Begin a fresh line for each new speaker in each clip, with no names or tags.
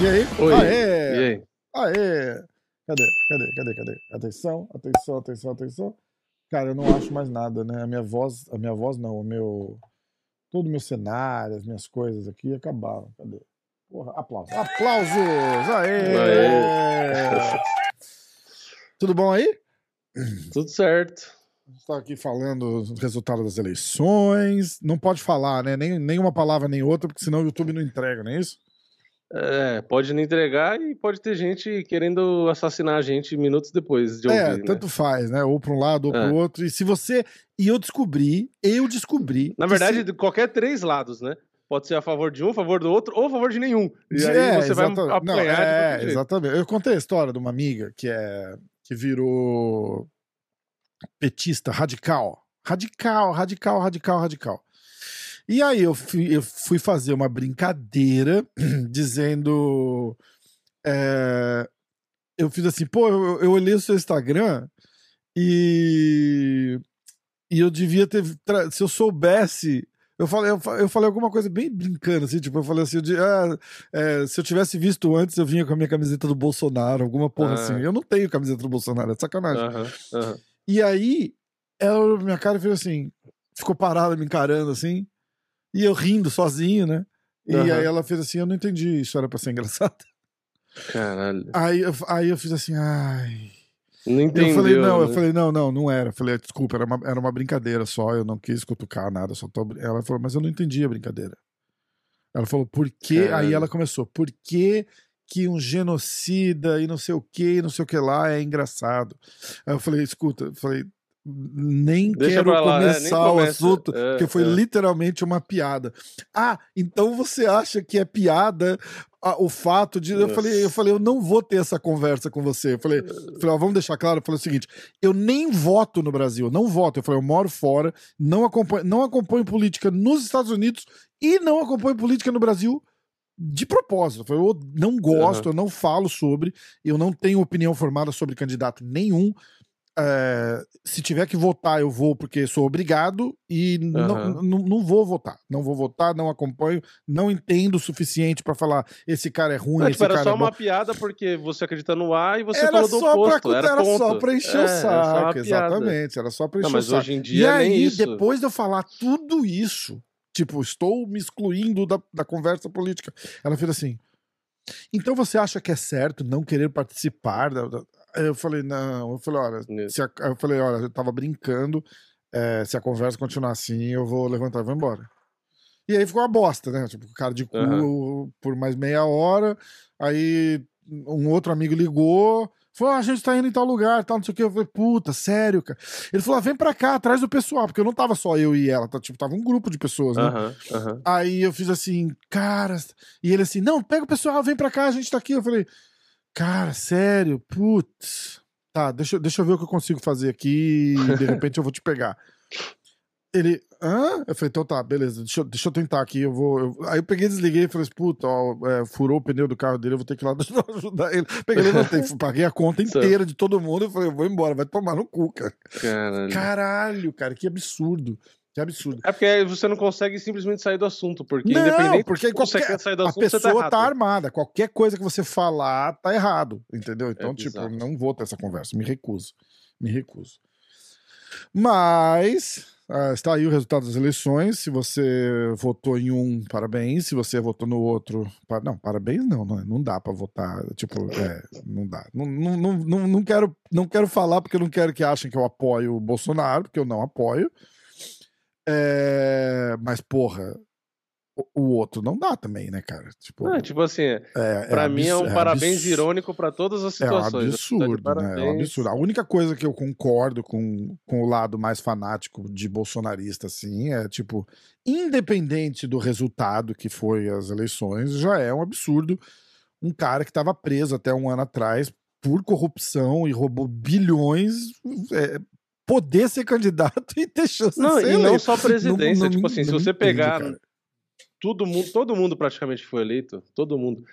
E aí?
Oi.
Aê!
E aí?
Aê! Cadê? Cadê? Cadê? Cadê? Atenção, atenção, atenção, atenção. Cara, eu não acho mais nada, né? A minha voz, a minha voz não, o meu. Todo o meu cenário, as minhas coisas aqui acabaram. Cadê? Porra, aplausos. Aplausos! Aê! Tudo bom aí?
Tudo certo.
A gente tá aqui falando os resultados das eleições. Não pode falar, né? Nem, nem uma palavra nem outra, porque senão o YouTube não entrega, não é isso?
É, pode não entregar e pode ter gente querendo assassinar a gente minutos depois de
É,
ouvir, né?
tanto faz, né? Ou para um lado ou
É.
para o outro. E se você. E eu descobri, eu descobri.
Na verdade,
se-
de qualquer três lados, né? Pode ser a favor de um, a favor do outro ou a favor de nenhum. E aí
É,
você vai
exata-
apanhar
Não, é, exatamente. Eu contei a história de uma amiga que é que virou petista radical. Radical, radical, radical, radical. E aí eu fui, eu fui fazer uma brincadeira dizendo. é, eu fiz assim, pô, eu, eu olhei o seu Instagram e. E eu devia ter. Se eu soubesse. Eu falei, eu eu falei alguma coisa bem brincando, assim, tipo, eu falei assim, di- ah, é, se eu tivesse visto antes, eu vinha com a minha camiseta do Bolsonaro, alguma porra
Ah.
assim. Eu não tenho camiseta do Bolsonaro, é sacanagem. E aí, ela minha cara e fez assim, ficou parada me encarando assim, e eu rindo sozinho, né? E aí ela fez assim, eu não entendi, isso era pra ser engraçado.
Caralho.
Aí, aí eu fiz assim, ai.
Não entendeu.
eu falei, não, eu
né?
falei, não, não, não era. Eu falei, desculpa, era uma, era uma brincadeira só, eu não quis cutucar nada, só tô... brin-" Ela falou, mas eu não entendi a brincadeira. Ela falou, por que? Aí ela começou, por que que um genocida e não sei o que, não sei o que lá é engraçado? Aí eu falei, escuta, eu falei, nem
Deixa
quero
lá, é,
começar o
começa.
assunto,
É,
porque foi
é.
literalmente uma piada. Ah, então você acha que é piada ah, o fato de. Eu falei, eu falei, eu não vou ter essa conversa com você. Eu falei, eu falei vamos deixar claro, eu falei o seguinte: eu nem voto no Brasil, não voto. Eu falei, eu moro fora, não acompanho, não acompanho política nos Estados Unidos e não acompanho política no Brasil de propósito. Eu não gosto, eu não falo sobre, eu não tenho opinião formada sobre candidato nenhum. É, se tiver que votar, eu vou porque sou obrigado e não,
Aham.
não, não vou votar. Não vou votar, não acompanho, não entendo o suficiente pra falar esse cara é ruim,
Não,
esse
tipo, era
cara
só
é bom.
uma piada porque você acredita no A e você
Era
falou do
só, pra,
oposto.
era,
era,
só pra encher
É,
o
só
saco, exatamente. Era só pra encher
Não,
o saco.
hoje em
E
dia nem
aí,
isso.
depois de eu falar tudo isso, tipo, estou me excluindo da, da conversa política, ela fez assim. Então você acha que é certo não querer participar? Da, da... Eu falei, não. Eu falei, olha, se a- eu falei, olha, eu tava brincando. é, se a conversa continuar assim, eu vou levantar e vou embora. E aí ficou uma bosta, né? Tipo, cara de cu
Aham.
por mais meia hora. Aí um outro amigo ligou. Falou, ah, a gente tá indo em tal lugar, tal, não sei o que. Eu falei, puta, sério, cara. Ele falou, ah, vem pra cá, atrás do pessoal, porque eu não tava só eu e ela, tá, tipo, tava um grupo de pessoas, né?
Aham, aham.
Aí eu fiz assim, cara. E ele assim, não, pega o pessoal, vem pra cá, a gente tá aqui. Eu falei, cara, sério, putz. Tá, deixa, eu- deixa eu ver o que eu consigo fazer aqui de repente eu vou te pegar. Ele, hã? Eu falei, então tá, beleza, deixa, eu- deixa eu tentar aqui, eu vou. eu- Aí eu peguei, desliguei e falei assim, puta, ó, é, furou o pneu do carro dele, eu vou ter que ir lá ajudar ele. Peguei, levantei, paguei a conta inteira de todo mundo e falei, eu vou embora, vai tomar no cu, cara.
Caralho.
Caralho, cara, que absurdo. Que absurdo.
É porque você não consegue simplesmente sair do assunto, porque
Não,
independente
porque qualquer-
quer sair do
a
assunto, você tá
pessoa
errado.
tá, armada. Qualquer coisa que você falar tá errado, entendeu? Então,
É
tipo, não vou ter essa conversa. Me recuso. Me recuso. Mas ah, está aí o resultado das eleições. Se você votou em um, parabéns. Se você votou no outro, pa- não, parabéns não, não, é- não dá pra votar. Tipo, é, não dá. Não, não, não, não quero, não quero falar porque eu não quero que achem que eu apoio o Bolsonaro, porque eu não apoio. É, mas, porra, o, o outro não dá também, né, cara? Tipo,
Não, tipo assim,
é, é
pra mim é um
abs-
parabéns
abs-
irônico pra todas as
É um
situações. Tá de
absurdo, né? É um absurdo. A única coisa que eu concordo com, com o lado mais fanático de bolsonarista, assim, é tipo, independente do resultado que foi as eleições, já é um absurdo um cara que estava preso até um ano atrás por corrupção e roubou bilhões é, poder ser candidato e ter chance
Não,
de ser
e não
eleito.
só presidência.
não
tipo
me-
assim, se
não
você
entende,
pegar
cara.
todo mundo, todo mundo praticamente foi eleito, todo mundo. O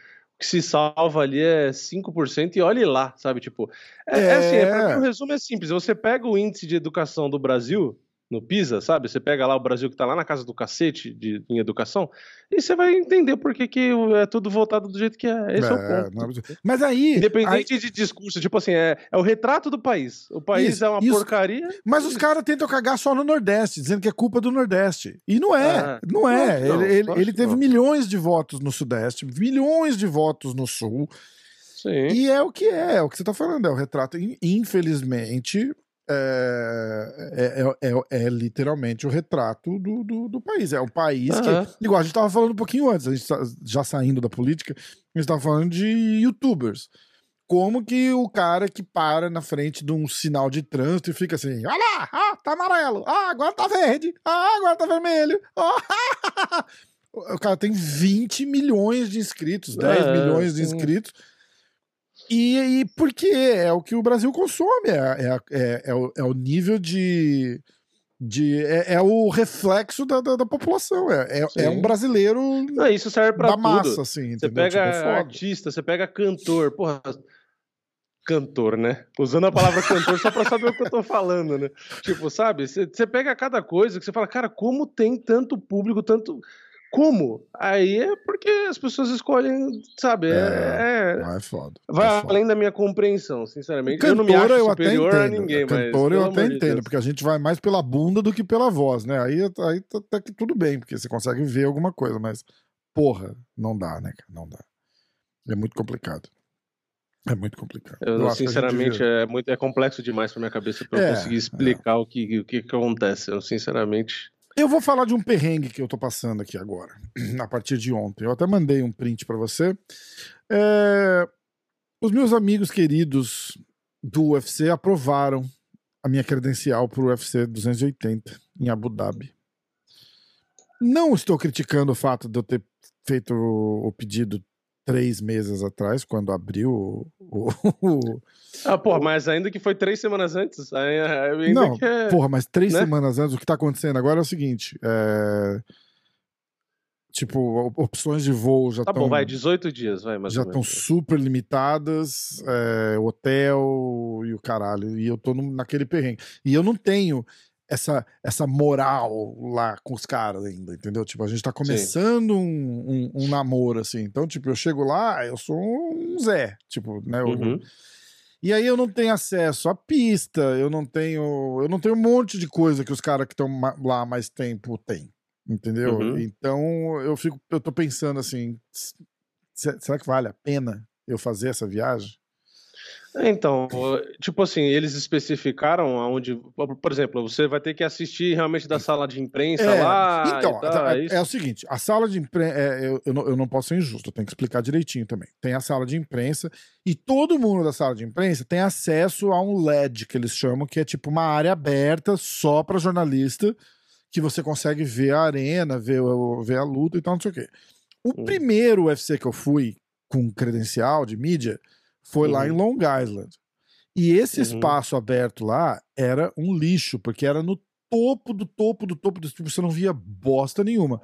que se salva ali é 5% e olhe lá, sabe? Tipo, é, é... é assim, é, o resumo é simples. Você pega o índice de educação do Brasil, no PISA, sabe? Você pega lá o Brasil que está lá na casa do cacete de, em educação, e você vai entender por que, que é tudo voltado do jeito que é. Esse é, é o ponto.
É... Mas aí.
Independente aí... de discurso, tipo assim, é, é o retrato do país. O país isso, é uma isso. porcaria.
Mas os caras tentam cagar só no Nordeste, dizendo que é culpa do Nordeste. E não é, ah, não é. Não, ele, ele, ele teve milhões de votos no Sudeste, milhões de votos no Sul. Sim. E é o que é, é o que você está falando, é o retrato. Infelizmente, é, é, é, é, literalmente o retrato do, do, do país. É um país uhum. que, igual a gente estava falando um pouquinho antes, a gente tá, já saindo da política, a gente estava falando de youtubers. Como que o cara que para na frente de um sinal de trânsito e fica assim: olha lá, ah, tá amarelo, ah, agora tá verde, ah, agora tá vermelho. Ah, o cara tem 20 milhões de inscritos, 10 é, milhões de inscritos. E, e porque é o que o Brasil consome, é, é, é, é, o, é o nível de. de é, é o reflexo da, da, da população. É, é, é, um brasileiro.
Não, isso serve pra da tudo.
massa, assim.
Você entendeu? pega tipo, artista, você pega cantor, porra. Cantor, né? Usando a palavra cantor só pra saber o que eu tô falando, né? Tipo, sabe? Você pega cada coisa que você fala, cara, como tem tanto público, tanto como? Aí é porque as pessoas escolhem, sabe? É,
é, é, é foda.
Vai
é
além da minha compreensão, sinceramente. Cantora, eu não me acho eu superior a ninguém,
Cantora mas. eu até entendo, Deus. porque a gente vai mais pela bunda do que pela voz, né? Aí, aí tá, tá que tudo bem, porque você consegue ver alguma coisa, mas porra, não dá, né, cara? Não dá. É muito complicado. É muito complicado.
Eu, eu sinceramente, é, muito, é complexo demais pra minha cabeça pra eu é, conseguir explicar o, que, o que, que acontece. Eu, sinceramente.
Eu vou falar de um perrengue que eu tô passando aqui agora, a partir de ontem. Eu até mandei um print para você. É... Os meus amigos queridos do UFC aprovaram a minha credencial para o UFC 280 em Abu Dhabi. Não estou criticando o fato de eu ter feito o pedido três meses atrás, quando abriu o.
ah, porra, mas ainda que foi três semanas antes. Ainda
não,
que é,
porra, mas três né? semanas antes, o que tá acontecendo agora é o seguinte: é, Tipo, opções de voo já estão.
Tá bom, vai, 18 dias, vai, mais
Já estão super limitadas, é, hotel e o caralho. E eu tô no, naquele perrengue. E eu não tenho essa, essa moral lá com os caras ainda, entendeu? Tipo, a gente tá começando um, um, um, namoro, assim. Então, tipo, eu chego lá, eu sou um Zé, tipo, né? Uhum. Eu, e aí eu não tenho acesso à pista, eu não tenho. Eu não tenho um monte de coisa que os caras que estão lá mais tempo têm. Entendeu? Uhum. Então eu fico, eu tô pensando assim, será que vale a pena eu fazer essa viagem?
Então, tipo assim, eles especificaram aonde, por exemplo, você vai ter que assistir realmente da sala de imprensa
é,
lá.
Então, tal, é, é, o seguinte: a sala de imprensa, é, eu, eu, não, eu não posso ser injusto, eu tenho que explicar direitinho também. Tem a sala de imprensa e todo mundo da sala de imprensa tem acesso a um LED que eles chamam, que é tipo uma área aberta só para jornalista, que você consegue ver a arena, ver, ver a luta e tal, não sei o quê. O hum. primeiro UFC que eu fui com credencial de mídia foi uhum. lá em uhum. Long Island. E esse uhum. espaço aberto lá era um lixo, porque era no topo do topo do topo do topo, você não via bosta nenhuma.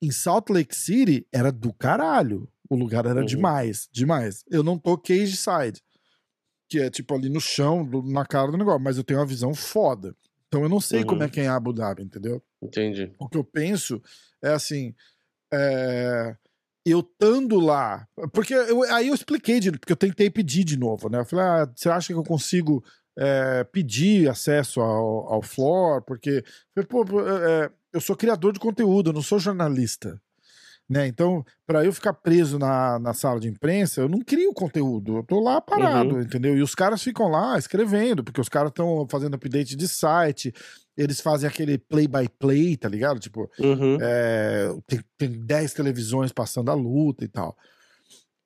Em Salt Lake City era do caralho. O lugar era uhum. demais, demais. Eu não tô cage side, que é tipo ali no chão, na cara do negócio, mas eu tenho uma visão foda. Então eu não sei como é uhum. que é em Abu Dhabi, entendeu?
Entendi.
O que eu penso é assim, é eu estando lá, porque eu, aí eu expliquei, de, porque eu tentei pedir de novo, né? Eu falei, ah, você acha que eu consigo é, pedir acesso ao, ao floor? Porque, pô, é, eu sou criador de conteúdo, eu não sou jornalista. Né? Então, para eu ficar preso na, na sala de imprensa, eu não crio conteúdo, eu tô lá parado, uhum. entendeu? E os caras ficam lá escrevendo, porque os caras estão fazendo update de site, eles fazem aquele play-by-play, -play, tá ligado? Tipo, uhum. é, tem, tem 10 televisões passando a luta e tal.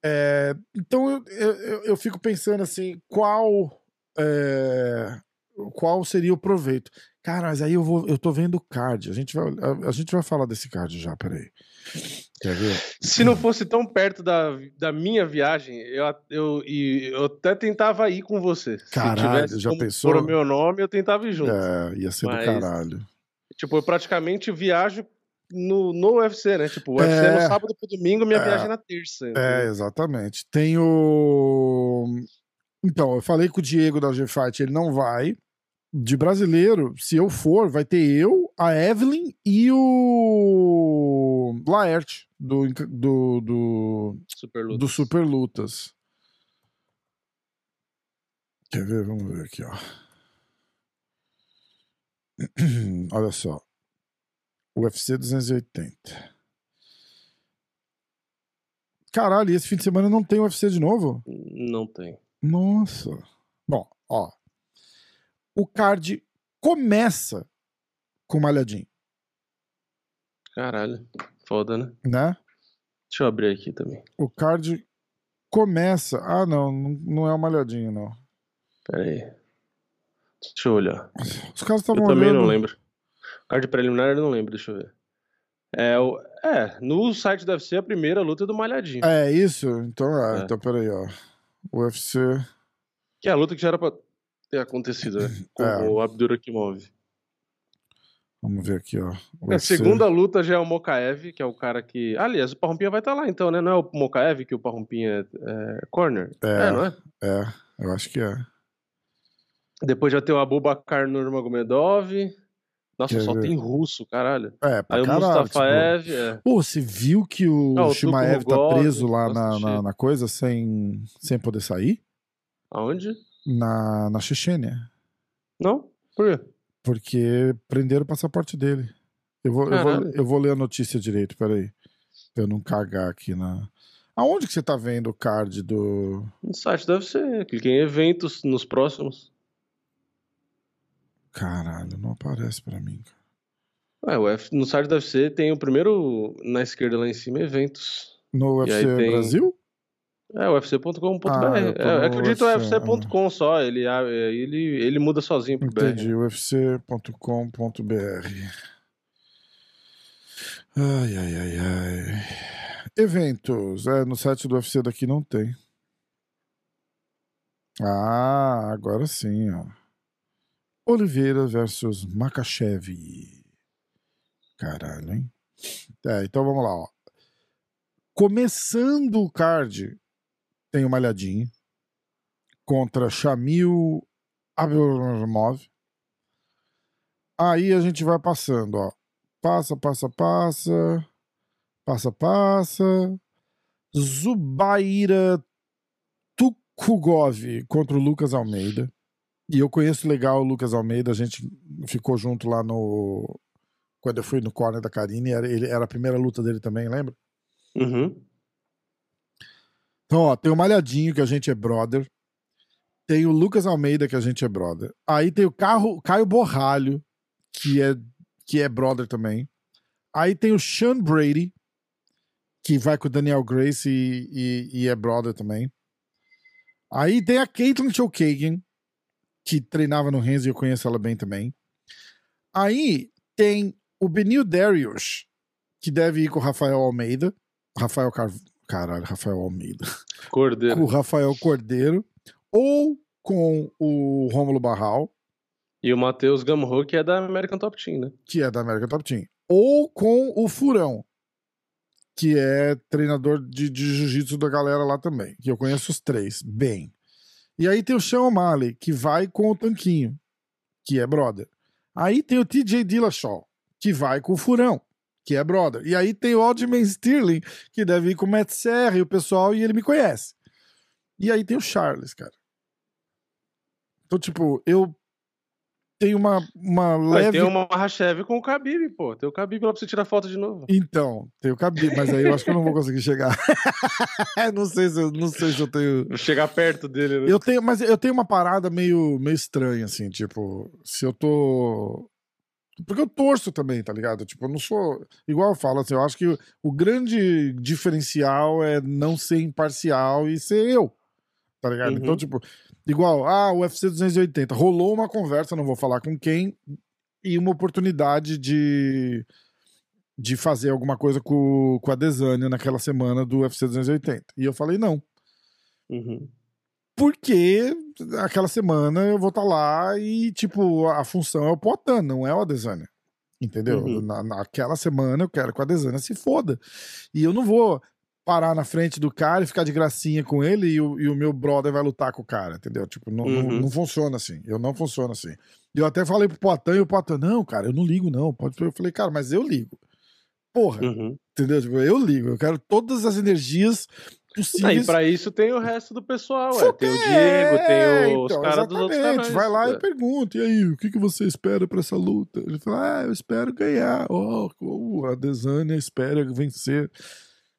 É, então eu, eu, eu, fico pensando assim, qual é, qual seria o proveito? Cara, mas aí eu vou, eu tô vendo o card. A gente vai, a, a gente vai falar desse card já, peraí.
Quer ver? Se não fosse tão perto da, da minha viagem, eu, eu, eu até tentava ir com você.
Caralho, Se já pensou? Por
o meu nome, eu tentava ir junto.
É, ia ser Mas, do caralho.
Tipo, eu praticamente viajo no, no UFC, né? Tipo, o UFC é no
É.
sábado pro domingo, minha
É.
viagem é na terça.
É, exatamente. Tem o. Então, eu falei com o Diego da G-Fight, ele não vai. De brasileiro, se eu for, vai ter eu, a Evelyn e o Laerte do, do, do,
Super luta.
do Super Lutas. Quer ver? Vamos ver aqui, ó. Olha só. UFC 280. Caralho, e esse fim de semana não tem UFC de novo?
Não tem.
Nossa. Bom, ó. O card começa com malhadinho,
Caralho. Foda, né?
né?
Deixa eu abrir aqui também.
O card começa. Ah, não, não é o malhadinho, não.
Pera aí. Deixa eu olhar.
Os caras
Eu
estavam
também
olhando.
não lembro. Card preliminar eu não lembro, deixa eu ver. É, o, é, no site deve ser a primeira luta do Malhadinho.
É isso? Então é.
É.
Então peraí, ó. UFC.
Que é a luta que já era pra ter acontecido, né? Com
É.
o Abdurakimov.
Vamos ver aqui, ó.
A
UFC.
segunda luta já é o Mokaev, que é o cara que. Aliás, o Parrumpinha vai estar lá então, né? Não é o Mokaev que o Parrumpinha é, é corner?
É.
não é?
É, eu acho que é.
Depois já tem o Abubakar Nurmagomedov. Nossa,
Quer
só
ver?
tem russo, caralho.
É, pra
Aí o
caralho. tipo,
Mustafaev. é.
Pô, você viu que o
Ah, o
Shimaev tá preso lá na, na, na coisa sem, sem poder sair?
Aonde?
Na, na Chechênia.
Não? Por quê?
Porque prenderam o passaporte dele. Eu vou, eu, vou, eu vou ler a notícia direito, peraí. Pra eu não cagar aqui na. Aonde que você tá vendo o card do.
No site deve ser. Cliquei em eventos nos próximos.
Caralho, não aparece pra mim. cara.
É, F- no site deve ser. Tem o primeiro na esquerda lá em cima, eventos.
No
E
UFC
tem-
Brasil?
É, ufc.com.br.
Ah,
é, acredito
UFC,
ufc.com só. Ele, é, ele, ele muda sozinho pro
Entendi,
BR.
ufc.com.br. Ai, ai, ai, ai. Eventos. É, no site do UFC daqui não tem. Ah, agora sim, ó. Oliveira versus Makachev. Caralho, hein? É, então vamos lá, ó. Começando o card, tem o Malhadinho contra Shamil Abdurmov. Aí a gente vai passando, ó. Passa, passa, passa. Passa, passa. Zubaira Tukugov contra o Lucas Almeida. E eu conheço legal o Lucas Almeida, a gente ficou junto lá no. Quando eu fui no corner da Karine, era, ele, era a primeira luta dele também, lembra?
Uhum.
Então, ó, tem o Malhadinho, que a gente é brother. Tem o Lucas Almeida, que a gente é brother. Aí tem o Carro, Caio Borralho, que é, que é brother também. Aí tem o Sean Brady, que vai com o Daniel Grace e, e- e é brother também. Aí tem a Caitlyn Chokagan, que treinava no Renzo e eu conheço ela bem também. Aí tem o Benil Darius, que deve ir com o Rafael Almeida. Rafael Car... Caralho, Rafael Almeida.
Cordeiro.
Com o Rafael Cordeiro. Ou com o Rômulo Barral,
E o Matheus Gamro, que é da American Top Team, né?
que é da América Top Team. Ou com o Furão, que é treinador de, de jiu-jitsu da galera lá também. Que eu conheço os três bem. E aí tem o Sean O'Malley, que vai com o Tanquinho, que é brother. Aí tem o TJ Dillashaw, que vai com o Furão, que é brother. E aí tem o Aldman Sterling, que deve ir com o Matt Serra e o pessoal, e ele me conhece. E aí tem o Charles, cara. Então, tipo, eu tenho uma, uma leve.
tem uma Mahashev com o Khabib, pô. Tem o Khabib lá pra você tirar foto de novo.
Então, tem o cabelo, mas aí eu acho que eu não vou conseguir chegar. não sei se eu, não sei se eu tenho.
Vou chegar perto dele, né?
Eu tenho, mas eu tenho uma parada meio, meio estranha, assim, tipo, se eu tô. Porque eu torço também, tá ligado? Tipo, eu não sou. Igual eu falo, assim, eu acho que o, o grande diferencial é não ser imparcial e ser eu. Tá ligado?
Uhum.
Então, tipo, igual, ah, o UFC 280. Rolou uma conversa, não vou falar com quem, e uma oportunidade de de fazer alguma coisa com, com a Desânia naquela semana do UFC 280. E eu falei não.
Uhum.
Porque aquela semana eu vou estar lá e, tipo, a função é o Potan, não é o Adesanya. Entendeu? Uhum. Na, naquela semana eu quero que a Desânia se foda. E eu não vou parar na frente do cara e ficar de gracinha com ele e o, e o meu brother vai lutar com o cara, entendeu? Tipo, não, uhum. não, não, funciona assim. Eu não funciono assim. E eu até falei pro Poitin e o Poitin, não, cara, eu não ligo não. Eu falei, cara, mas eu ligo. Porra, uhum. entendeu? Tipo, eu ligo. Eu quero todas as energias
possíveis. Ah, e pra isso tem o resto do pessoal, é. Tem o Diego, tem os então, caras dos outros canais.
Vai lá é. e pergunta, e aí, o que, que você espera pra essa luta? Ele fala, ah, eu espero ganhar. Oh, oh a Desânia espera vencer.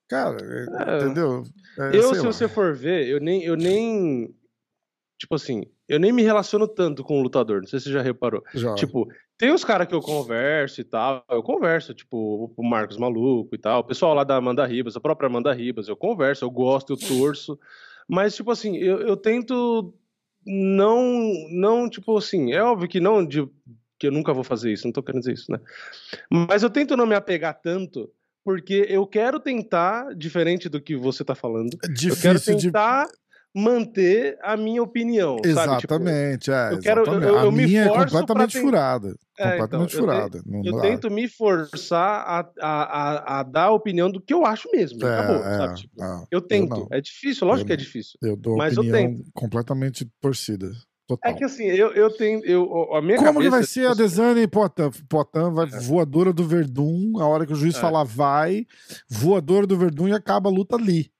Cara, é, é. entendeu?
É, eu, se lá. você for ver, eu nem, eu nem. Tipo assim, eu nem me relaciono tanto com o lutador, não sei se você já reparou. Já. Tipo, tem os caras que eu converso e tal, eu converso, tipo, o Marcos Maluco e tal, o pessoal lá da Amanda Ribas, a própria Amanda Ribas, eu converso, eu gosto, eu torço, mas, tipo assim, eu, eu tento não, não, tipo assim, é óbvio que não, de, que eu nunca vou fazer isso, não tô querendo dizer isso, né? Mas eu tento não me apegar tanto, porque eu quero tentar, diferente do que você tá falando, Difícil eu quero tentar de manter a minha opinião.
Exatamente, tipo, é. Eu quero, exatamente. Eu, eu, a minha é completamente furada. É, completamente então, furada.
Eu, eu tento me forçar a, a, a, dar a opinião do que eu acho mesmo. É, acabou, é, sabe? Tipo, é, eu tento. é difícil, lógico que é difícil.
Eu dou mas opinião eu tento. completamente torcida. Total.
É que assim, eu, eu tenho. Eu, a minha
Como
cabeça,
que vai ser a Desane e Potan? Potan vai é. voadora do Verdun, a hora que o juiz é. falar vai, voadora do Verdun e acaba a luta ali.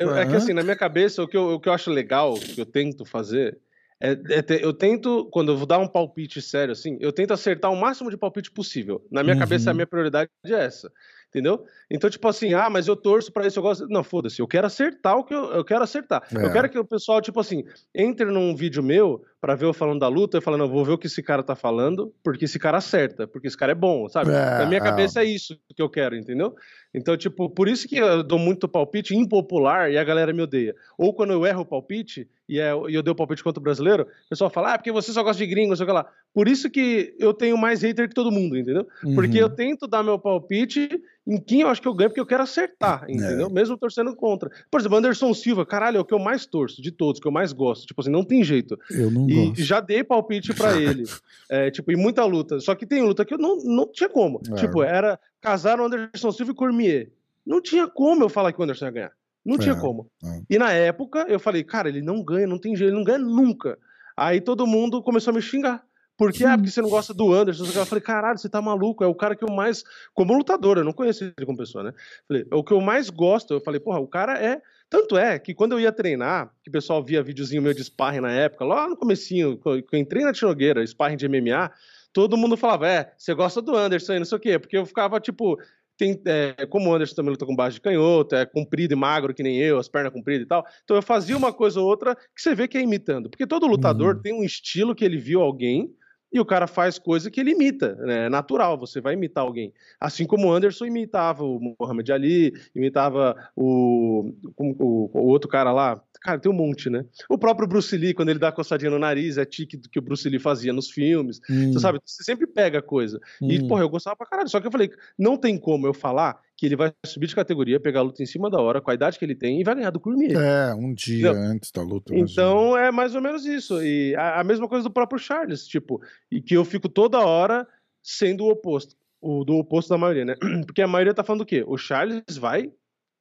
Eu. É que assim, na minha cabeça, o que eu, o que eu acho legal, que eu tento fazer, é, é ter, eu tento, quando eu vou dar um palpite sério, assim, eu tento acertar o máximo de palpite possível. Na minha uhum. cabeça, a uhum. minha prioridade é essa entendeu? Então, tipo assim, ah, mas eu torço para isso, eu gosto. Não, foda-se, eu quero acertar o que eu, eu quero acertar. É. Eu quero que o pessoal, tipo assim, entre num vídeo meu para ver eu falando da luta e falando, eu vou ver o que esse cara tá falando, porque esse cara acerta, porque esse cara é bom, sabe? É, Na minha é. cabeça é isso que eu quero, entendeu? Então, tipo, por isso que eu dou muito palpite impopular e a galera me odeia. Ou quando eu erro o palpite e, é, eu dei o palpite contra o brasileiro, o pessoal fala, ah, porque você só gosta de gringo, sei lá. Por isso que eu tenho mais hater que todo mundo, entendeu? Uhum. Porque eu tento dar meu palpite em quem eu acho que eu ganho, porque eu quero acertar, é. entendeu? É. Mesmo torcendo contra. Por exemplo, Anderson Silva, caralho, é o que eu mais torço de todos, que eu mais gosto. Tipo assim, não tem jeito.
Eu não
e
gosto.
já dei palpite para ele. é, tipo, em muita luta. Só que tem luta que eu não, não tinha como. É. Tipo, era casar o Anderson Silva e Cormier. Não tinha como eu falar que o Anderson ia ganhar. Não tinha é, como. É. E na época eu falei, cara, ele não ganha, não tem jeito, ele não ganha nunca. Aí todo mundo começou a me xingar. Porque, ah, porque você não gosta do Anderson. Eu falei, caralho, você tá maluco, é o cara que eu mais. Como lutador, eu não conheço ele como pessoa, né? Falei, é o que eu mais gosto. Eu falei, porra, o cara é. Tanto é que quando eu ia treinar, que o pessoal via videozinho meu de sparring na época, lá no comecinho, que eu entrei na Tinogueira, sparring de MMA, todo mundo falava, é, você gosta do Anderson aí, não sei o quê, porque eu ficava, tipo, tem, é, como o Anderson também luta com base de canhoto, é comprido e magro que nem eu, as pernas compridas e tal. Então eu fazia uma coisa ou outra que você vê que é imitando. Porque todo lutador uhum. tem um estilo que ele viu alguém e o cara faz coisa que ele imita, né? é natural, você vai imitar alguém. Assim como o Anderson imitava o Muhammad Ali, imitava o, o, o, outro cara lá, cara, tem um monte, né? O próprio Bruce Lee, quando ele dá a coçadinha no nariz, é tique do que o Bruce Lee fazia nos filmes, hum. você sabe, você sempre pega coisa. Hum. E, porra, eu gostava pra caralho, só que eu falei, não tem como eu falar que ele vai subir de categoria, pegar a luta em cima da hora, com a idade que ele tem, e vai ganhar do Cormier.
É, um dia Não. antes da luta.
Então é mais ou menos isso. E a, a, mesma coisa do próprio Charles, tipo, e que eu fico toda hora sendo o oposto. O do oposto da maioria, né? Porque a maioria tá falando o quê? O Charles vai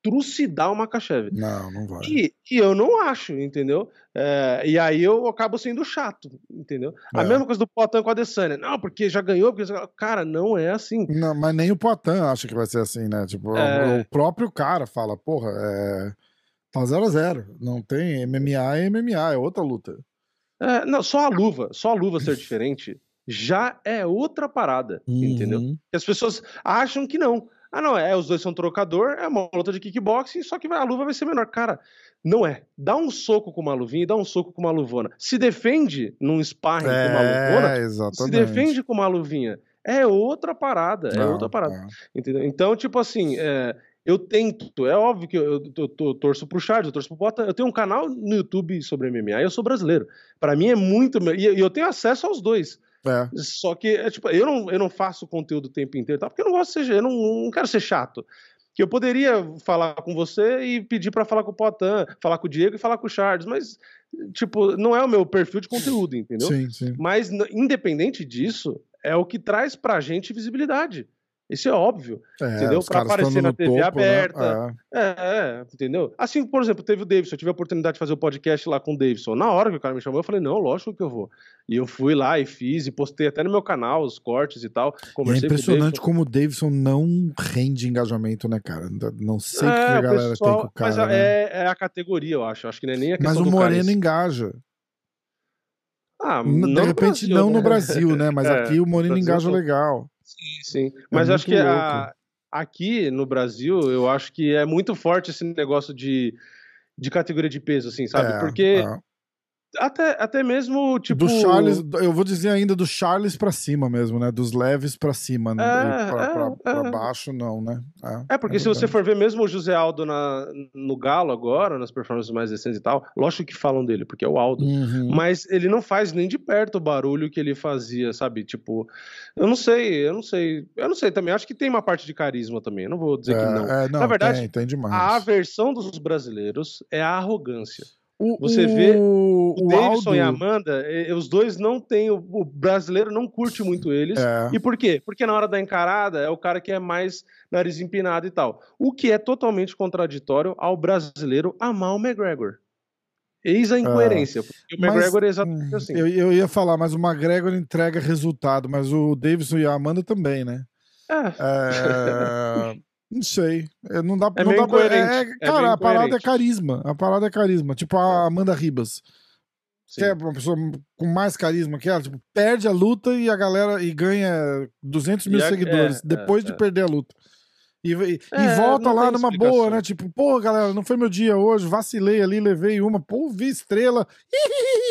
trucidar o Makachev.
Não, não vai.
E, e eu não acho, entendeu? É, e aí eu acabo sendo chato, entendeu? É. A mesma coisa do Potan com a Adesanya. Não, porque já ganhou, porque... Cara, não é assim.
Não, mas nem o Potan acha que vai ser assim, né? Tipo, é... o próprio cara fala, porra, é... Tá 0 a 0 Não tem MMA é MMA, é outra luta.
É, não, só a luva, só a luva ser diferente já é outra parada, uhum. entendeu? E as pessoas acham que não. Ah, não, é, os dois são trocador, é uma luta de kickboxing, só que a luva vai ser menor. Cara, não é. Dá um soco com uma luvinha e dá um soco com uma luvona. Se defende num sparring é, com uma é, luvona, exatamente. se defende com uma luvinha. É outra parada, é não, outra parada. Não. Entendeu? Então, tipo assim, é, eu tento, é óbvio que eu, eu, eu, eu torço pro Charles, eu torço pro Bota. Eu tenho um canal no YouTube sobre MMA e eu sou brasileiro. Para mim é muito. E eu tenho acesso aos dois. É. Só que, é, tipo, eu não, eu não faço conteúdo o tempo inteiro, tá? porque eu não gosto de ser, eu não, não quero ser chato. Que eu poderia falar com você e pedir para falar com o Potan, falar com o Diego e falar com o Charles, mas, tipo, não é o meu perfil de conteúdo, entendeu?
Sim, sim.
Mas, independente disso, é o que traz pra gente visibilidade. Isso é óbvio,
É,
entendeu?
caras
aparecer na TV
topo, né?
aberta.
É.
É, é, entendeu? Assim, por exemplo, teve o Davidson, eu tive a oportunidade de fazer o podcast lá com o Davidson. Na hora que o cara me chamou, eu falei, não, lógico que eu vou. E eu fui lá e fiz, e postei até no meu canal os cortes e tal.
É
Conversei com o
impressionante como o Davidson não rende engajamento, né, cara? Não sei o que
É,
a galera
pessoal-
tem com o cara.
Mas
né?
é, é a categoria, eu acho. Acho que não é nem a
Mas o
cara
Moreno
si.
engaja.
Ah,
de repente
Brasil,
não
né?
no Brasil, né? Mas
É,
aqui o Moreno engaja legal.
Sim, sim. Mas
É
acho que a- aqui no Brasil, eu acho que é muito forte esse negócio de, de categoria de peso, assim, sabe?
É,
Porque
é.
Até, até mesmo, tipo...
Do Charles, eu vou dizer ainda do Charles pra cima mesmo, né? Dos leves pra cima. né?
É,
pra,
é,
pra- pra
é.
baixo, não, né?
É, porque se você for ver mesmo o José Aldo na, no Galo agora, nas performances mais recentes e tal, lógico que falam dele, porque é o Aldo.
Uhum.
Mas ele não faz nem de perto o barulho que ele fazia, sabe? Tipo, eu não sei, eu não sei. Eu não sei também. Acho que tem uma parte de carisma também. Eu não vou dizer que não.
É, é, não,
Na verdade,
tem, tem demais.
A aversão dos brasileiros é a arrogância.
O-
você vê
o,
O, Davidson
Aldo,
e a Amanda, os dois não têm. O, brasileiro não curte muito eles.
É.
E por quê? Porque na hora da encarada é o cara que é mais nariz empinado e tal. O que é totalmente contraditório ao brasileiro amar o McGregor. Eis a incoerência. Porque o
Mas,
McGregor é exatamente assim.
Eu, eu ia falar, mas o McGregor entrega resultado, mas o Davidson e a Amanda também, né?
É.
É, não sei. É, Não dá,
É
não dá pra-
incoerente.
é,
É
cara, a parada é carisma. A parada é carisma. Tipo a Amanda Ribas.
Sim.
Que é uma pessoa com mais carisma que ela. Tipo, perde a luta e a galera e ganha 200 mil
E a-
seguidores
é,
depois
é,
de
é.
perder a luta. E, e- e
É,
volta
não
lá numa
explicação.
boa, né? Tipo, pô, galera, não foi meu dia hoje, vacilei ali, levei uma, pô, vi estrela.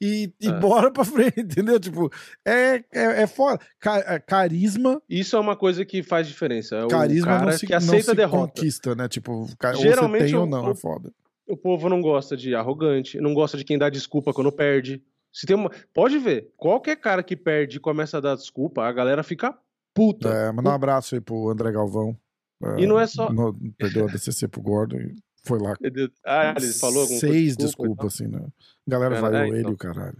E, e
É.
bora pra frente, entendeu? Tipo, é, é, é foda. Ca- é, carisma,
Isso é uma coisa que faz diferença. É
carisma não se,
que
não
aceita
se
a derrota.
conquista, né? Tipo, ca- ou
Geralmente
você tem ou não,
o-
é foda.
O povo não gosta de arrogante, não gosta de quem dá desculpa quando perde. Se tem uma... Pode ver, qualquer cara que perde e começa a dar desculpa, a galera fica puta.
É, mandar um abraço aí pro André Galvão. É,
E não é só.
no- perdeu a DCC pro Gordon e foi lá.
Ah, ele falou alguma.
Seis
desculpa
desculpas, assim, né? A galera
Cara,
vaiou
é,
ele,
então.
o caralho.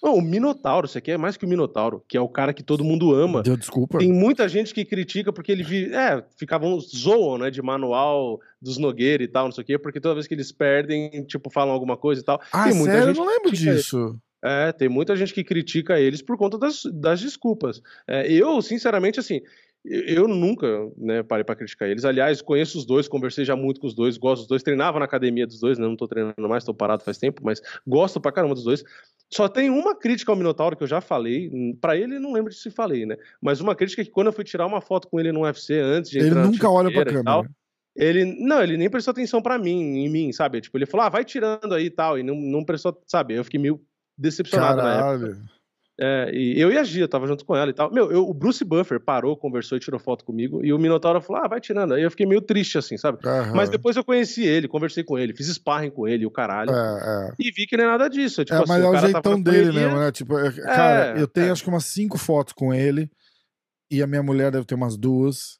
Não, o Minotauro, você quer mais que o Minotauro, que é o cara que todo mundo ama.
Deu desculpa.
Tem muita gente que critica porque ele vive. É, ficavam, zoam, né, de manual dos Nogueira e tal, não sei o quê, porque toda vez que eles perdem, tipo, falam alguma coisa e tal.
Ah,
tem muita
sério? Eu
gente
não lembro disso.
É, tem muita gente que critica eles por conta das, das desculpas. É, eu, sinceramente, assim, eu, nunca né, parei pra criticar eles. Aliás, conheço os dois, conversei já muito com os dois, gosto dos dois, treinava na academia dos dois, né, não tô treinando mais, tô parado faz tempo, mas gosto pra caramba dos dois. Só tem uma crítica ao Minotauro que eu já falei, hum, pra ele não lembro de se falei, né? Mas uma crítica que quando eu fui tirar uma foto com ele no UFC antes de
Ele nunca olha pra
e tal,
câmera.
ele, não, ele nem prestou atenção pra mim, em mim, sabe? Tipo, ele falou, ah, vai tirando aí e tal, e não, não prestou, sabe? Eu fiquei meio decepcionado na época. É, e eu e a Gia, eu tava junto com ela e tal. Meu, eu- o Bruce Buffer parou, conversou e tirou foto comigo, e o Minotauro falou, ah, vai tirando. Aí eu fiquei meio triste, assim, sabe?
Aham.
Mas depois eu conheci ele, conversei com ele, fiz sparring com ele, o caralho.
É, é.
E vi que não é nada disso. Tipo
É,
assim,
mas é
o
jeitão dele mesmo, né? Tipo, é, cara, eu tenho
é.
acho que umas cinco fotos com ele e a minha mulher deve ter umas duas.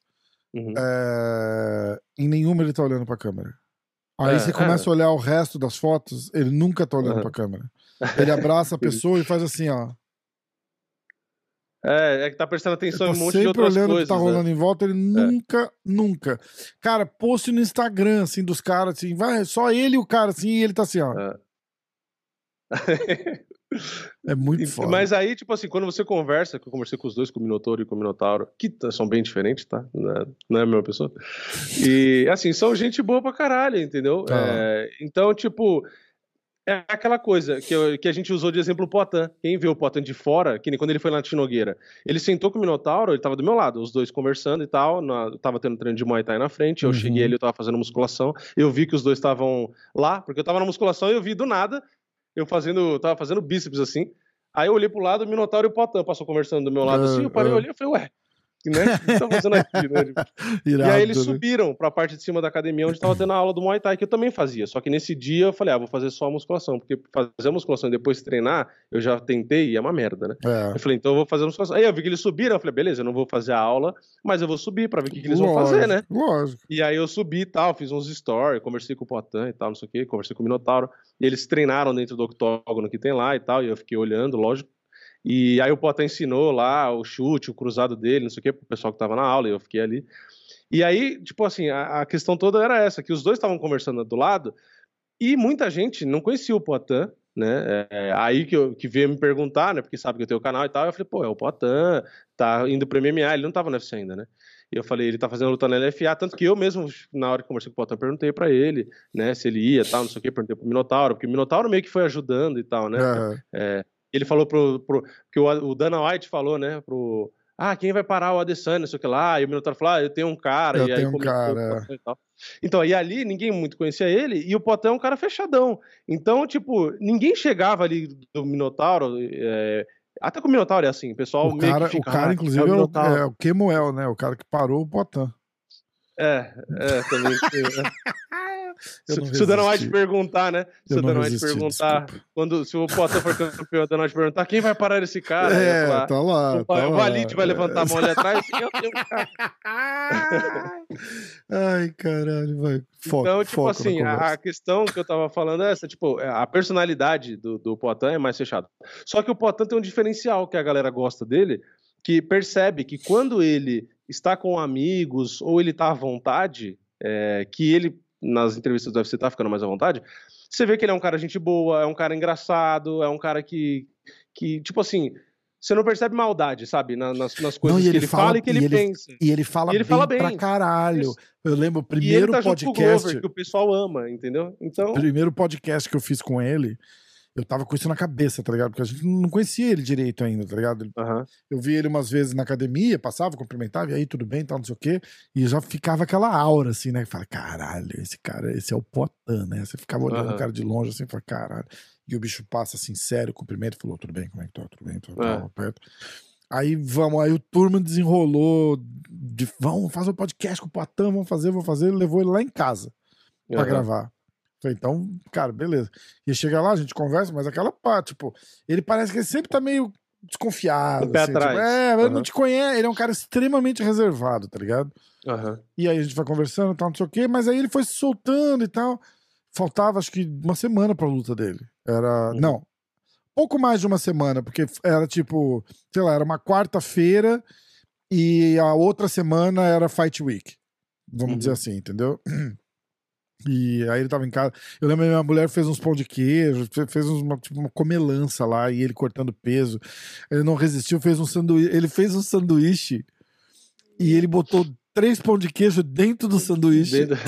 Uhum.
É, Em nenhuma ele tá olhando pra câmera. Aí
É,
você começa a olhar o resto das fotos, ele nunca tá olhando
Uhum.
pra câmera. Ele abraça a pessoa e faz assim, ó.
É, é que tá prestando atenção em um monte de
sempre
outras
olhando o que
coisas.
tá
né?
rolando em volta, ele nunca, nunca. Cara, post no Instagram, assim, dos caras, assim, vai, só ele e o cara, assim, e ele tá assim, ó. É muito foda.
Mas aí, tipo assim, quando você conversa, que eu conversei com os dois, com o Minotauro e com o Minotauro, que são bem diferentes, tá? Não é, não é a mesma pessoa. E, assim, são gente boa pra caralho, entendeu?
Tá.
É, então, tipo, é aquela coisa que, eu- que a gente usou de exemplo o Potan. Quem vê o Potan de fora, que nem quando ele foi lá na Tinogueira, ele sentou com o Minotauro, ele tava do meu lado, os dois conversando e tal, na, tava tendo treino de Muay Thai na frente, eu
Uhum.
cheguei ali, eu tava fazendo musculação, eu vi que os dois estavam lá, porque eu tava na musculação e eu vi do nada, eu fazendo, tava fazendo bíceps assim, aí eu olhei pro lado, o Minotauro e o Potan passou conversando do meu lado assim, eu parei,
Ah,
eu
ah.
olhei e falei, ué, né? O que estão fazendo aqui, né? Tipo, e
Irado,
aí eles
né?
subiram pra parte de cima da academia onde tava tendo a aula do Muay Thai, que eu também fazia. Só que nesse dia eu falei, ah, vou fazer só a musculação, porque fazer a musculação e depois treinar, eu já tentei e é uma merda, né?
É.
Eu falei, então eu vou fazer a musculação. Aí eu vi que eles subiram, eu falei, beleza, eu não vou fazer a aula, mas eu vou subir pra ver o que, que eles vão fazer, né?
Lógico.
E aí eu subi e tal, fiz uns stories, conversei com o Potan e tal, não sei o quê, conversei com o Minotauro. E eles treinaram dentro do octógono que tem lá e tal, e eu fiquei olhando, lógico. E aí o Potan ensinou lá o chute, o cruzado dele, não sei o que, pro pessoal que tava na aula, e eu fiquei ali. E aí, tipo assim, a, a questão toda era essa, que os dois estavam conversando do lado, e muita gente não conhecia o Potan, né? É, aí que, eu, que veio me perguntar, né? Porque sabe que eu tenho o canal e tal. Eu falei, pô, é o Potan, tá indo pro MMA, ele não tava no UFC ainda, né? E eu falei, ele tá fazendo luta na LFA, tanto que eu mesmo, na hora que conversei com o Potan, perguntei para ele, né, se ele ia tal, não sei o que, perguntei pro Minotauro, porque o Minotauro meio que foi ajudando e tal, né? Uhum. É, ele falou pro. pro que o, Dana White falou, né, pro. Ah, quem vai parar o Adesanya, não sei o que lá. E o Minotauro falou, ah, eu tenho um cara.
Eu
e
tenho aí, um cara.
E tal. Então, e ali ninguém muito conhecia ele, e o Potan é um cara fechadão. Então, tipo, ninguém chegava ali do Minotauro. É, até com o Minotauro é assim, o pessoal
o meio
cara,
que fica, O cara, ah, inclusive, é o, é o Kemuel, né? O cara que parou o Potan.
É, é, também. Se, se o Dana White perguntar, né? Se eu o Dana White perguntar, quando, se o Potter for campeão, o Dana White perguntar quem vai parar esse cara?
É, falar, tá lá.
O,
tá
o Valide vai levantar a mão ali atrás. eu
tenho Ai, caralho, vai. Foca,
então, tipo assim, a questão que eu tava falando é essa, tipo, a personalidade do, do Potan é mais fechada. Só que o Potan tem um diferencial que a galera gosta dele, que percebe que quando ele está com amigos ou ele está à vontade, é, que ele nas entrevistas do UFC tá ficando mais à vontade, você vê que ele é um cara gente boa, é um cara engraçado, é um cara que, que tipo assim, você não percebe maldade, sabe? Nas, nas coisas não, que ele, ele fala, fala, e que ele,
ele,
pensa.
E ele fala, e ele bem, fala bem pra caralho. Eu lembro o primeiro e ele tá podcast. Glover,
que o pessoal ama, entendeu? Então.
O primeiro podcast que eu fiz com ele, eu tava com isso na cabeça, tá ligado? Porque a gente não conhecia ele direito ainda, tá ligado?
Uhum.
Eu vi ele umas vezes na academia, passava, cumprimentava, e aí tudo bem, tal, não sei o quê. E já ficava aquela aura, assim, né? Fala, caralho, esse cara, esse é o Potan, né? Você ficava olhando uhum. o cara de longe, assim, fala, caralho. E o bicho passa, assim, sério, cumprimento, falou, tudo bem, como é que tá? Tudo bem, tudo é. perto. Aí vamos, aí o turma desenrolou de vamos fazer o um podcast com o Potan, vamos fazer, vamos fazer. Ele levou ele lá em casa pra gravar. Falei, então, cara, beleza. E chega lá, a gente conversa, mas aquela pá, tipo, ele parece que ele sempre tá meio desconfiado.
Um pé
assim,
atrás.
Tipo, é, uhum. ele não te conhece, ele é um cara extremamente reservado, tá ligado?
Uhum.
E aí a gente vai conversando e tal, não sei o quê, mas aí ele foi se soltando e tal. Faltava, acho que, uma semana pra luta dele. Era. Uhum. Não. Pouco mais de uma semana, porque era tipo, sei lá, era uma quarta-feira e a outra semana era Fight Week. Vamos dizer uhum. assim, entendeu? E aí ele tava em casa. Eu lembro que minha mulher fez uns pão de queijo, fez uma, tipo, uma comelança lá, e ele cortando peso. Ele não resistiu, fez um sanduíche. Ele fez um sanduíche e ele botou três pão de queijo dentro do sanduíche. Dentro...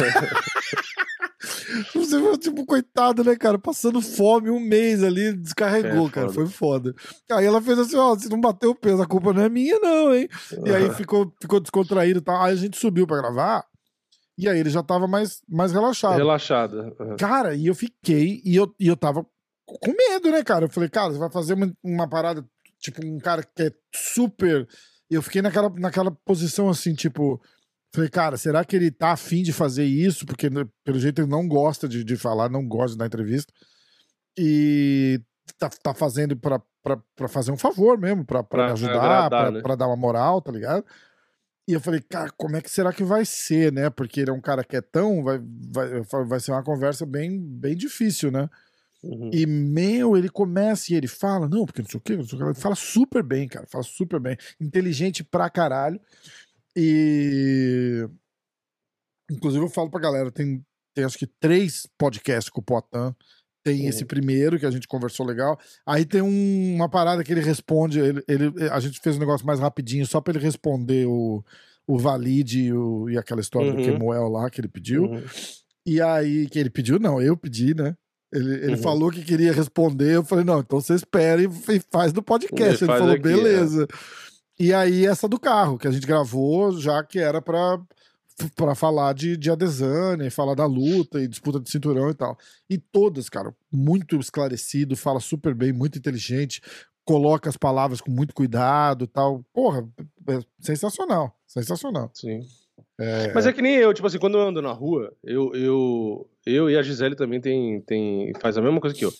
Você viu, tipo, coitado, né, cara? Passando fome um mês ali, descarregou, é, cara. Foi foda. Aí ela fez assim: ó, se não bateu o peso, a culpa não é minha, não, hein? E aí ficou, ficou descontraído e tal. Aí a gente subiu pra gravar. E aí ele já tava mais, mais relaxado.
Relaxado.
Uhum. Cara, e eu fiquei, e eu, e eu tava com medo, né, cara? Eu falei, cara, você vai fazer uma, uma parada, tipo, um cara que é super. Eu fiquei naquela, naquela posição assim, tipo. Falei, cara, será que ele tá afim de fazer isso? Porque, né, pelo jeito, ele não gosta de, de falar, não gosta de dar entrevista. E tá, tá fazendo pra, pra, pra fazer um favor mesmo, pra, pra, pra ajudar, agradar, pra, né? pra dar uma moral, tá ligado? E eu falei, cara, como é que será que vai ser, né? Porque ele é um cara quietão, vai, vai, vai ser uma conversa bem, bem difícil, né? Uhum. E, meu, ele começa e ele fala, não, porque não sei o quê, não sei o quê. Ele fala super bem, cara, fala super bem. Inteligente pra caralho. E. Inclusive, eu falo pra galera, tem, tem acho que três podcasts com o Potan tem uhum. esse primeiro que a gente conversou legal. Aí tem um, uma parada que ele responde. Ele, ele, a gente fez um negócio mais rapidinho só para ele responder o, o Valide e, o, e aquela história uhum. do Kemuel lá que ele pediu. Uhum. E aí, que ele pediu, não, eu pedi, né? Ele, ele uhum. falou que queria responder. Eu falei, não, então você espera e, faz no podcast. Ele, ele falou, aqui, beleza. É. E aí, essa do carro, que a gente gravou, já que era pra para falar de, de Adesanya, e falar da luta e disputa de cinturão e tal. E todas, cara, muito esclarecido, fala super bem, muito inteligente, coloca as palavras com muito cuidado e tal. Porra, é sensacional, sensacional.
Sim. É... Mas é que nem eu, tipo assim, quando eu ando na rua, eu, eu, eu e a Gisele também tem, tem, faz a mesma coisa que eu.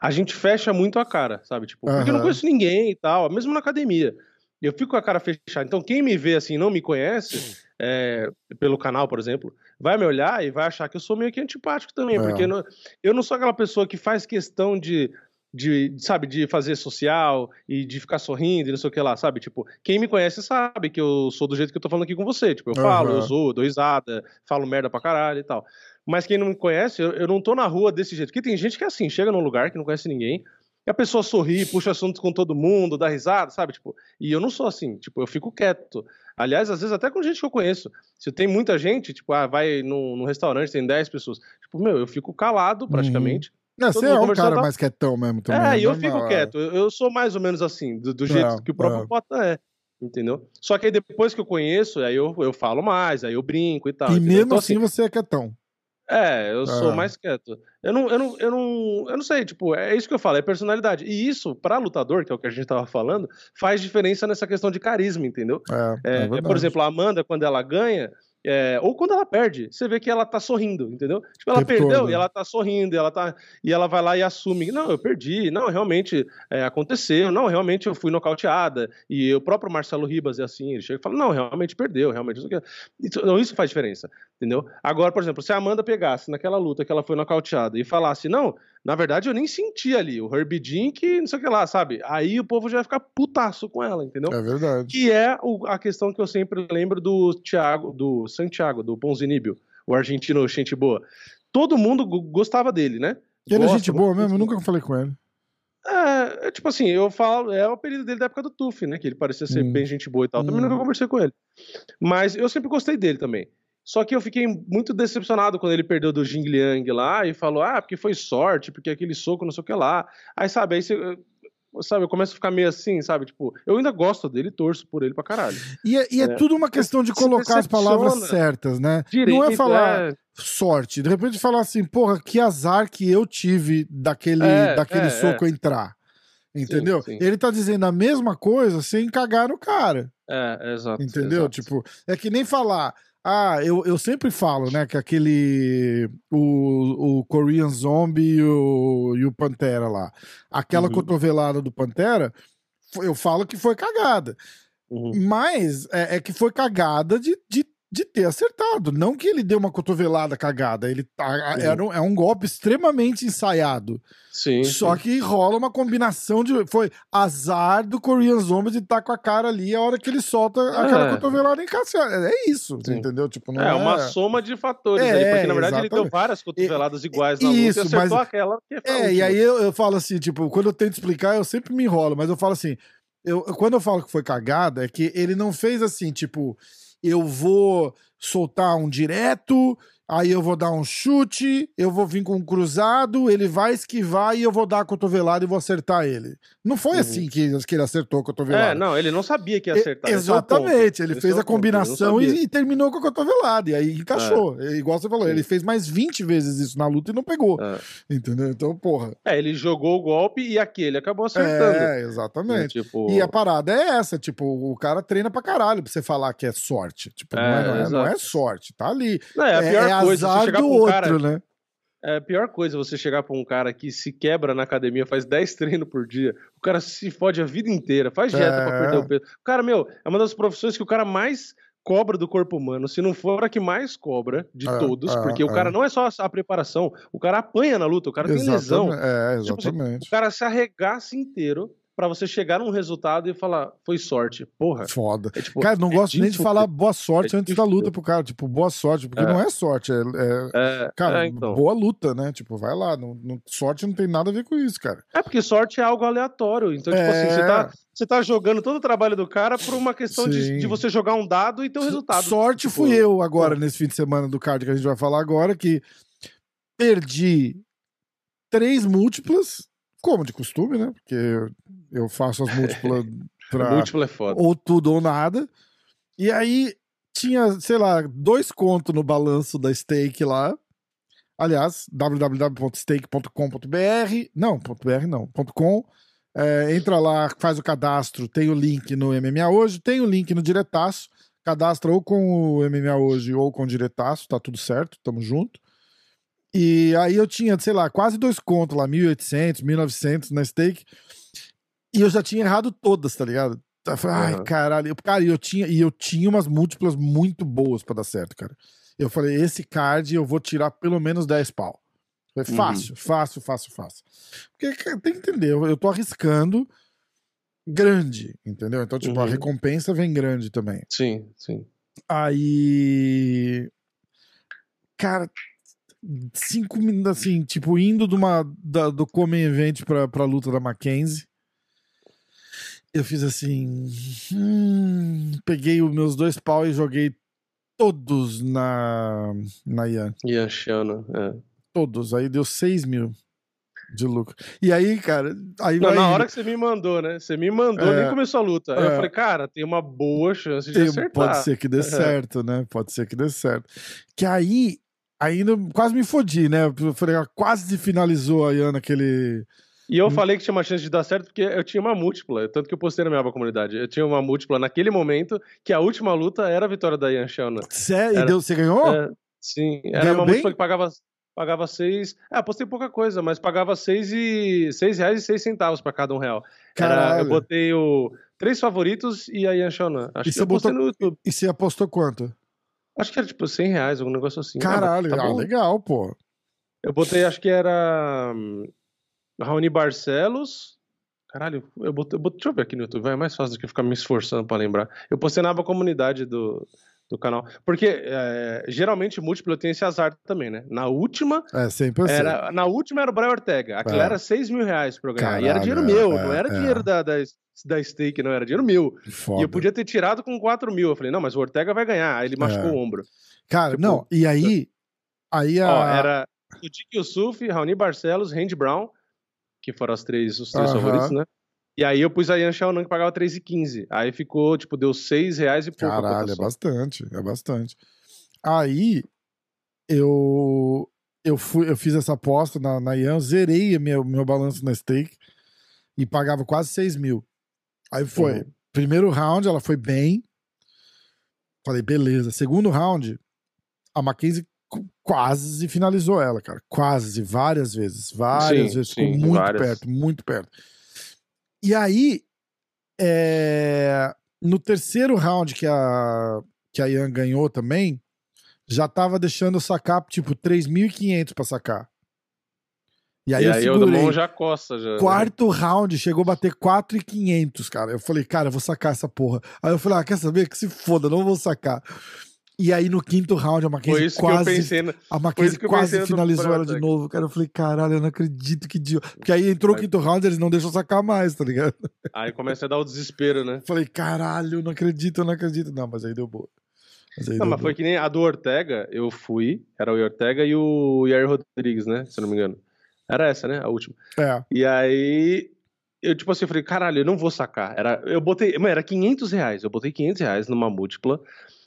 A gente fecha muito a cara, sabe? Tipo, porque eu não conheço ninguém e tal, mesmo na academia. Eu fico com a cara fechada. Então, quem me vê assim, não me conhece, é, pelo canal, por exemplo, vai me olhar e vai achar que eu sou meio que antipático também, é. porque não, eu não sou aquela pessoa que faz questão de, de, sabe, de fazer social e de ficar sorrindo e não sei o que lá, sabe? Tipo, quem me conhece sabe que eu sou do jeito que eu tô falando aqui com você. Tipo, eu falo, eu zoo, dou risada, falo merda pra caralho e tal. Mas quem não me conhece, eu, eu não tô na rua desse jeito. Porque tem gente que é assim, chega num lugar que não conhece ninguém, e a pessoa sorri, puxa assunto com todo mundo, dá risada, sabe? Tipo, e eu não sou assim, tipo, eu fico quieto. Aliás, às vezes até com gente que eu conheço. Se tem muita gente, tipo, ah, vai num, num restaurante, tem 10 pessoas. Tipo, meu, eu fico calado uhum. praticamente. Uhum.
Não, você é um cara tá... mais quietão mesmo também.
É, e eu fico é. quieto. Eu, eu, sou mais ou menos assim, do, do jeito é, que o próprio é. Bota é. Entendeu? Só que aí depois que eu conheço, aí eu, eu falo mais, aí eu brinco e tal.
E entendeu? mesmo então, assim, assim você é quietão.
É, eu sou é. mais quieto. Eu não, eu, não, eu, não, eu não sei, tipo, é isso que eu falo, é personalidade. E isso, para lutador, que é o que a gente tava falando, faz diferença nessa questão de carisma, entendeu? É, é, é por exemplo, a Amanda, quando ela ganha, é, ou quando ela perde, você vê que ela tá sorrindo, entendeu? Tipo, ela perdeu e ela tá sorrindo, e ela, tá, e ela vai lá e assume: não, eu perdi, não, realmente é, aconteceu, não, realmente eu fui nocauteada. E o próprio Marcelo Ribas é assim, ele chega e fala: não, realmente perdeu, realmente isso. Então, isso faz diferença, entendeu? Agora, por exemplo, se a Amanda pegasse naquela luta que ela foi nocauteada e falasse: não, na verdade, eu nem senti ali. O Herbie Jean que não sei o que lá, sabe? Aí o povo já vai ficar putaço com ela, entendeu?
É verdade.
Que é o, a questão que eu sempre lembro do Thiago, do Santiago, do Ponzinibio, o argentino gente boa. Todo mundo gostava dele, né?
Ele é gente boa mesmo? Eu nunca falei com ele.
É, é, tipo assim, eu falo, é o apelido dele da época do Tuf, né? Que ele parecia ser hum. bem gente boa e tal. Também hum. nunca conversei com ele. Mas eu sempre gostei dele também. Só que eu fiquei muito decepcionado quando ele perdeu do Jing Liang lá e falou: ah, porque foi sorte, porque aquele soco, não sei o que lá. Aí, sabe, aí você. Sabe, eu começo a ficar meio assim, sabe? Tipo, eu ainda gosto dele, torço por ele pra caralho.
E é, e é, é. tudo uma questão de colocar as palavras certas, né? Direito, não é falar é... sorte. De repente falar assim, porra, que azar que eu tive daquele, é, daquele é, soco entrar. Entendeu? Sim, sim. Ele tá dizendo a mesma coisa sem cagar no cara.
É, exato.
Entendeu?
Exato.
Tipo, é que nem falar, ah, eu, eu sempre falo, né, que aquele. O, o Korean Zombie e o, e o Pantera lá. Aquela uhum. cotovelada do Pantera, eu falo que foi cagada. Uhum. Mas é, é, que foi cagada de, de de ter acertado. Não que ele deu uma cotovelada cagada. Ele tá, era um, é um golpe extremamente ensaiado.
Sim.
Só
sim.
que rola uma combinação de. Foi azar do Korean Zombie de estar tá com a cara ali a hora que ele solta é. aquela cotovelada em casa. É isso, sim. entendeu? Tipo, não é,
é uma soma de fatores é, aí, porque na verdade exatamente. ele deu várias cotoveladas iguais na
isso,
luta e acertou mas, aquela
que É, e aí eu, eu falo assim, tipo, quando eu tento explicar, eu sempre me enrolo, mas eu falo assim. Eu, quando eu falo que foi cagada, é que ele não fez assim, tipo eu vou soltar um direto, aí eu vou dar um chute, eu vou vir com um cruzado, ele vai esquivar e eu vou dar a cotovelada e vou acertar ele. Não foi uhum. assim que, que ele acertou a cotovelada.
É, não, ele não sabia que ia acertar.
É exatamente, ele fez a combinação e, e, terminou com a cotovelada, e aí encaixou. É. Igual você falou, Sim. ele fez mais 20 vezes isso na luta e não pegou. É. Entendeu? Então, porra.
É, ele jogou o golpe e aquele acabou acertando.
É, exatamente. tipo... E a parada é essa, tipo, o cara treina pra caralho pra você falar que é sorte. Tipo, não, é, não, é, é, sorte, tá ali.
Não, é a pior é, coisa, azar do um outro, cara... né? É a pior coisa você chegar pra um cara que se quebra na academia, faz 10 treinos por dia, o cara se fode a vida inteira, faz dieta é. pra perder o peso. O cara, meu, é uma das profissões que o cara mais cobra do corpo humano, se não for a que mais cobra de é, todos, é, porque o cara é. não é só a preparação, o cara apanha na luta, o cara tem lesão.
É, exatamente.
Tipo, o cara se arregaça inteiro para você chegar num resultado e falar, foi sorte. Porra.
Foda. É, tipo, cara, não é gosto nem de falar boa sorte é antes da luta pro cara. Tipo, boa sorte, porque é. não é sorte. É, é, é cara, então. boa luta, né? Tipo, vai lá. Não, não, sorte não tem nada a ver com isso, cara.
É porque sorte é algo aleatório. Então, tipo assim, você tá, você tá jogando todo o trabalho do cara por uma questão de, de, você jogar um dado e ter um resultado.
Sorte
tipo,
fui eu agora, nesse fim de semana do card que a gente vai falar agora, que perdi três múltiplas como de costume, né? Porque eu faço as múltiplas pra.
Múltipla é foda.
Ou tudo ou nada. E aí tinha, sei lá, dois contos no balanço da stake lá. Aliás, www.stake.com.br. Não, .br não, .com. É, entra lá, faz o cadastro, tem o link no MMA hoje, tem o link no Diretaço. Cadastra ou com o MMA hoje ou com o Diretaço, tá tudo certo, tamo junto. E aí eu tinha, sei lá, quase dois contos lá, 1.800, 1.900 na stake. E eu já tinha errado todas, tá ligado? Eu falei, ai, caralho. Cara, e eu tinha, e eu tinha umas múltiplas muito boas para dar certo, cara. Eu falei, esse card eu vou tirar pelo menos 10 pau. É fácil, uhum. fácil, fácil, fácil. Porque tem que entender, eu, eu tô arriscando grande, entendeu? Então, tipo, uhum. a recompensa vem grande também.
Sim, sim.
Aí. Cara, cinco minutos, assim, tipo, indo de uma, da, do Come Event pra, pra luta da Mackenzie. Eu fiz assim. Hum, peguei os meus dois pau e joguei todos na, na Ian.
Ian Shana, é.
Todos. Aí deu 6 mil de lucro. E aí, cara. Aí
Não,
vai...
Na hora que você me mandou, né? Você me mandou, é, nem começou a luta. Aí é, eu falei, cara, tem uma boa chance de tem, acertar.
Pode ser que dê certo, né? Pode ser que dê certo. Que aí, ainda quase me fodi, né? Eu falei, quase finalizou a Ian naquele
e eu hum. falei que tinha uma chance de dar certo porque eu tinha uma múltipla, tanto que eu postei na minha comunidade. Eu tinha uma múltipla naquele momento, que a última luta era a vitória da Ian Shana.
Sério? E deu, você ganhou? É,
sim, era Ganhou uma bem? múltipla que pagava, pagava seis. É, postei pouca coisa, mas pagava seis, e, seis reais e seis centavos para cada um real. Era, eu botei o três favoritos e a Ian Shana.
Acho e que você botou, no YouTube. E você apostou quanto?
Acho que era tipo 100 reais, algum negócio assim.
Caralho, tá ah, legal, pô.
Eu botei, acho que era Raoni Barcelos. Caralho, eu botei, eu botei, deixa eu ver aqui no YouTube, vai é mais fácil do que ficar me esforçando para lembrar. Eu postei na aba comunidade do, do canal. Porque é, geralmente múltiplo tem esse azar também, né? Na última.
É, sempre assim.
Era, na última era o Brian Ortega. Aquilo é. era 6 mil reais pra eu ganhar. Caralho, e era dinheiro meu, é, não era é. dinheiro da, da, da stake, não, era dinheiro meu. Foda. E eu podia ter tirado com 4 mil. Eu falei, não, mas o Ortega vai ganhar. Aí ele machucou é. o ombro.
Cara, tipo, não, e aí. Aí a.
Ó, era o Dick Yusuf, Raoni Barcelos, Randy Brown que foram as três, os três uhum. favoritos, né? E aí eu pus a Yan Xiaonan que pagava 3,15. Aí ficou, tipo, deu 6 reais e pouco.
Caralho, é bastante, é bastante. Aí eu eu fui, eu fiz essa aposta na, na Ian, zerei meu, meu balanço na stake e pagava quase 6 mil. Aí foi. Uhum. Primeiro round, ela foi bem. Falei, beleza. Segundo round, a Mackenzie quase finalizou ela, cara. Quase, várias vezes. Várias sim, vezes. Sim, Ficou muito várias. perto, muito perto. E aí, é... no terceiro round que a, que a Ian ganhou também, já tava deixando sacar, tipo, 3.500 pra sacar.
E aí, e eu, aí segurei. o já coça. Já.
Quarto round, chegou a bater 4,500, cara. Eu falei, cara, eu vou sacar essa porra. Aí eu falei, ah, quer saber? Que se foda, não vou sacar. E aí no quinto round a Mackenzie quase. No... A Mackenzie quase finalizou ela de novo. Cara, eu falei, caralho, eu não acredito que idiota. Porque aí entrou o quinto round eles não deixam sacar mais, tá ligado?
Aí começa a dar o desespero, né?
Falei, caralho, eu não acredito, eu não acredito. Não, mas aí deu boa.
Mas aí não, mas boa. foi que nem a do Ortega, eu fui, era o Ortega e o Yair Rodrigues, né? Se eu não me engano. Era essa, né? A última.
É.
E aí eu, tipo assim, eu falei, caralho, eu não vou sacar. Era, eu botei, mano, era 500 reais. Eu botei 500 reais numa múltipla.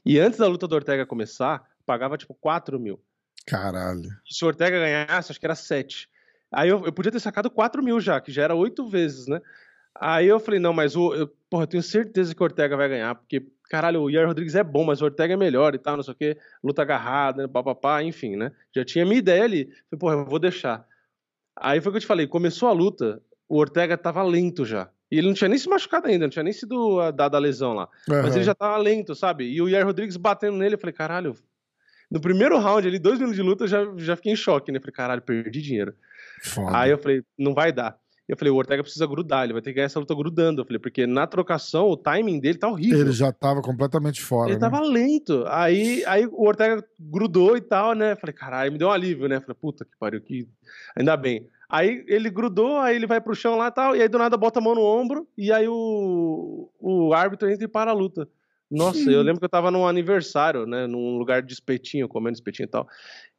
E antes da luta do Ortega começar, pagava tipo 4 mil.
Caralho.
Se o Ortega ganhasse, acho que era 7. Aí eu, eu podia ter sacado 4 mil já, que já era 8 vezes, né? Aí eu falei, não, mas o. Eu, porra, eu tenho certeza que o Ortega vai ganhar, porque, caralho, o Yair Rodrigues é bom, mas o Ortega é melhor e tal, não sei o quê, luta agarrada, papapá, enfim, né? Já tinha minha ideia ali. Falei, porra, eu vou deixar. Aí foi o que eu te falei, começou a luta, o Ortega tava lento já. E ele não tinha nem se machucado ainda, não tinha nem sido ah, a lesão lá. Uhum. Mas ele já tava lento, sabe? E o Yair Rodrigues batendo nele, eu falei, caralho. No primeiro round, ali, dois minutos de luta, eu já, já fiquei em choque, né? Eu falei, caralho, perdi dinheiro. Foda. Aí eu falei, não vai dar. Eu falei, o Ortega precisa grudar, ele vai ter que ganhar essa luta grudando. Eu falei, porque na trocação o timing dele tá horrível.
Ele já tava completamente fora.
Ele
né?
tava lento. Aí, aí o Ortega grudou e tal, né? Eu falei, caralho, me deu um alívio, né? Eu falei, puta que pariu, que. Ainda bem. Aí ele grudou, aí ele vai pro chão lá e tal, e aí do nada bota a mão no ombro, e aí o, o árbitro entra e para a luta. Nossa, eu lembro que eu tava num aniversário, né, num lugar de espetinho, comendo espetinho e tal.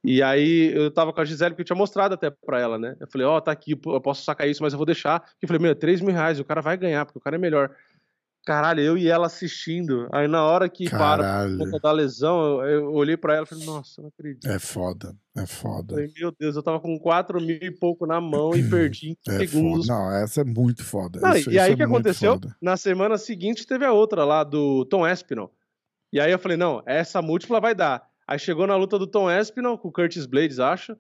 E aí eu tava com a Gisele, porque eu tinha mostrado até pra ela, né? Eu falei, ó, oh, tá aqui, eu posso sacar isso, mas eu vou deixar. Eu falei, meu, 3 mil reais, o cara vai ganhar, porque o cara é melhor. Caralho, eu e ela assistindo. Aí na hora que Caralho. para da lesão, eu, eu olhei para ela e falei, nossa, não acredito.
É foda, é foda.
Falei, meu Deus, eu tava com 4 mil e pouco na mão e perdi em é segundos.
Foda. Não, essa é muito foda.
Não,
isso,
e aí o que aconteceu? Foda. Na semana seguinte teve a outra lá do Tom Espinal. E aí eu falei, não, essa múltipla vai dar. Aí chegou na luta do Tom Espinal com o Curtis Blades, acho.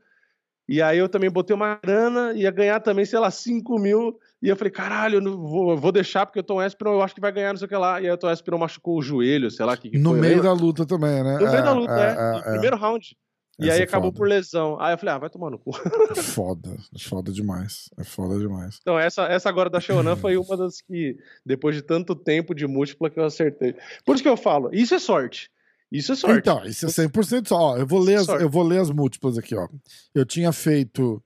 E aí eu também botei uma grana, ia ganhar também, sei lá, 5 mil. E eu falei, caralho, eu vou, vou deixar porque o Tom Espinal eu acho que vai ganhar, não sei o que lá. E aí o Tom Espinal machucou o joelho, sei lá. Que, que
no foi, meio da luta também, né?
No é, meio da luta, é. é, é. é. primeiro round. E
Essa
aí
é
acabou
foda.
por lesão. Aí eu falei, ah, vai tomar no cu.
Foda, foda demais. É foda demais.
Então, essa, essa agora da Sheonan foi uma das que, depois de tanto tempo de múltipla, que eu acertei. Por isso que eu falo, isso é sorte. Isso é sorte.
Então, isso é 100% só. Ó, eu, vou ler as,
Sorte.
eu vou ler as múltiplas aqui, ó. Eu tinha feito.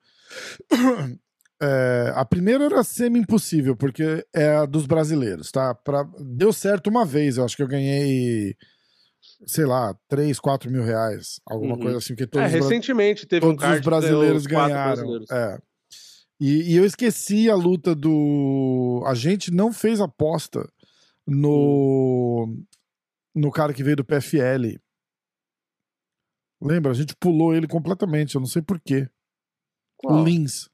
é, a primeira era semi-impossível, porque é a dos brasileiros, tá? Pra, deu certo uma vez, eu acho que eu ganhei, sei lá, 3, 4 mil reais. Alguma
Uhum.
coisa assim, que
é,
todos, os, bra-
recentemente teve um
todos
card
os brasileiros ganharam.
brasileiros.
É. E, e eu esqueci a luta do. A gente não fez aposta no. No cara que veio do PFL. Lembra? A gente pulou ele completamente, eu não sei porquê. O Lins.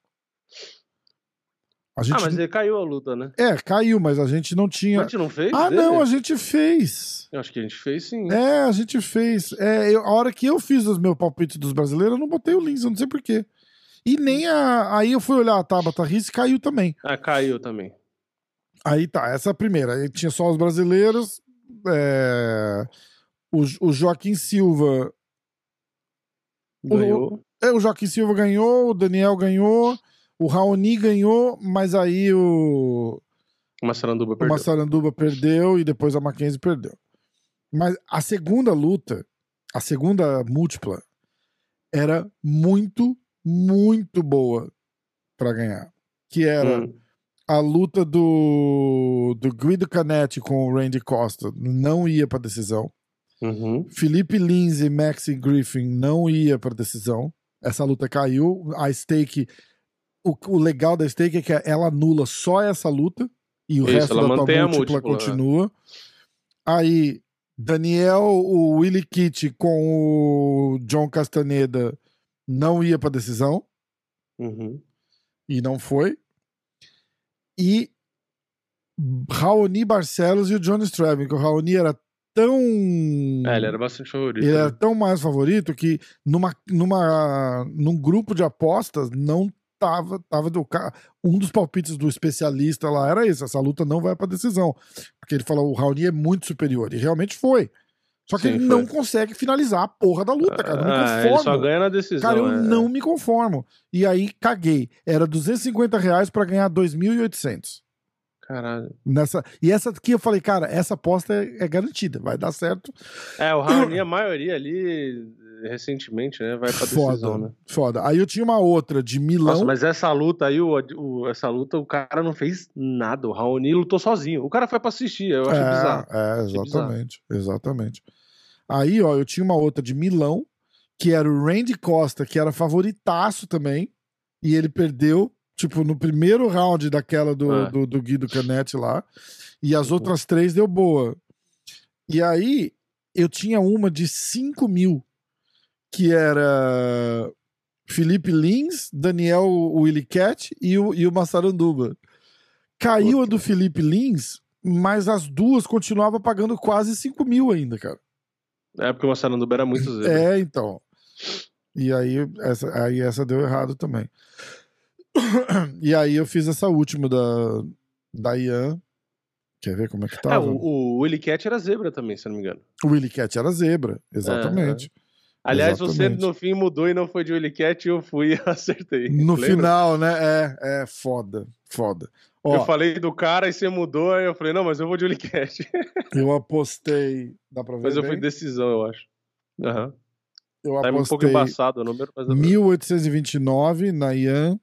A gente.
Ah, mas ele caiu a luta, né?
É, caiu, mas a gente não
A
tinha.
gente não fez?
Ah,
dele?
não, a gente fez.
Eu acho que a gente fez sim.
É, a gente fez. É, eu- a hora que eu fiz os meus palpites dos brasileiros, eu não botei o Lins, eu não sei porquê. E nem a. Aí eu fui olhar a Tabata e caiu também.
Ah, caiu também.
Aí tá, essa é a primeira. Aí tinha só os brasileiros. É, O, o Joaquim Silva. O-
Ganhou.
É, o Joaquim Silva ganhou, o Daniel ganhou, o Raoni ganhou, mas aí o,
O Massaranduba
o
perdeu.
Massaranduba perdeu e depois a Mackenzie perdeu. Mas a segunda luta, a segunda múltipla, era muito, muito boa pra ganhar. Que era
Hum.
A luta do, do Guido Canetti com o Randy Costa. Não ia pra decisão.
Uhum.
Felipe Lins e Maxi Griffin não ia pra decisão. Essa luta caiu. A stake. O, o legal da stake é que ela anula só essa luta e o
Isso,
resto da tua múltipla,
múltipla, é.
continua. Aí, Daniel, o Willie Kitt com o John Castaneda não ia pra decisão
Uhum.
e não foi. E Raoni Barcelos e o John Strabin, que o Raoni era tão.
É, ele era bastante favorito.
Ele era
né?
tão mais favorito que numa, numa, num grupo de apostas não tava, tava do um dos palpites do especialista lá era esse, essa luta não vai pra decisão, porque ele falou o Raoni é muito superior e realmente foi. Só que
Sim,
ele
foi.
não consegue finalizar a porra da luta, cara. Eu não me
Ah, ele
conformo.
só ganha na decisão.
Cara, eu
é.
não me conformo. E aí, caguei. Era 250 reais pra ganhar 2.800.
Caralho.
Nessa... E essa aqui eu falei, cara, essa aposta é, é garantida, vai dar certo.
É, o Raoni, a maioria ali, recentemente, né, vai pra decisão,
Foda,
né?
foda. Aí eu tinha uma outra de Milão.
Nossa, mas essa luta aí, o, o- essa luta, o cara não fez nada. O Raoni lutou sozinho. O cara foi pra assistir, eu acho
é,
bizarro.
É,
Achei bizarro.
exatamente. Aí, ó, eu tinha uma outra de Milão, que era o Randy Costa, que era favoritaço também. E ele perdeu, tipo, no primeiro round daquela do,
Ah.
do, do Guido Canetti lá. E as
Uhum.
outras três deu boa. E aí, eu tinha uma de 5 mil, que era Felipe Lins, Daniel Willy Cat e o, e o Massaranduba. Caiu a do Felipe Lins, mas as duas continuavam pagando quase 5 mil ainda, cara.
É porque o Massaranduba era muito zebra.
É, então. E aí essa, aí essa deu errado também. E aí eu fiz essa última da, da Ian. Quer ver como é que
É,
tava?
o, o Willy Cat era zebra também, se não me engano.
O Willy Cat era zebra, exatamente.
Aliás,
Exatamente.
você no fim mudou e não foi de Willy Cat e eu fui e acertei.
No
Lembra?
final, né? É, é foda, foda. Ó,
Eu falei do cara e você mudou, aí eu falei, não, mas eu vou de Cat.
eu apostei. Dá pra ver?
Mas eu fui
bem?
decisão, eu acho. Aham.
Eu
Tá um pouco
apostei
embaçado o número, mas...
1829 na Ian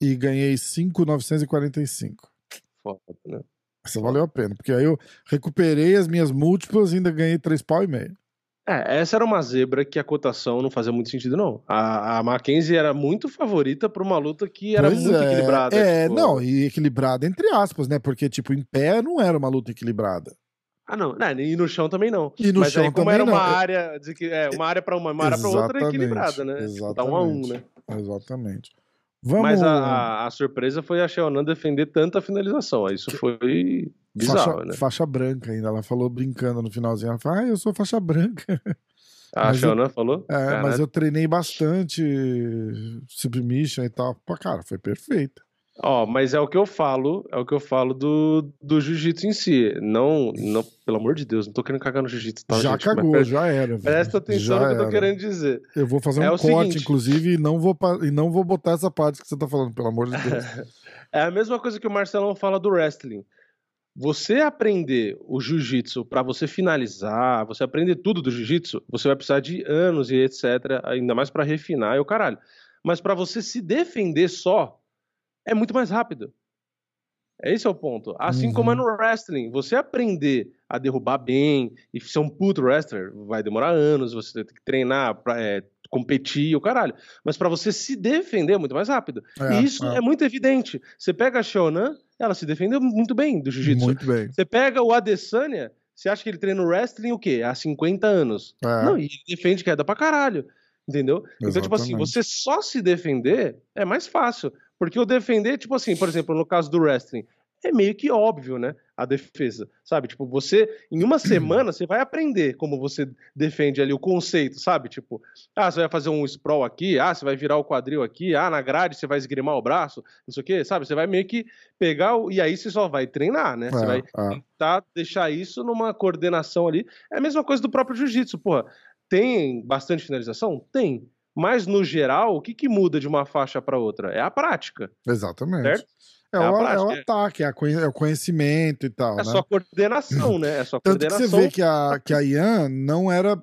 e ganhei 5,945.
Foda, né?
Essa valeu a pena, porque aí eu recuperei as minhas múltiplas e ainda ganhei três pau e meio.
É, essa era uma zebra que a cotação não fazia muito sentido, não. A, a Mackenzie era muito favorita pra uma luta que era
Pois
muito
é,
equilibrada.
É,
tipo-
não, e equilibrada entre aspas, né? Porque, tipo, em pé não era uma luta equilibrada.
Ah, não. não, E no chão também não.
E no
Mas
chão
aí, como era
não.
uma
É-
área, desequi- é, uma área pra uma, uma área pra outra, é
Exatamente,
equilibrada, né? Tipo, tá um a um,
exatamente.
né?
Exatamente. Vamos.
Mas a, a- a surpresa foi a Sheonan defender tanta finalização. Isso foi bizarro,
faixa,
né?
faixa branca ainda. Ela falou brincando no finalzinho. Ela falou, ah, eu sou faixa branca.
A
mas eu-
Sheonan falou?
É,
Caralho.
mas eu treinei bastante submission e tal. Pô, cara, foi perfeita.
Ó, mas é o que eu falo, é o que eu falo do, do jiu-jitsu em si. Não, não, pelo amor de Deus, não tô querendo cagar no jiu-jitsu, tá,
já
gente?
cagou,
Mas
já era. velho.
Presta atenção
Já
no que eu tô
era.
querendo dizer.
Eu vou fazer
É
um
o
corte,
seguinte.
inclusive, e não, vou, e não vou botar essa parte que você tá falando, pelo amor de Deus.
É a mesma coisa que o Marcelão fala do wrestling. Você aprender o jiu-jitsu pra você finalizar, você aprender tudo do jiu-jitsu, você vai precisar de anos e etc, ainda mais pra refinar e o caralho. Mas pra você se defender só, é muito mais rápido. Esse é o ponto. Assim
Uhum.
como é no wrestling, você aprender a derrubar bem e ser um puto wrestler vai demorar anos, você tem que treinar, pra, é, competir, o caralho. Mas pra você se defender é muito mais rápido.
É,
e isso
é.
é. muito evidente. Você pega a Shonan, ela se defendeu muito bem do jiu-jitsu.
Muito bem.
Você pega o Adesanya, você acha que ele treina wrestling o quê? Há 50 anos.
É.
Não, e ele defende queda pra caralho. Entendeu? Então, tipo assim,
Exatamente.
você só se defender é mais fácil. Porque o defender, tipo assim, por exemplo, no caso do wrestling, é meio que óbvio, né? A defesa, sabe? Tipo, você, em uma semana, você vai aprender como você defende ali o conceito, sabe? Tipo, ah, você vai fazer um sprawl aqui, ah, você vai virar o quadril aqui, ah, na grade você vai esgrimar o braço, não sei o quê, sabe? Você vai meio que pegar, o... e aí você só vai treinar, né? Você
É,
vai
é.
tentar deixar isso numa coordenação ali. É a mesma coisa do próprio jiu-jitsu, porra. Tem bastante finalização? Tem. Mas, no geral, o que, que muda de uma faixa para outra? É a prática.
Exatamente.
Certo?
É,
É
o, é o
é.
ataque, é, é o conhecimento e tal.
É
né?
só coordenação, né? É só
Tanto que
coordenação.
você vê que a, que a Ian não era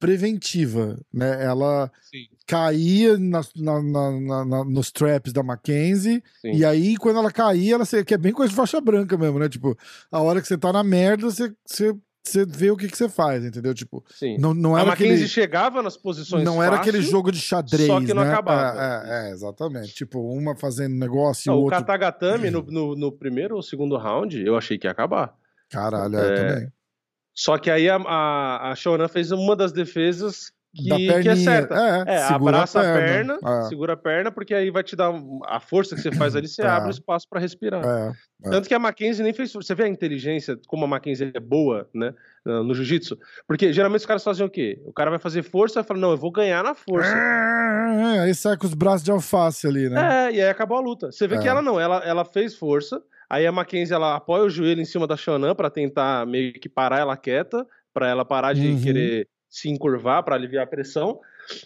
preventiva, né? Ela
Sim,
caía na- na- na- na- nos traps da Mackenzie,
sim.
e aí quando ela caía, ela que é bem coisa de faixa branca mesmo, né? Tipo, a hora que você tá na merda, você, você, você vê o que, que você faz, entendeu? Tipo,
sim.
não, não
a
era
Mackenzie
aquele.
chegava nas posições
Não era aquele
fácil.
jogo de xadrez,
só que não
né?
acabava.
É, é, é, exatamente. Tipo, uma fazendo negócio e
Não,
o
o
outro.
Katagatame, no, no, no primeiro ou segundo round, eu achei que ia acabar.
Caralho, é,
É,
também.
Só que aí a, a, a Shonan fez uma das defesas que, que é certa.
É,
É, abraça a perna,
É,
segura a perna, porque aí vai te dar a força que você faz ali, você
É.
abre o espaço pra respirar.
é. é.
Tanto que a Mackenzie nem fez. Você vê a inteligência, como a Mackenzie é boa, né? No jiu-jitsu. Porque geralmente os caras fazem o quê? O cara vai fazer força e fala, não, eu vou ganhar na força.
É, aí sai com os braços de alface ali, né?
É, e aí acabou a luta. Você vê que ela não, ela, ela fez força. Aí a Mackenzie ela apoia o joelho em cima da Shonan pra tentar meio que parar ela quieta, pra ela parar de
Uhum.
querer se encurvar pra aliviar a pressão.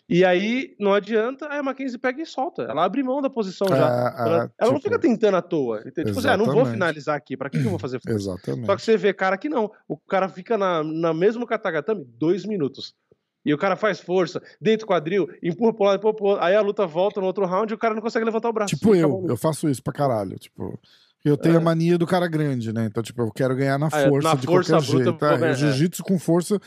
E aí não adianta, aí a Mackenzie pega e solta. Ela abre mão da posição já.
É,
Ela,
é,
ela não
tipo,
fica tentando à toa. Tipo assim, ah, não vou
Exatamente.
finalizar aqui. Pra que, que eu vou fazer força?
Exatamente.
Só que você vê cara que não. O cara fica na, na mesmo katagatame dois minutos. E o cara faz força, deita o quadril, empurra pro lado, empurra pro outro. Aí a luta volta no outro round e o cara não consegue levantar o braço.
Tipo eu, eu faço isso pra caralho. Tipo, eu tenho a mania do cara grande, né? Então, tipo, eu quero ganhar na
Ah, é,
força
na
de
força
qualquer
bruta
jeito. É, o jiu-jitsu com força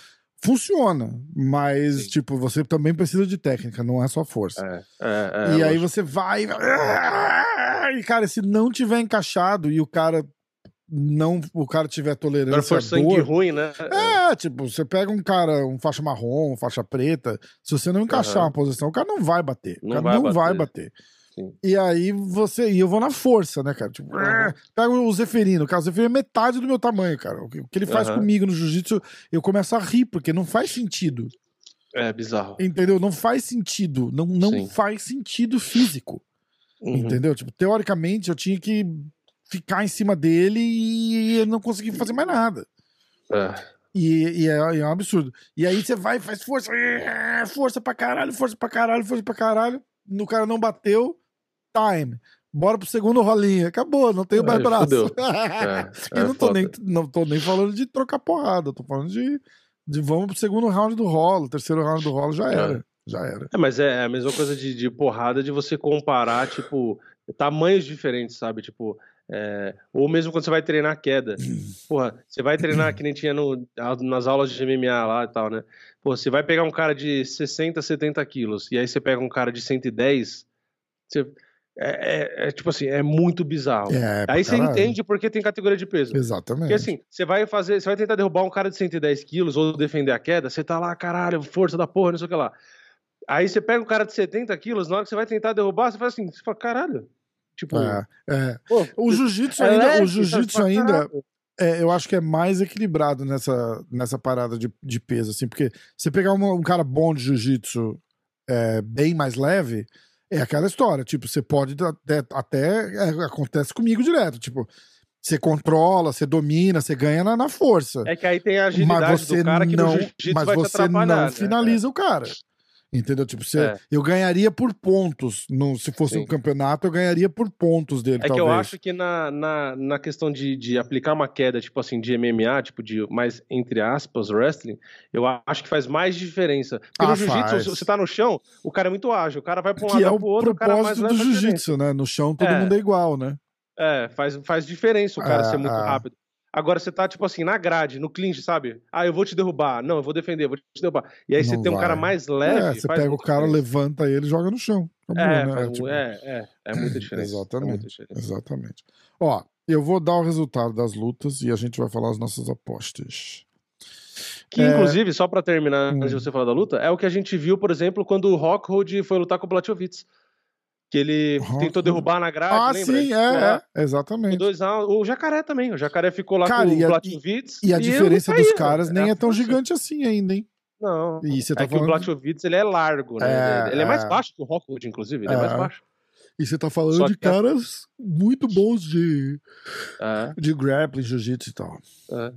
funciona, mas,
Sim.
tipo, você também precisa de técnica, não é só força.
É, é, é,
e aí você vai. E, cara, se não tiver encaixado e o cara não. O cara tiver
Agora
tolerância
for
à
sangue
dor.
ruim, né?
É, tipo, você pega um cara, um faixa marrom, um faixa preta, se você não encaixar
Aham.
uma posição, o cara não vai bater. O
Não
cara
vai
não
bater.
vai bater.
Sim.
E aí você. E eu vou na força, né, cara? Tipo,
Aham.
pega o Zeferino. Cara, o Zeferino é metade do meu tamanho, cara. O que ele faz
Aham.
comigo no jiu-jitsu, eu começo a rir, porque não faz sentido.
É bizarro.
Entendeu? Não faz sentido. Não, não
Sim.
faz sentido físico.
Uhum.
Entendeu? Tipo, teoricamente eu tinha que ficar em cima dele e eu não consegui fazer mais nada.
É.
E, e é, e é um absurdo. E aí você vai faz força, força pra caralho, força pra caralho, força pra caralho. No cara não bateu, time. Bora pro segundo rolinho. Acabou, não tenho mais braço.
É,
e
é
não, tô
foda.
nem, não tô nem falando de trocar porrada, tô falando de, de vamos pro segundo round do rolo, terceiro round do rolo já era. Já era.
É, mas é a mesma coisa de, de porrada de você comparar, tipo, tamanhos diferentes, sabe? Tipo, é, ou mesmo quando você vai treinar queda. Porra, você vai treinar que nem tinha no, nas aulas de MMA lá e tal, né? Pô, você vai pegar um cara de 60, 70 quilos, e aí você pega um cara de 110, você, é, é- é tipo assim, é muito bizarro.
É,
aí você
caralho.
entende porque tem categoria de peso.
Exatamente.
Porque assim, você vai fazer, você vai tentar derrubar um cara de 110 quilos ou defender a queda, você tá lá, caralho, força da porra, não sei o que lá. Aí você pega um cara de 70 quilos, na hora que você vai tentar derrubar, você faz assim, você fala, caralho. Tipo,
É, é.
pô,
O jiu-jitsu
é
ainda,
leve,
o jiu-jitsu ainda é, eu acho que é mais equilibrado nessa, nessa parada de, de peso, assim, porque você pegar uma- um cara bom de jiu-jitsu é, bem mais leve, É aquela história, tipo, você pode até, até é, acontece comigo direto, tipo, você controla, você domina, você ganha na, na, força.
É que aí tem a agilidade
mas você
do cara que
não, mas você não
né?
finaliza o cara. Entendeu? Tipo, você,
É.
eu ganharia por pontos. No, se fosse
Sim.
um campeonato, eu ganharia por pontos dele,
É que
talvez.
eu acho que na, na, na questão de, de aplicar uma queda, tipo assim, de MMA, tipo de mais, entre aspas, wrestling, eu acho que faz mais diferença. Porque
Ah,
no jiu-jitsu, você tá no chão, o cara é muito ágil, o cara vai pra um
que
lado
é o
pro outro, o cara mais
do jiu-jitsu, né? No chão todo
É.
mundo é igual, né?
É, faz, faz diferença o cara
É,
ser muito
é.
rápido. Agora você tá, tipo assim, na grade, no clinch, sabe? Ah, eu vou te derrubar. Não, eu vou defender, eu vou te derrubar. E aí você
Não
tem um cara
vai.
mais leve.
é, você pega o cara,
diferença.
levanta ele e joga no chão. Acabou,
É,
né?
faz,
Tipo,
é, é, é muita diferença. É
Exatamente.
diferença.
Exatamente. Ó, eu vou dar o resultado das lutas e a gente vai falar as nossas apostas.
Que,
É.
inclusive, só pra terminar,
Hum.
antes de você falar da luta, é o que a gente viu, por exemplo, quando o Rockhold foi lutar com o Blachowicz. Que ele
Rockhold?
tentou derrubar na grade,
ah,
lembra?
sim, é, é, exatamente.
Dois rounds. O Jacaré também. O Jacaré ficou lá
Cara,
com
e
o
a-
Blachowicz.
E a diferença
não
dos caras nem
a
é tão gigante assim ainda, hein?
Não.
E você tá
é que o
falando.
Blachowicz, ele é largo, né?
É,
ele, é mais
é.
baixo que o Rockhold, inclusive. Ele é,
É.
mais baixo.
E você tá falando de caras muito bons de,
É,
de grappling, jiu-jitsu e tal.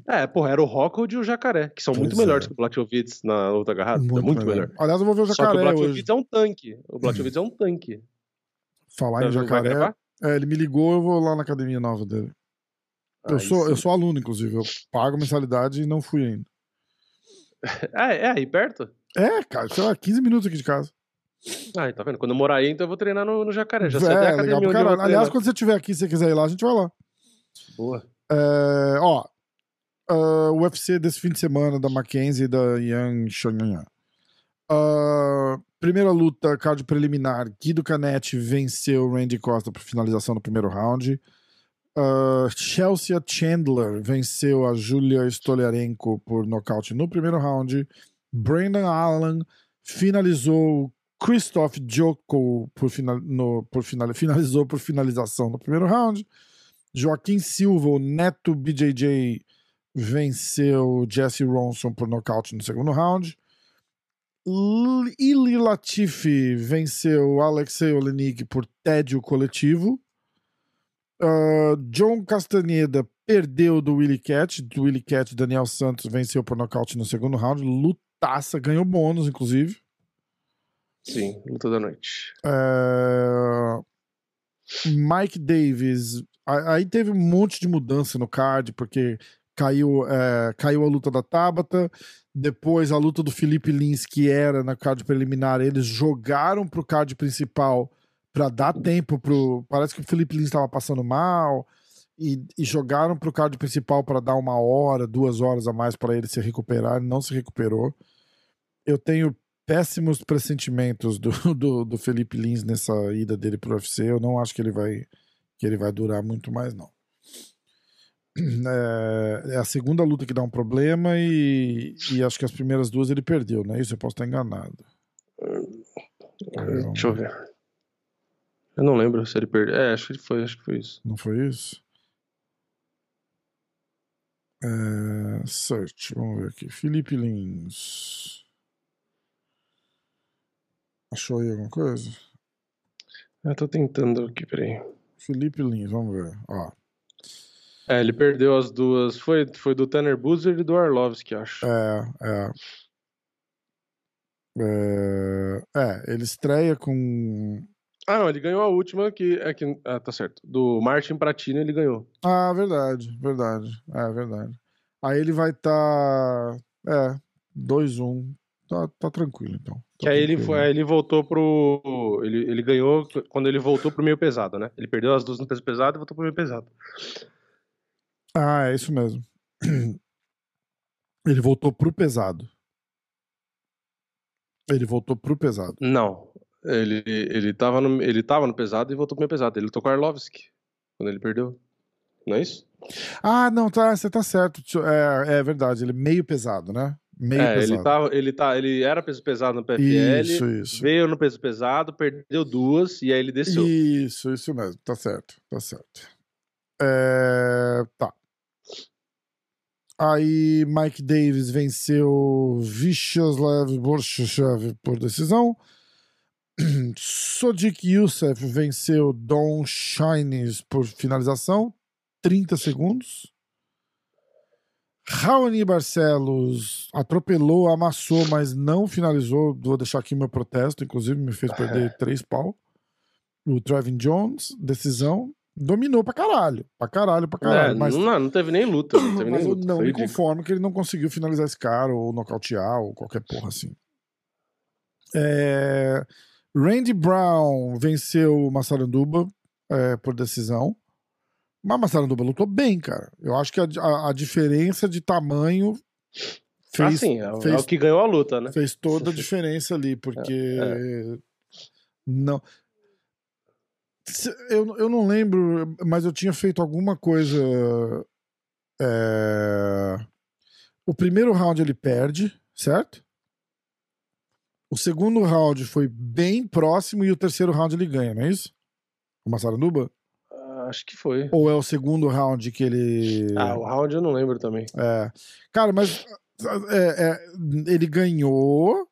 é. é, porra, era o Rockhold e o Jacaré, que são muito
Pois
melhores
é.
que o Blachowicz na luta agarrada. Muito, muito melhor.
Aliás, eu vou ver o
Só que o
jacaré hoje.
Blachowicz é um tanque. O Blachowicz é um tanque.
Falar em
Vai
jacaré. É, ele me ligou, eu vou lá na academia nova dele. Eu
Aí
sou, eu sou aluno, inclusive. Eu pago mensalidade e não fui ainda.
É, é aí perto?
É, cara, sei lá, 15 minutos aqui de casa.
Ah, tá vendo? Quando eu morar aí, então eu vou treinar no, no Jacaré. Já
é,
sei até a
legal
academia eu.
Aliás, quando você estiver aqui e você quiser ir lá, a gente vai lá.
Boa.
É, ó, ah, o UFC desse fim de semana da Mackenzie e da Yang Xiangyan. Ah, primeira luta, card preliminar. Guido Canetti venceu Randy Costa por finalização no primeiro round. Ah, Chelsea Chandler venceu a Julia Stoliarenko por nocaute no primeiro round. Brandon Allen finalizou Christoph Joko por, final, no, por final, finalizou por finalização no primeiro round. Joaquim Silva, o neto BJJ, venceu Jesse Ronson por nocaute no segundo round. Ili Latifi venceu Alexei Olenik por tédio coletivo. Ah, John Castaneda perdeu do Willy Cat. Do Willy Cat, Daniel Santos venceu por nocaute no segundo round. Lutaça, ganhou bônus, inclusive.
Sim, luta da noite.
É, Mike Davis. Aí teve um monte de mudança no card, porque caiu, é, caiu a luta da Tabata. Depois a luta do Felipe Lins, que era na card preliminar, eles jogaram pro card principal para dar tempo pro. Parece que o Felipe Lins estava passando mal. E, e jogaram pro card principal para dar uma hora, duas horas a mais para ele se recuperar. Ele não se recuperou. Eu tenho péssimos pressentimentos do, do, do Felipe Lins nessa ida dele pro UFC. Eu não acho que ele vai que ele vai durar muito mais, não. É, é a segunda luta que dá um problema e, e acho que as primeiras duas ele perdeu, não é isso? Eu posso estar enganado. É,
Deixa eu ver. Eu não lembro se ele perdeu. É, acho que foi, acho que foi isso.
Não foi isso? É, search, vamos ver aqui. Felipe Lins. Achou aí alguma coisa?
Eu tô tentando aqui, peraí.
Felipe Lins, vamos ver. Ó,
É, ele perdeu as duas. Foi, foi do Tanner Boozer e do Arlovski, acho.
é, é. É, é, ele estreia com.
Ah, não, ele ganhou a última que. É que ah, tá certo. Do Martin Pratino ele ganhou.
Ah, verdade, verdade. É, verdade. Aí ele vai estar. é, 2-1. Tá, tá tranquilo, então. Tá
Que aí ele, foi, aí ele voltou pro. Ele, ele ganhou quando ele voltou pro meio pesado, né? Ele perdeu as duas no peso pesado e voltou pro meio pesado.
Ah, é isso mesmo. Ele voltou pro pesado. Ele voltou pro pesado.
Não. Ele, ele, tava no, ele tava no pesado e voltou pro meio pesado. Ele lutou com o Arlovski quando ele perdeu. Não é isso?
Ah, não, tá, você tá certo. É, é verdade, ele é meio pesado, né? Meio
é,
pesado.
ele, tava, ele, tá, ele era peso pesado no PFL,
Isso, isso.
veio no peso pesado, perdeu duas e aí ele desceu.
Isso, isso mesmo. Tá certo, tá certo. É, tá. Aí Mike Davis venceu Vyacheslav Borshachev por decisão. Sodiq Youssef venceu Don Shines por finalização, 30 segundos. Raoni Barcelos atropelou, amassou, mas não finalizou. Vou deixar aqui meu protesto, inclusive me fez perder três pau. O Trevin Jones, decisão, dominou pra caralho. Pra caralho, pra caralho.
É,
mas
não, não teve nem luta. Não teve
mas
nem
eu
luta.
não me conformo que ele não conseguiu finalizar esse cara, ou nocautear, ou qualquer porra assim. É, Randy Brown venceu o Massaranduba é, por decisão. Mas Massaranduba lutou bem, cara. Eu acho que a, a- a diferença de tamanho fez,
ah, sim, é, o- é o que ganhou a luta, né?
fez toda a diferença ali, porque não. Eu, eu não lembro, mas eu tinha feito alguma coisa. é, O primeiro round ele perde, certo? O segundo round foi bem próximo e o terceiro round ele ganha, não é isso? O Massaranduba?
Ah, Acho que foi.
Ou é o segundo round que ele.
Ah, o round eu não lembro também.
É. Cara, mas é, é, ele ganhou,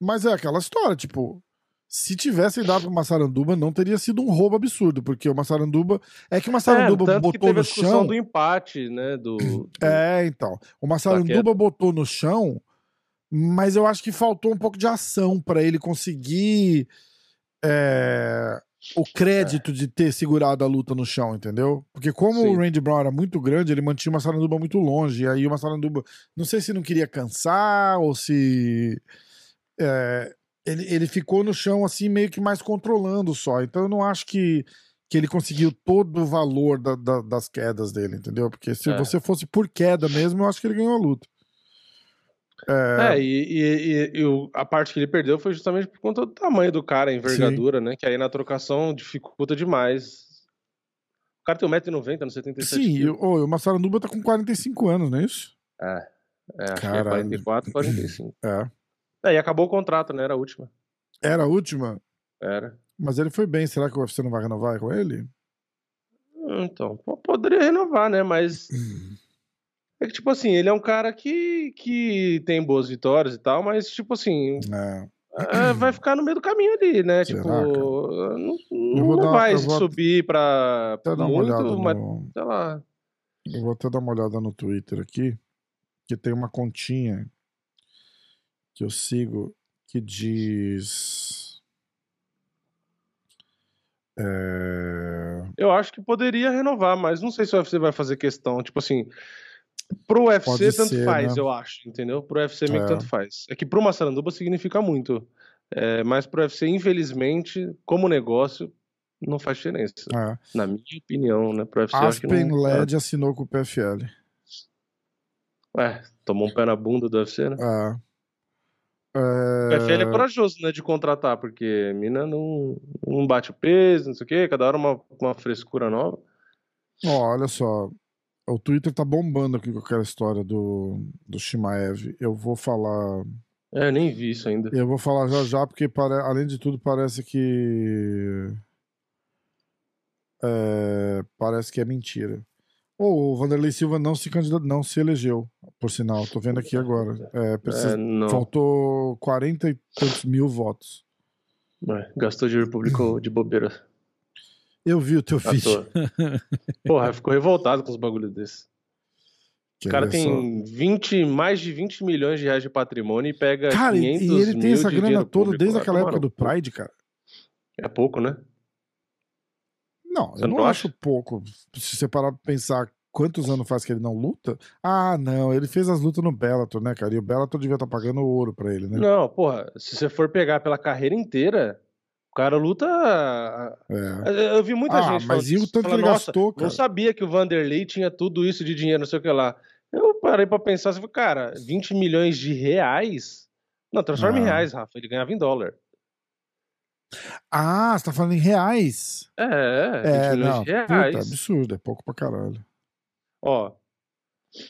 mas é aquela história, tipo, se tivessem dado pro Massaranduba, não teria sido um roubo absurdo, porque o Massaranduba. É que o Massaranduba
é, tanto que
botou
teve
no
a
chão.
do empate, né? Do, do-
É, então. O Massaranduba
Paqueta.
botou no chão, mas eu acho que faltou um pouco de ação pra ele conseguir é, o crédito de ter segurado a luta no chão, entendeu? Porque como
Sim.
o Randy Brown era muito grande, ele mantinha o Massaranduba muito longe. E aí o Massaranduba, não sei se não queria cansar ou se é, ele, ele ficou no chão assim meio que mais controlando só. Então eu não acho que que ele conseguiu todo o valor da- da- das quedas dele, entendeu? Porque se
É.
você fosse por queda mesmo, eu acho que ele ganhou a luta.
É, e, e- e- e a parte que ele perdeu foi justamente por conta do tamanho do cara, a envergadura, né? Que aí na trocação dificulta demais. O cara tem 1,90m no 77
Sim, e
quilos.
o, Massaranduba tá com 45 anos, não é isso?
É, é, acho que é
Caralho.
44, 45.
É.
É, e acabou o contrato, né? Era a última.
Era a última,
Era.
mas ele foi bem. Será que o UFC não vai renovar com ele?
Então, po- poderia renovar, né? Mas. É que, tipo assim, ele é um cara que, que tem boas vitórias e tal, mas, tipo assim,
É.
é, vai ficar no meio do caminho ali, né?
Será,
tipo,
cara?
não, não
dar-
vai
vou
subir pra
Até
muito, mas,
no.
sei lá.
Eu vou até dar uma olhada no Twitter aqui, que tem uma continha que eu sigo que diz. É...
Eu acho que poderia renovar, mas não sei se o UFC vai fazer questão. Tipo assim, pro UFC
Pode
tanto
ser,
faz,
né?
eu acho, entendeu? Pro UFC meio que
É.
tanto faz. É que pro Massaranduba significa muito. É, mas pro UFC, infelizmente, como negócio, não faz diferença.
É.
Na minha opinião, né? Pro UFC, eu acho que
Aspen
não.
Led assinou com o PFL.
É, tomou um pé na bunda do UFC, né?
É.
O
É...
PFL é corajoso, né, de contratar, porque a mina não, não bate o peso, não sei o quê, cada hora uma, uma frescura nova.
Ó, olha só. O Twitter tá bombando aqui com aquela história do, do Shimaev. Eu vou falar.
É, nem vi isso ainda.
Eu vou falar já já, porque pare... além de tudo parece que. É, Parece que é mentira. O Vanderlei Silva não se candidatou, não se elegeu, por sinal. Tô vendo aqui agora. É, precisa-
É, não.
Faltou 40 e tantos mil votos.
É, gastou dinheiro público de bobeira.
Eu vi o teu vídeo.
Porra, ficou revoltado com os bagulhos desses. O cara
ver só?
tem 20, mais de 20 milhões de reais de patrimônio e pega
Cara, e
500
ele tem essa grana toda desde aquela época
no
do. Pride, cara.
É pouco, né?
Não,
Você
eu
não
não acho pouco. Se você parar pra pensar quantos anos faz que ele não luta. Ah, não, ele fez as lutas no Bellator, né, cara? E o Bellator devia estar pagando ouro pra ele, né?
Não, porra, se você for pegar pela carreira inteira, o cara luta.
É.
Eu vi muita
Ah,
gente
mas
falando,
e o tanto que
falando,
ele
"Nossa,
gastou, cara?
Não sabia que o Vanderlei tinha tudo isso de dinheiro, não sei o que lá. Eu parei pra pensar, assim, cara, 20 milhões de reais? Não, transforma em
Ah.
reais, Rafa. Ele ganhava em dólar.
Ah, você tá falando em reais.
É, 20
É,
milhões
não.
de
Puta,
reais.
absurdo, é pouco pra caralho.
Ó,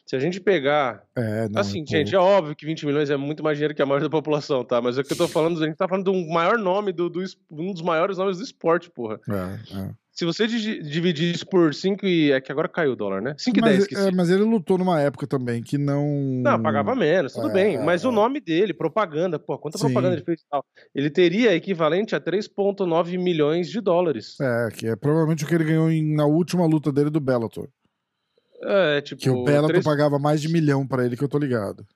se a gente pegar.
É, não.
assim,
é
gente, é óbvio que 20 milhões é muito mais dinheiro que a maioria da população, tá? Mas é o que eu tô falando, a gente tá falando do maior nome, do, do um dos maiores nomes do esporte, porra.
É, é.
Se você dividir isso por 5 e. É que agora caiu o dólar, né? 5
e
10,
é, mas ele lutou numa época também que não.
Não, pagava menos, tudo é, bem. Mas é. o nome dele, propaganda, pô, quanta Sim. propaganda ele fez e tal? Ele teria equivalente a 3,9 milhões de dólares.
É, que é provavelmente o que ele ganhou em, na última luta dele do Bellator.
É, tipo.
Que o Bellator 3... pagava mais de milhão para ele, que eu tô ligado.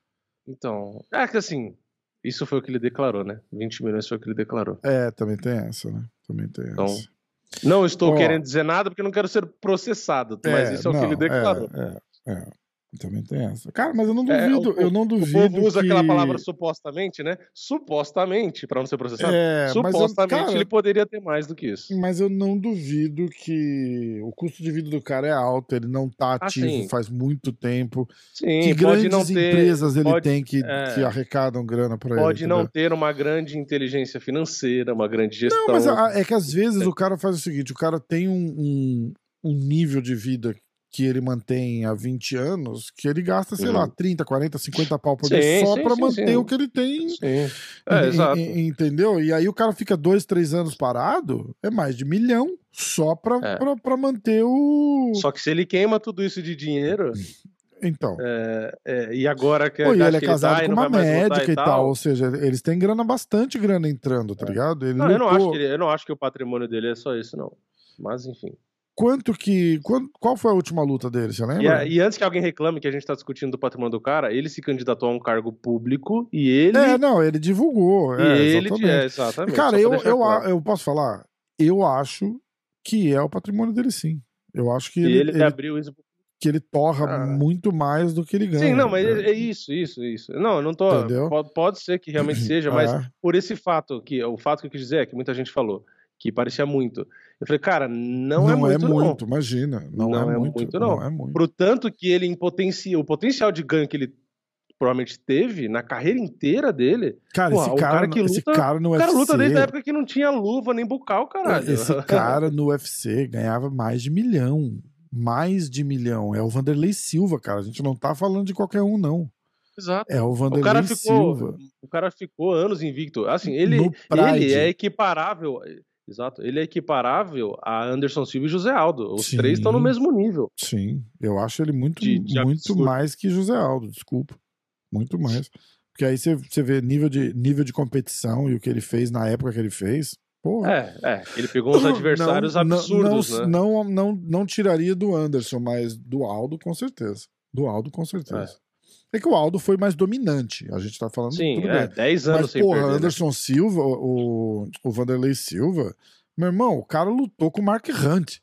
Então. É que assim. Isso foi o que ele declarou, né? 20 milhões foi o que ele declarou.
É, também tem essa, né? Também tem então, essa.
Não estou querendo dizer nada porque não quero ser processado, mas é, isso é não, o que ele declarou.
É, é, é. Também tem essa. Cara, mas eu não é, duvido, é, o, eu não duvido. O
povo usa
que...
aquela palavra supostamente, né? Supostamente, para não ser processado. É, supostamente eu, cara, ele poderia ter mais do que isso.
Mas eu não duvido que o custo de vida do cara é alto, ele não tá ah, ativo ah, faz muito tempo.
Sim,
que
grandes ter,
empresas ele pode, tem que, é, que arrecadam grana para ele.
Pode não ter uma grande inteligência financeira, uma grande gestão.
Não, mas é que às vezes o cara faz o seguinte: o cara tem um, um, um nível de vida que ele mantém há 20 anos, que ele gasta, sei uhum. lá, 30, 40, 50 pau por mês só para manter sim. o que ele tem.
Sim. É, exato.
Entendeu? E aí o cara fica dois, três anos parado, é mais de milhão só para é. Pra, manter o.
Só que se ele queima tudo isso de dinheiro.
Então.
É, é, e agora que,
Pô, e ele é casado ele com uma médica e tal. tal. ou seja, eles têm grana, bastante grana entrando, tá é. ligado?
Ele não, eu, não acho que ele, eu não acho que o patrimônio dele é só isso, não. Mas enfim
quanto que. Quando, qual foi a última luta dele, você lembra?
E, e, antes que alguém reclame que a gente tá discutindo do patrimônio do cara, ele se candidatou a um cargo público e ele.
É, não, ele divulgou.
E
é,
ele. Exatamente. É, exatamente.
Cara, eu, eu, claro. eu posso falar? Eu acho que é o patrimônio dele, sim. Eu acho que.
E
ele,
ele, ele abriu isso
que ele torra ah. muito mais do que ele ganha.
Sim, não, mas né? é isso, isso, isso. Não, eu não tô. Pode, pode, ser que realmente seja, mas é. por esse fato que o fato que eu quis dizer é que muita gente falou que parecia muito. Eu falei, cara, não, é não é muito, é muito,
não. imagina. Não, não é, é, muito, muito
não.
não é muito.
Pro tanto que ele, em potencial, o potencial de ganho que ele provavelmente teve na carreira inteira dele.
Cara, porra, esse, cara, cara que luta, esse cara no o cara UFC,
luta desde a época que não tinha luva nem bucal, caralho.
Esse cara no UFC ganhava mais de milhão. Mais de milhão. É o Vanderlei Silva, cara. A gente não tá falando de qualquer um, não.
Exato.
É o Vanderlei
o cara ficou,
Silva.
O cara ficou anos invicto. Assim, ele, ele é equiparável. Exato. Ele é equiparável a Anderson Silva e José Aldo. Os sim, três estão no mesmo nível.
Sim, eu acho ele muito, de, de muito mais que José Aldo, desculpa. Muito mais. Porque aí você, você vê nível de, nível de competição e o que ele fez na época que ele fez. Porra.
É, é. Ele pegou uns adversários não, absurdos,
não,
né?
Não, não, não tiraria do Anderson, mas do Aldo com certeza. Do Aldo com certeza. É. é que o Aldo foi mais dominante. A gente tá falando.
Sim, é, 10 anos
Mas,
sem
porra,
perder, né?
Anderson né? Silva, o, o Vanderlei Silva, meu irmão, o cara lutou com o Mark Hunt.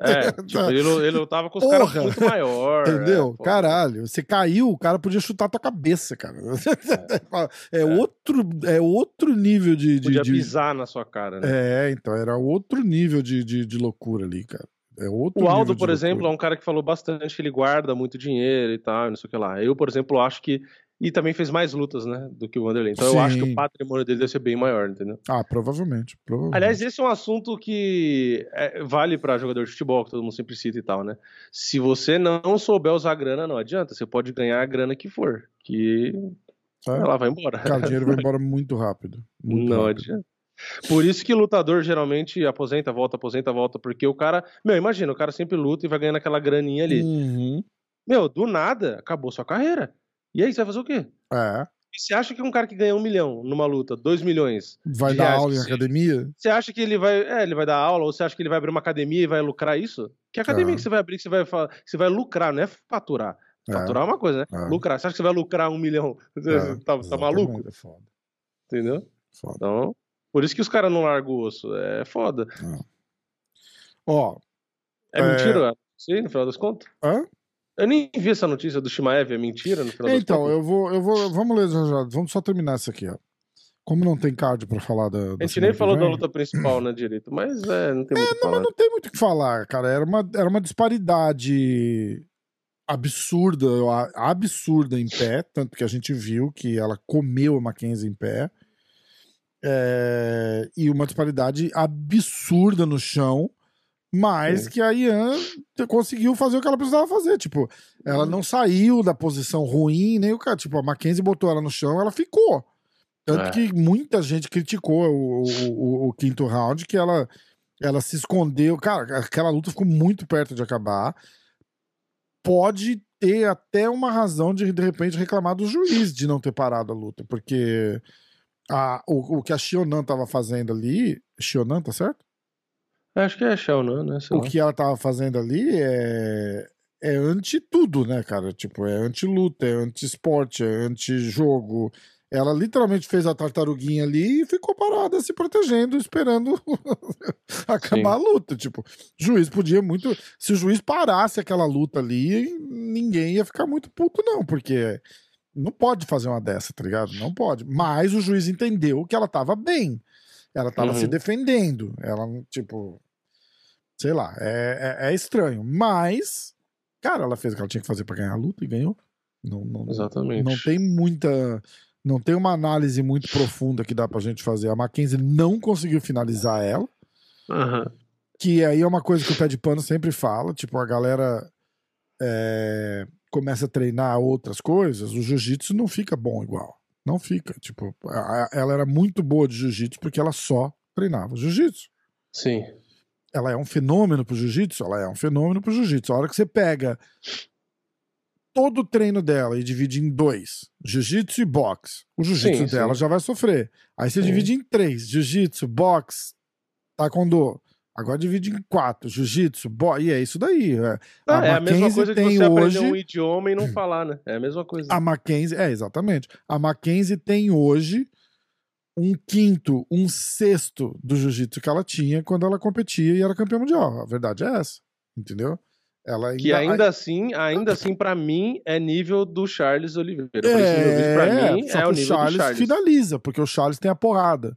É, tipo, ele, ele lutava com os caras muito maior.
Entendeu? É, Caralho, você caiu, o cara podia chutar a tua cabeça, cara. É, é, é. Outro, é outro nível de, de.
Podia
de...
pisar na sua cara, né?
É, então, era outro nível de, de, de loucura ali, cara. É outro
o Aldo, por exemplo, é um cara que falou bastante que ele guarda muito dinheiro e tal, não sei o que lá. Eu, por exemplo, acho que e também fez mais lutas, né, do que o Wanderlei. Então Sim. eu acho que o patrimônio dele deve ser bem maior, entendeu?
Ah, provavelmente. provavelmente.
Aliás, esse é um assunto que é, vale para jogador de futebol, que todo mundo sempre cita e tal, né? Se você não souber usar a grana, não adianta. Você pode ganhar a grana que for, que é. ela vai embora.
Cara, o dinheiro vai embora muito rápido. Muito
não
rápido.
adianta. Por isso que lutador geralmente aposenta, volta, aposenta, volta, porque o cara. Meu, imagina, o cara sempre luta e vai ganhando aquela graninha ali.
Uhum.
Meu, do nada, acabou sua carreira. E aí, você vai fazer o quê?
É.
E você acha que um cara que ganha um milhão numa luta, dois milhões.
Vai dar aula em academia?
Você acha que ele vai. É, ele vai dar aula, ou você acha que ele vai abrir uma academia e vai lucrar isso? Que academia é. que você vai abrir que você vai, que você vai lucrar, não é faturar. É. Faturar é uma coisa, né? É. Lucrar. Você acha que você vai lucrar um milhão? É, tá, tá maluco?
É foda.
Entendeu?
Foda.
Então, por isso que os caras não largam o osso. É foda.
Ó.
É, mentira? Sim, no final das contas?
Hã?
Eu nem vi essa notícia do Shimaev, é mentira no final
Então, eu vou, eu vou. Vamos ler já, já. Vamos só terminar isso aqui, ó. Como não tem card pra falar da.
da a gente nem falou da luta principal, né, direito, mas é, não tem é, muito
não, mas não tem muito o que falar, cara. Era uma, era uma disparidade absurda, absurda em pé, tanto que a gente viu que ela comeu a Mackenzie em pé. É, e uma disparidade absurda no chão mas que a Ian conseguiu fazer o que ela precisava fazer. Tipo, ela não saiu da posição ruim, nem o cara. Tipo, a Mackenzie botou ela no chão, ela ficou. Tanto é. que muita gente criticou o, o, o, o, quinto round, que ela, Ela se escondeu. Cara, aquela luta ficou muito perto de acabar. Pode ter até uma razão de, de repente, reclamar do juiz de não ter parado a luta, porque a, o, o que a Xionan tava fazendo ali. Xionan, tá certo?
Acho que é Xionan, né?
Sei o lá. que ela tava fazendo ali é. É anti tudo, né, cara? Tipo, é anti-luta, é anti-esporte, é anti-jogo, ela literalmente fez a tartaruguinha ali e ficou parada se protegendo, esperando acabar Sim. a luta. Tipo, o juiz podia muito. Se o juiz parasse aquela luta ali, ninguém ia ficar muito puto, não, porque não pode fazer uma dessa, tá ligado? Não pode. Mas o juiz entendeu que ela tava bem. Ela tava uhum. se defendendo. Ela, tipo. Sei lá, é, é, é, estranho. Mas, cara, ela fez o que ela tinha que fazer para ganhar a luta e ganhou. Não, não,
Exatamente.
Não tem muita não tem uma análise muito profunda que dá pra gente fazer. A Mackenzie não conseguiu finalizar ela.
Uhum.
Que aí é uma coisa que o pé de pano sempre fala. Tipo, a galera é, começa a treinar outras coisas, o jiu-jitsu não fica bom igual. Não fica. Tipo, a, ela era muito boa de jiu-jitsu porque ela só treinava jiu-jitsu.
Sim.
Ela é um fenômeno pro jiu-jitsu? Ela é um fenômeno pro jiu-jitsu. A hora que você pega todo o treino dela e divide em dois, jiu-jitsu e boxe, o jiu-jitsu dela sim. já vai sofrer. Aí você sim. divide em três, jiu-jitsu, boxe, taekwondo. Agora divide em quatro, jiu-jitsu, e é isso daí. É,
ah, a, é a mesma coisa que você hoje... aprender um idioma e não falar, né? É a mesma coisa.
A Mackenzie, é, exatamente. A Mackenzie tem hoje um quinto, um sexto do jiu-jitsu que ela tinha quando ela competia e era campeã mundial. A verdade é essa, entendeu? Ela
ainda... Que ainda assim, ainda assim, para mim, é nível do Charles Oliveira.
É, pra mim, é o nível Charles do Charles. finaliza, porque o Charles tem a porrada.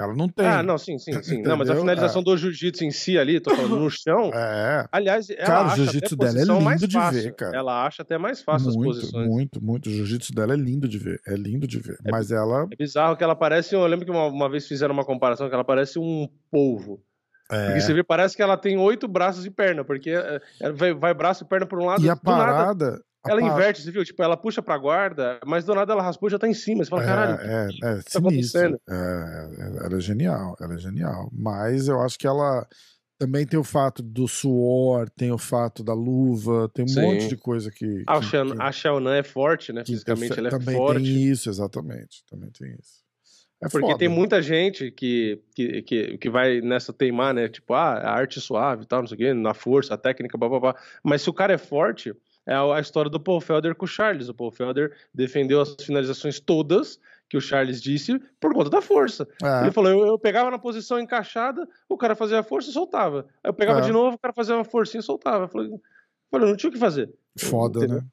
Ela não tem.
Ah, não, sim, sim, sim. não, mas a finalização é. do jiu-jitsu em si ali, tô falando no chão.
É.
Aliás, ela cara, o
jiu-jitsu dela é lindo de ver, cara.
Ela acha até mais fácil
muito,
as posições.
Muito, muito. O jiu-jitsu dela é lindo de ver. É lindo de ver. É, mas ela.
É bizarro que ela parece. Eu lembro que uma, uma vez fizeram uma comparação que ela parece um polvo. É. Porque você vê, parece que ela tem oito braços e perna, porque é, é, vai, vai braço e perna por um lado.
E a parada.
Nada, ela inverte, você viu? Tipo, ela puxa pra guarda, mas do nada ela raspou e já tá em cima. Você fala,
é,
caralho.
É, que é, tá acontecendo? É, ela é genial, ela é genial. Mas eu acho que ela também tem o fato do suor, tem o fato da luva, tem um Sim. monte de coisa que.
Que, que, a Xiaonan é forte, né? Fisicamente ela é
também
forte.
Também tem isso, exatamente. Também tem isso.
É Porque foda. tem muita gente que, que, que, que, vai nessa teimar, né? Tipo, ah, a arte suave e tal, não sei o quê, na força, a técnica, blá, blá, blá. Mas se o cara é forte, é a história do Paul Felder com o Charles. O Paul Felder defendeu as finalizações todas que o Charles disse por conta da força. É. Ele falou: eu, eu, pegava na posição encaixada, o cara fazia a força e soltava. Aí eu pegava é. de novo, o cara fazia uma forcinha e soltava. Eu falei, eu não tinha o que fazer.
Foda, Entendeu? né?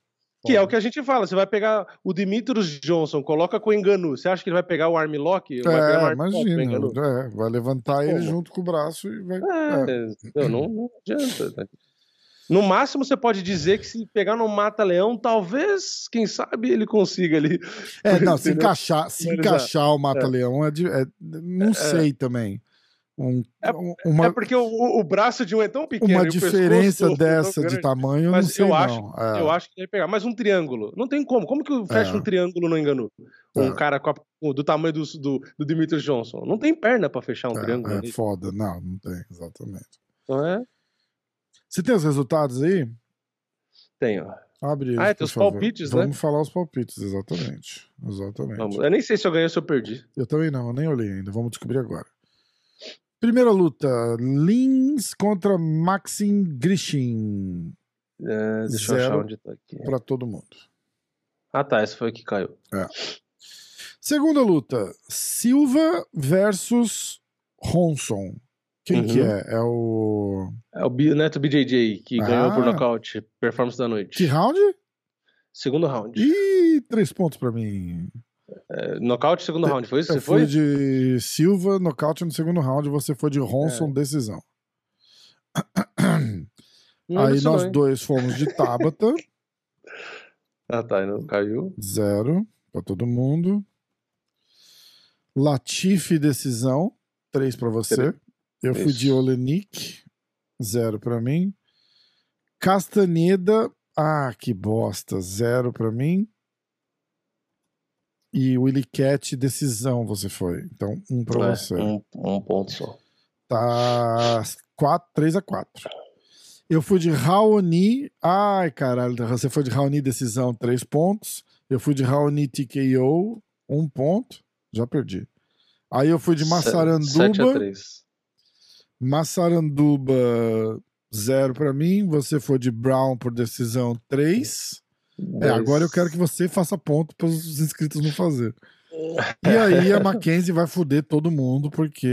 Que é o que a gente fala. Você vai pegar o Dimitrios Johnson, coloca com o Enganu. Você acha que ele vai pegar o armlock?
É, imagina. É, vai levantar ele junto com o braço e vai.
É, é. Não, não adianta. No máximo, você pode dizer que se pegar no mata-leão, talvez, quem sabe, ele consiga ali.
É, não, se encaixar, se encaixar o mata-leão, é. é, não é. sei também. Um,
é, uma, é, porque o, o, braço de um é tão pequeno.
Uma diferença dessa de tamanho, mas não sei
eu
não.
acho, é. eu acho que ele pegar. Mas um triângulo, não tem como. Como que fecha é. um triângulo não enganou? Um é. cara a, do tamanho do, do, do Dimitri Johnson. Não tem perna para fechar um
é,
triângulo.
É ali. foda, não, não tem, exatamente.
Então é.
Você tem os resultados aí?
Tenho.
Abre
Ah, é, tem os
favor.
palpites,
Vamos
né?
Vamos falar os palpites, exatamente. Exatamente.
Vamos. Eu nem sei se eu ganhei ou se eu perdi.
Eu também não, eu nem olhei ainda. Vamos descobrir agora. Primeira luta: Lins contra Maxim Grishin.
É, deixa Zero eu achar onde tá aqui.
Pra todo mundo.
Ah, tá. Essa foi a que caiu.
É. Segunda luta: Silva versus Ronson. Quem uhum. que é? É o.
É o Neto BJJ, que ah. ganhou por nocaute. Performance da noite.
Que round?
Segundo round.
Ih, três pontos pra mim.
É, nocaute segundo round, foi isso?
Eu
você foi?
de Silva, nocaute no segundo round, você foi de Ronson, é. decisão. Não Aí nós não, dois fomos de Tabata.
ah tá, não caiu.
Zero pra todo mundo. Latifi, decisão. Três pra você. Eu isso. fui de Olenik. Zero pra mim. Castaneda. Ah, que bosta. Zero pra mim. E Willy Cat, decisão você foi. Então, um pra
é,
você.
Um, um, ponto só.
Tá 4, 3 a 4. Eu fui de Raoni. Ai, caralho. Você foi de Raoni decisão, 3 pontos. Eu fui de Raoni TKO, 1 ponto. Já perdi. Aí eu fui de Massaranduba. 7 a 3. Massaranduba, 0 pra mim. Você foi de Brown por decisão, 3. É, agora eu quero que você faça ponto para os inscritos não fazer. E aí a Mackenzie vai foder todo mundo, porque.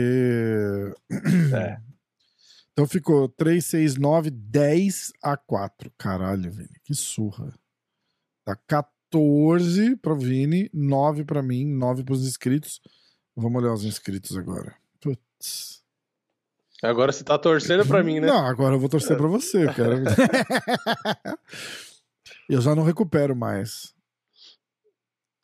É. Então ficou 3, 6, 9, 10 a 4. Caralho, Vini, que surra. Tá 14 pro Vini, 9 pra mim, 9 pros inscritos. Vamos olhar os inscritos agora. Putz.
Agora você tá torcendo pra mim, né?
Não, agora eu vou torcer pra você, cara. eu já não recupero mais.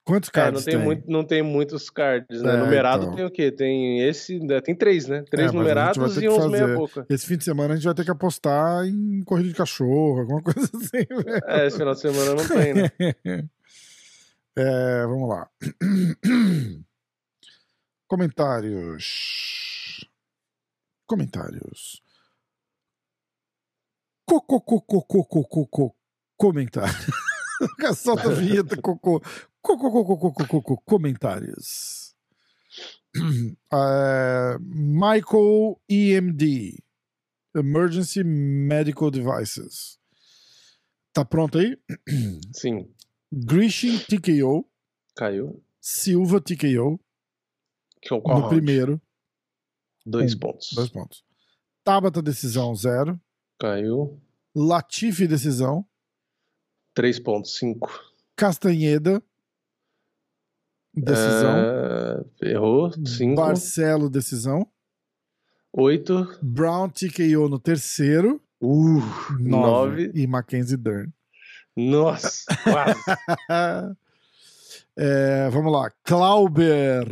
Quantos cards
é, não tem? Muito, não tem muitos cards, né? É, Numerado então. tem o quê? Tem esse, né? tem três, né? Três é, numerados e uns meia boca.
Esse fim de semana a gente vai ter que apostar em corrida de cachorro, alguma coisa assim.
Né? É, esse final de semana não tem, né?
é, vamos lá. Comentários. Comentários. Cocô, cocô, cocô, cocô. Comentário. Solta a vinheta, cocô. Comentários. Uh, Michael EMD Emergency Medical Devices. Tá pronto aí?
Sim.
Grishin TKO.
Caiu.
Silva TKO.
Que é o
no round? primeiro.
Dois um, pontos.
Dois pontos. Tabata decisão, zero.
Caiu.
Latifi decisão.
3.5.
Castanheda Decisão.
Uh, errou. 5.
Barcelo, decisão.
8.
Brown TKO no terceiro.
Uh, 9.
E Mackenzie Dern.
Nossa, quase.
é, vamos lá. Clauber.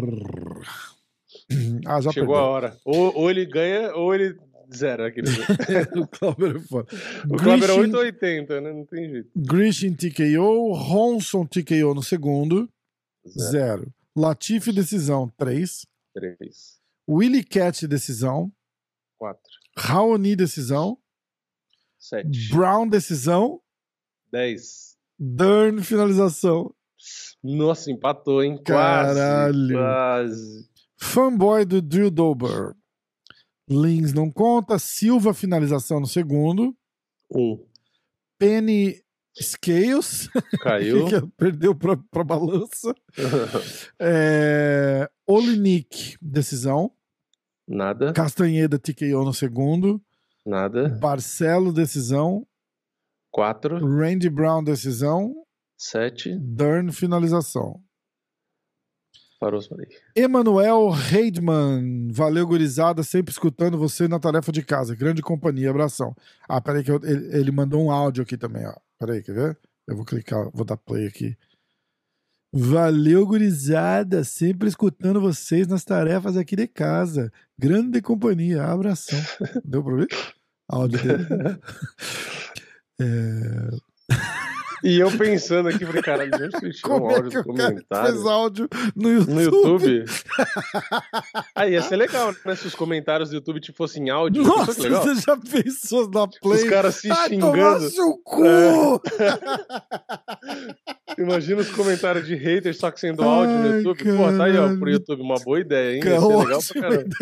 Ah, já Chegou perdeu. a hora. Ou, ou, ele ganha ou ele zera aquele.
o Clauber é foda.
O Clauber é 880, né? Não tem jeito.
Grishin TKO. Ronson TKO no segundo. Zero. Latifi, decisão, 3.
3.
Willy Cat, decisão.
4.
Raoni, decisão.
7.
Brown, decisão.
10.
Dern, finalização.
Nossa, empatou, hein?
Caralho.
Quase.
Fanboy do Drew Dober. Lins não conta. Silva, finalização no segundo.
1. Um.
Penny Scales.
Caiu.
perdeu pra, pra balança. é, Olinik, decisão.
Nada.
Castanheda, TKO no segundo.
Nada.
Barcelo, decisão.
Quatro.
Randy Brown, decisão.
Sete.
Dern, finalização.
Parou, parei.
Emanuel Heidman, valeu, gurizada, sempre escutando você na tarefa de casa. Grande companhia, abração. Ah, peraí, que eu, ele, ele mandou um áudio aqui também, ó. Peraí, quer ver? Eu vou clicar, vou dar play aqui. Valeu, gurizada. Sempre escutando vocês nas tarefas aqui de casa. Grande companhia. Abração. Deu pra ver? Áudio dele. é...
E eu pensando aqui, falei, caralho, de onde que ele tirou Como um áudio é do comentário?
fez áudio no YouTube.
No YouTube? Aí ia ser legal, né? Se os comentários do YouTube tipo, fossem áudio.
Nossa, você já pensou na play?
Os caras se
Ai,
xingando.
seu cu!
É. Imagina os comentários de haters só que sendo Ai, áudio no YouTube. Caralho. Pô, tá aí, ó, pro YouTube. Uma boa ideia, hein? Ia ser legal pra caramba.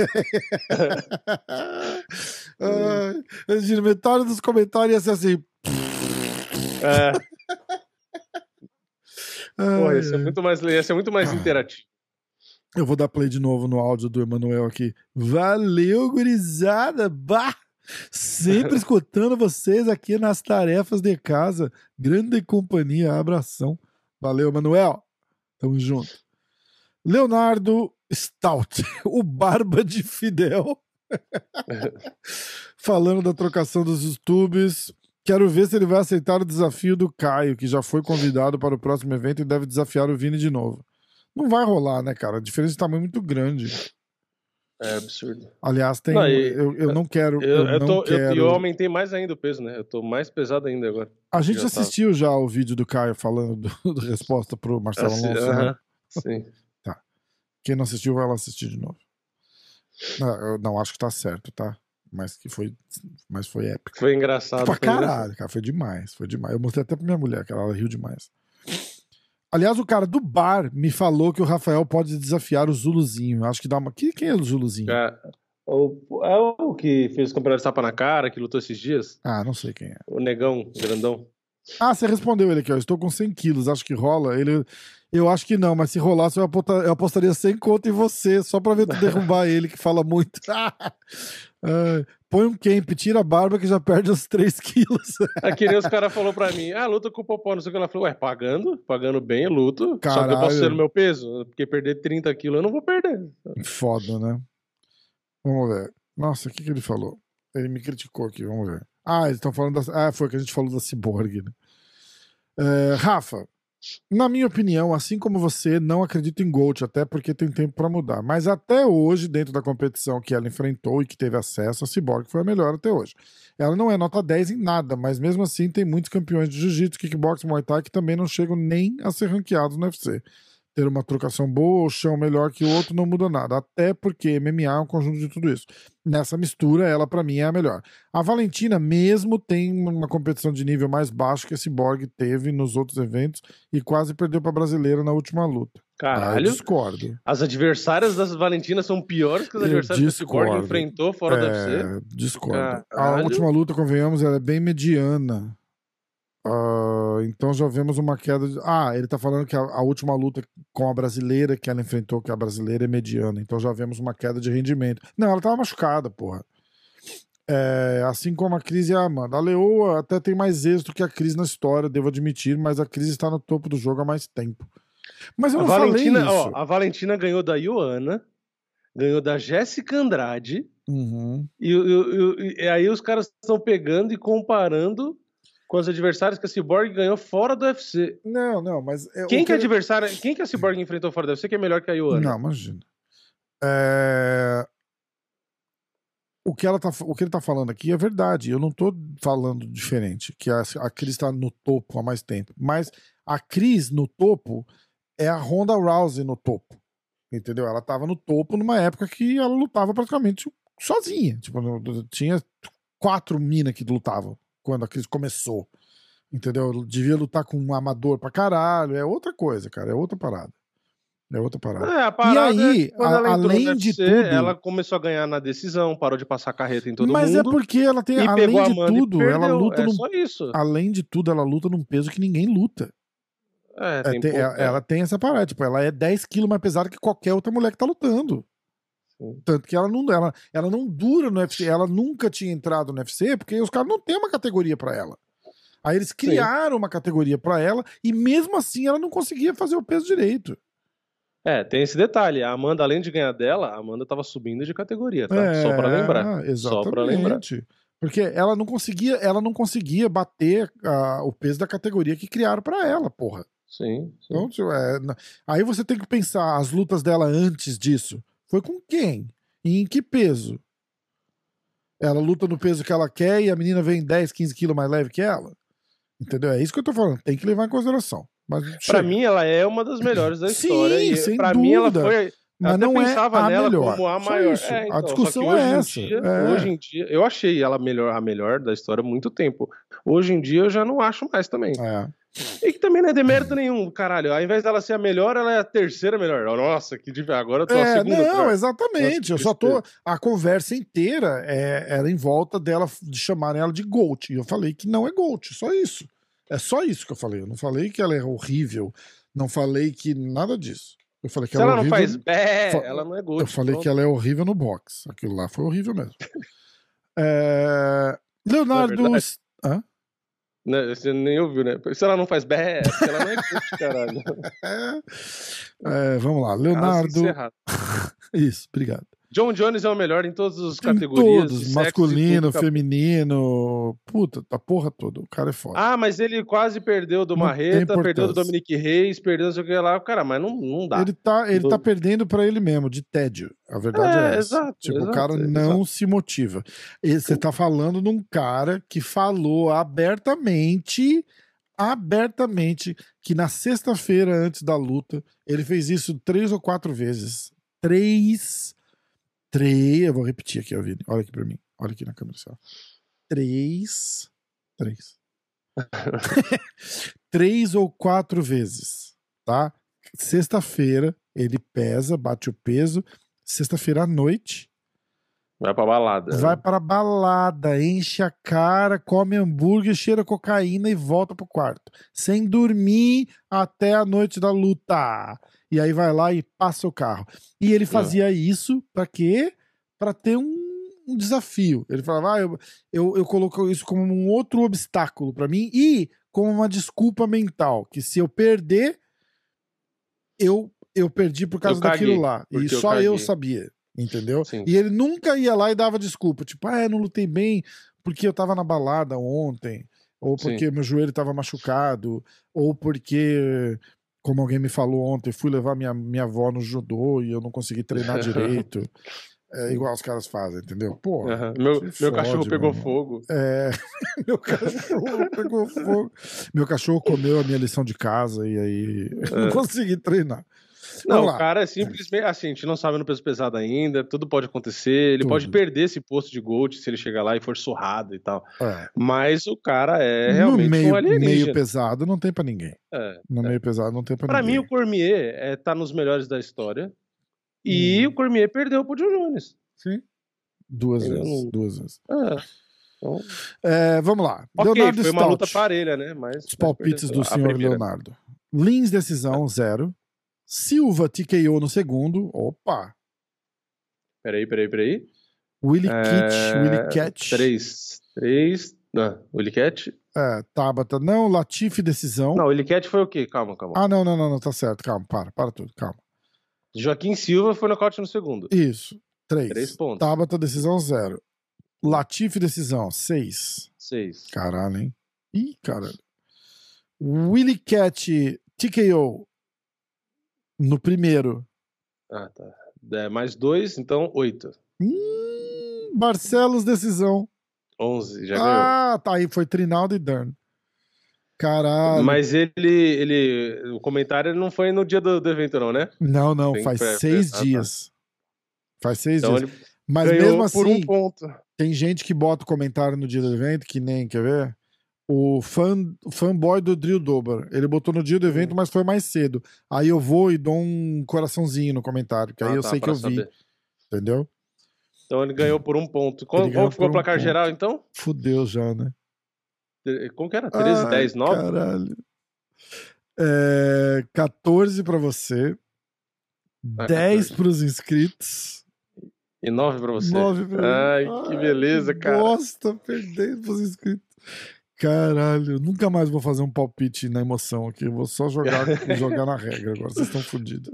Ai, imagina, metade dos comentários ia ser assim.
É. Porra, ia ser muito mais, ia ser muito mais interativo.
Eu vou dar play de novo no áudio do Emanuel aqui. Valeu, gurizada! Bah! Sempre escutando vocês aqui nas tarefas de casa. Grande companhia, abração. Valeu, Emanuel. Tamo junto. Leonardo Stout, o Barba de Fidel. Falando da trocação dos YouTubes. Quero ver se ele vai aceitar o desafio do Caio, que já foi convidado para o próximo evento e deve desafiar o Vini de novo. Não vai rolar, né, cara? A diferença de tamanho é muito grande.
É absurdo.
Aliás, tem. Não, e, eu, eu não quero. Eu, eu, não
tô,
quero...
eu, aumentei mais ainda o peso, né? Eu tô mais pesado ainda agora.
A gente já assistiu tava. já o vídeo do Caio falando do, do resposta pro Marcelo Assi, Alonso. Uh -huh.
né? Sim.
Tá. Quem não assistiu, vai lá assistir de novo. Não, eu não acho que tá certo, tá? Mas que foi, mas foi épico.
Foi engraçado.
Pra caralho, cara, foi demais, foi demais. Eu mostrei até pra minha mulher, que ela riu demais. Aliás, o cara do bar me falou que o Rafael pode desafiar o Zuluzinho. Acho que dá uma. Quem é o Zuluzinho?
É, o, é o que fez o campeonato de tapa na cara, que lutou esses dias?
Ah, não sei quem é.
O negão, grandão.
Ah, você respondeu ele aqui, ó. Estou com 100 quilos, acho que rola. Ele, eu acho que não, mas se rolasse, eu, apostar, eu apostaria 100 conto em você, só pra ver tu derrubar ele, que fala muito. uh, põe um camp, tira a barba que já perde uns 3 quilos.
É que nem os caras falaram pra mim, ah, luta com o Popó, não sei o que. Ela falou, ué, pagando, pagando bem, eu luto. Caralho. Só que eu posso ser no meu peso, porque perder 30 quilos eu não vou perder.
Foda, né? Vamos ver. Nossa, o que, que ele falou? Ele me criticou aqui, vamos ver. Ah, eles estão falando da. Ah, foi que a gente falou da Cyborg, né? É, Rafa, na minha opinião, assim como você, não acredito em Gold, até porque tem tempo para mudar. Mas até hoje, dentro da competição que ela enfrentou e que teve acesso, a Cyborg foi a melhor até hoje. Ela não é nota 10 em nada, mas mesmo assim tem muitos campeões de jiu-jitsu, kickboxing, muay thai que também não chegam nem a ser ranqueados no UFC ter uma trocação boa ou chão melhor que o outro não muda nada. Até porque MMA é um conjunto de tudo isso. Nessa mistura, ela para mim é a melhor. A Valentina mesmo tem uma competição de nível mais baixo que esse Borg teve nos outros eventos e quase perdeu para brasileira na última luta.
Caralho.
Ah, discordo.
As adversárias das Valentinas são piores que as adversárias que o Borg enfrentou fora
é,
da UFC?
Discordo. Caralho. A última luta, convenhamos, ela é bem mediana. Uh, então já vemos uma queda. De... Ah, ele tá falando que a, a, última luta com a brasileira que ela enfrentou, que a brasileira é mediana. Então já vemos uma queda de rendimento. Não, ela tava machucada, porra. É, assim como a Cris e a Amanda. A Leoa até tem mais êxito que a Cris na história, devo admitir, mas a Cris está no topo do jogo há mais tempo. Mas eu a não
Valentina,
falei isso.
Ó, a Valentina ganhou da Ioana, ganhou da Jéssica Andrade,
uhum.
e, e, e, e aí os caras estão pegando e comparando com os adversários que a Cyborg ganhou fora do UFC.
Não, não, mas.
É, quem que, que adversário. Quem que a Cyborg enfrentou fora do UFC que é melhor que a Ioana?
Não, imagina. É... O, que ela tá, o que ele tá falando aqui é verdade. Eu não tô falando diferente, que a, a Cris tá no topo há mais tempo. Mas a Cris no topo é a Ronda Rousey no topo. Entendeu? Ela tava no topo numa época que ela lutava praticamente sozinha. Tipo, tinha quatro minas que lutavam quando a crise começou. Entendeu? Devia lutar com um amador pra caralho. É outra coisa, cara. É outra parada. É outra parada.
É, parada e aí, é a, além UFC, de tudo. Ela começou a ganhar na decisão, parou de passar carreta em todo
mas
mundo.
Mas é porque ela tem. Além de tudo, ela luta.
É
num,
só isso.
Além de tudo, ela luta num peso que ninguém luta.
É, tem é, tem,
pouco, ela, tem essa parada. Tipo, ela é 10 quilos mais pesada que qualquer outra mulher que tá lutando. Tanto que ela não, ela, ela não dura no UFC, ela nunca tinha entrado no UFC porque os caras não têm uma categoria para ela. Aí eles criaram Sim. uma categoria para ela e mesmo assim ela não conseguia fazer o peso direito.
É, tem esse detalhe. A Amanda, além de ganhar dela, a Amanda tava subindo de categoria, tá? É, Só para lembrar.
Exatamente.
Só pra lembrar.
Porque ela não conseguia, ela não conseguia bater uh, o peso da categoria que criaram para ela, porra.
Sim. sim.
Então, é, aí você tem que pensar as lutas dela antes disso. Foi com quem? E em que peso? Ela luta no peso que ela quer e a menina vem 10, 15 quilos mais leve que ela? Entendeu? É isso que eu tô falando. Tem que levar em consideração. Mas
para mim, ela é uma das melhores da
Sim,
história.
E sem
pra
dúvida.
mim, ela foi.
Mas não é a
nela
melhor.
como a maior. É, então,
a discussão é essa.
Dia,
é.
Hoje em dia, eu achei ela melhor, a melhor da história há muito tempo. Hoje em dia, eu já não acho mais também.
É.
E que também não é demérito nenhum, caralho. Ao invés dela ser a melhor, ela é a terceira melhor. Nossa, que difícil. Agora eu tô
é,
a segunda.
Não,
melhor.
exatamente. Nossa, eu só tô. A conversa inteira é, era em volta dela de chamarem ela de Gold. E eu falei que não é Gold, só isso. É só isso que eu falei. Eu não falei que ela é horrível. Não falei que nada disso. Eu falei que
Se
ela,
ela
é
não faz bé, ela não é Gold.
Eu falei pronto. que ela é horrível no box. Aquilo lá foi horrível mesmo. é... Leonardo. Hã?
Né, você nem ouviu, né? Se ela não faz bé, ela não é caralho.
É, vamos lá, Leonardo. Isso, obrigado.
John Jones é o melhor em todas as categorias.
Todos, masculino, feminino, puta, a porra toda. O cara é foda.
Ah, mas ele quase perdeu do Marreta, perdeu do Dominique Reis, perdeu não sei o que lá. Cara, mas não, não dá.
Ele tá, ele tá perdendo para ele mesmo, de tédio. A verdade é, é essa.
Exato,
tipo,
exato,
o cara não exato. se motiva. E você tá falando de um cara que falou abertamente abertamente que na sexta-feira antes da luta ele fez isso três ou quatro vezes. Três Três. Eu vou repetir aqui, Vini. Olha aqui pra mim. Olha aqui na câmera. Só. Três. Três. três ou quatro vezes, tá? Sexta-feira ele pesa, bate o peso. Sexta-feira à noite.
Vai pra balada.
Vai pra balada, enche a cara, come hambúrguer, cheira cocaína e volta pro quarto. Sem dormir até a noite da luta. E aí vai lá e passa o carro. E ele fazia é. isso pra quê? Pra ter um, um desafio. Ele falava, ah, eu, eu, eu coloco isso como um outro obstáculo para mim e como uma desculpa mental. Que se eu perder, eu, eu perdi por causa daquilo lá. E só eu, eu sabia. Entendeu? Sim. E ele nunca ia lá e dava desculpa. Tipo, ah, eu não lutei bem porque eu tava na balada ontem. Ou porque Sim. meu joelho tava machucado. Ou porque, como alguém me falou ontem, fui levar minha, minha avó no judô e eu não consegui treinar direito. É igual os caras fazem, entendeu? Pô,
uhum. meu, meu fode, cachorro pegou fogo.
É, meu cachorro pegou fogo. Meu cachorro comeu a minha lição de casa e aí é. não consegui treinar.
Não, o cara é simplesmente assim, a gente não sabe no peso pesado ainda, tudo pode acontecer, ele tudo. pode perder esse posto de Gold se ele chegar lá e for surrado e tal. É. Mas o cara é realmente no
meio,
um alienígena.
meio pesado não tem para ninguém. É, no é. meio pesado não tem para ninguém.
Pra mim o Cormier é, tá nos melhores da história. E hum. o Cormier perdeu pro John Jones.
Sim. Duas Ele vezes. Não... Duas vezes. É. Então... É, vamos lá.
Okay, Leonardo foi uma Stout. luta parelha, né? Mas,
Os palpites do senhor Leonardo. Lins decisão, zero. Silva TKO no segundo. Opa!
Peraí, peraí, peraí.
Willy é... Kitch, Willy Catch.
Três. Três. Não, Willy Catch.
É, Tabata não, Latifi decisão.
Não, Willy Catch foi o quê? Calma, calma.
Ah, não, não, não, não, tá certo. Calma, para, para tudo, calma.
Joaquim Silva foi nocaute no segundo.
Isso. Três.
Três pontos.
Tabata, decisão, zero. Latifi, decisão, seis.
Seis.
Caralho, hein? Ih, caralho. Willy Cat, TKO, no primeiro.
Ah, tá. É, mais dois, então oito.
Hum, Barcelos, decisão.
Onze, já
ah,
ganhou.
Ah, tá aí, foi Trinaldo e Dern. Caralho.
Mas ele, ele. O comentário não foi no dia do, do evento, não, né?
Não, não, Tem faz seis ah, tá. dias. Tá. Faz seis então dias. Mas mesmo assim,
um
tem gente que bota o comentário no dia do evento, que nem, quer ver? O fã, fanboy do Drill Dober. Ele botou no dia do evento, hum. mas foi mais cedo. Aí eu vou e dou um coraçãozinho no comentário, que aí ah, eu tá, sei que eu saber. vi. Entendeu?
Então ele ganhou por um ponto. Qual, qual ficou o placar um geral, então?
Fudeu já, né?
Como que era? 13, Ai, 10, 9?
Caralho. É, 14 pra você. Ah, 10 14. pros inscritos.
E 9 pra você.
9 pra
Ai, Ai, que beleza, cara.
Bosta, perdendo pros inscritos. Caralho, nunca mais vou fazer um palpite na emoção aqui. Vou só jogar, jogar na regra agora. Vocês estão fodidos.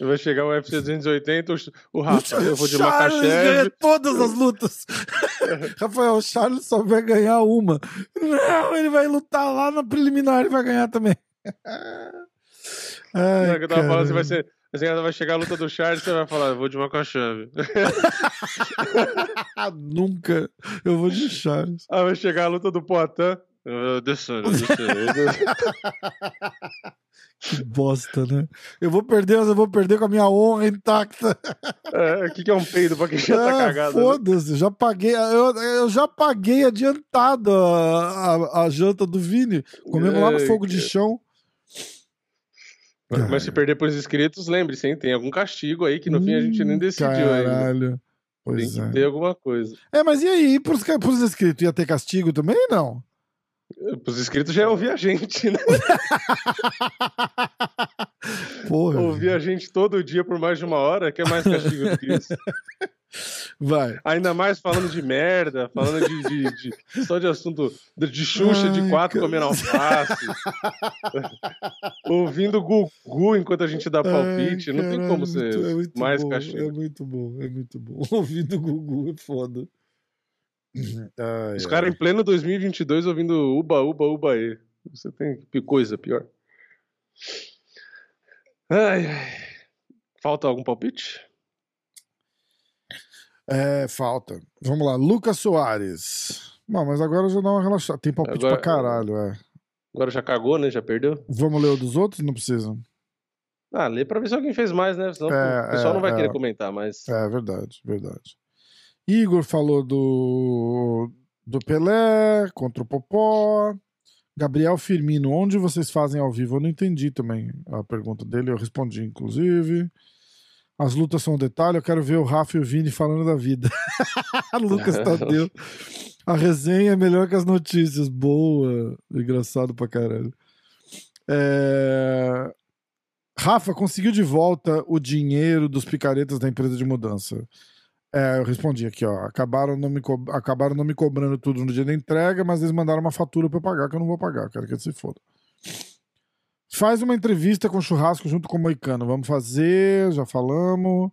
Vai chegar o UFC 280, o Rafa, eu vou de Makachev. ganha
todas as lutas. Rafael Charles só vai ganhar uma. Não, ele vai lutar lá na preliminar e vai ganhar também.
Ai, que eu tava falando, assim, vai ser. Assim, vai chegar a luta do Charles você vai falar, eu vou de Makachev.
Nunca. Eu vou de Charles.
Ah, vai chegar a luta do Poitin. Descendo, descendo.
Que bosta, né? Eu vou perder, mas eu vou perder com a minha honra intacta.
É, o que, é um peido pra quem já tá é, cagado?
Né? Foda-se, né? já paguei, eu, eu já paguei adiantado a, a, a janta do Vini. Comemos é, lá no fogo de chão.
Mas, mas se perder pros inscritos, lembre-se, hein? Tem algum castigo aí que no hum, fim a gente nem decidiu
caralho.
ainda.
Pois
tem
é.
que ter alguma coisa.
É, mas e aí, pros, pros inscritos, ia ter castigo também não?
Os inscritos já ouvir a gente, né?
Porra.
Ouvir a gente todo dia por mais de uma hora, que é mais castigo do que isso.
Vai.
Ainda mais falando de merda, falando de, de, de só de assunto de Xuxa Ai, de quatro comendo alface. Ouvindo Gugu enquanto a gente dá palpite. Ai, não tem como ser é é mais
bom,
castigo.
É muito bom, é muito bom. Ouvindo Gugu é foda.
Ai, Os caras em pleno 2022 ouvindo Uba, Uba, Uba e. Você tem coisa pior. Ai, ai. Falta algum palpite?
É, falta. Vamos lá. Lucas Soares. Não, mas agora já dá uma relaxada. Tem palpite agora, pra caralho, é.
Agora já cagou, né? Já perdeu?
Vamos ler o dos outros? Não precisa.
Ah, lê pra ver se alguém fez mais, né? Senão é, o pessoal é, não vai é, querer comentar, mas.
É verdade, verdade. Igor falou do, do Pelé contra o Popó. Gabriel Firmino, onde vocês fazem ao vivo? Eu não entendi também a pergunta dele, eu respondi, inclusive. As lutas são um detalhe, eu quero ver o Rafa e o Vini falando da vida. Lucas Tadeu. A resenha é melhor que as notícias. Boa. Engraçado pra caralho. É... Rafa, conseguiu de volta o dinheiro dos picaretas da empresa de mudança? É, eu respondi aqui, ó. Acabaram não, me co... Acabaram não me cobrando tudo no dia da entrega, mas eles mandaram uma fatura pra eu pagar, que eu não vou pagar. Quero que eles se foda. Faz uma entrevista com churrasco junto com o Moicano. Vamos fazer, já falamos.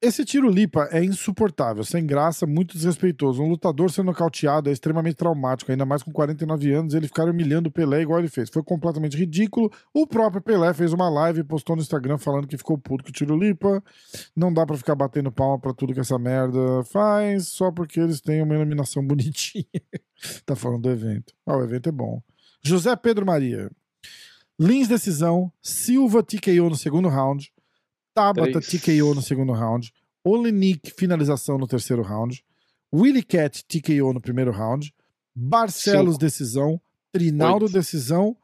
Esse tiro lipa é insuportável, sem graça, muito desrespeitoso. Um lutador sendo nocauteado é extremamente traumático, ainda mais com 49 anos, ele ficar humilhando o Pelé igual ele fez. Foi completamente ridículo. O próprio Pelé fez uma live e postou no Instagram falando que ficou puto com o tiro lipa. Não dá para ficar batendo palma pra tudo que essa merda faz, só porque eles têm uma iluminação bonitinha. tá falando do evento. Ah, o evento é bom. José Pedro Maria. Lins decisão, Silva TKO no segundo round, Tabata TKO no segundo round, Olenik finalização no terceiro round, Willy Cat TKO no primeiro round, Barcelos Cinco. decisão, Trinaldo Oito. decisão,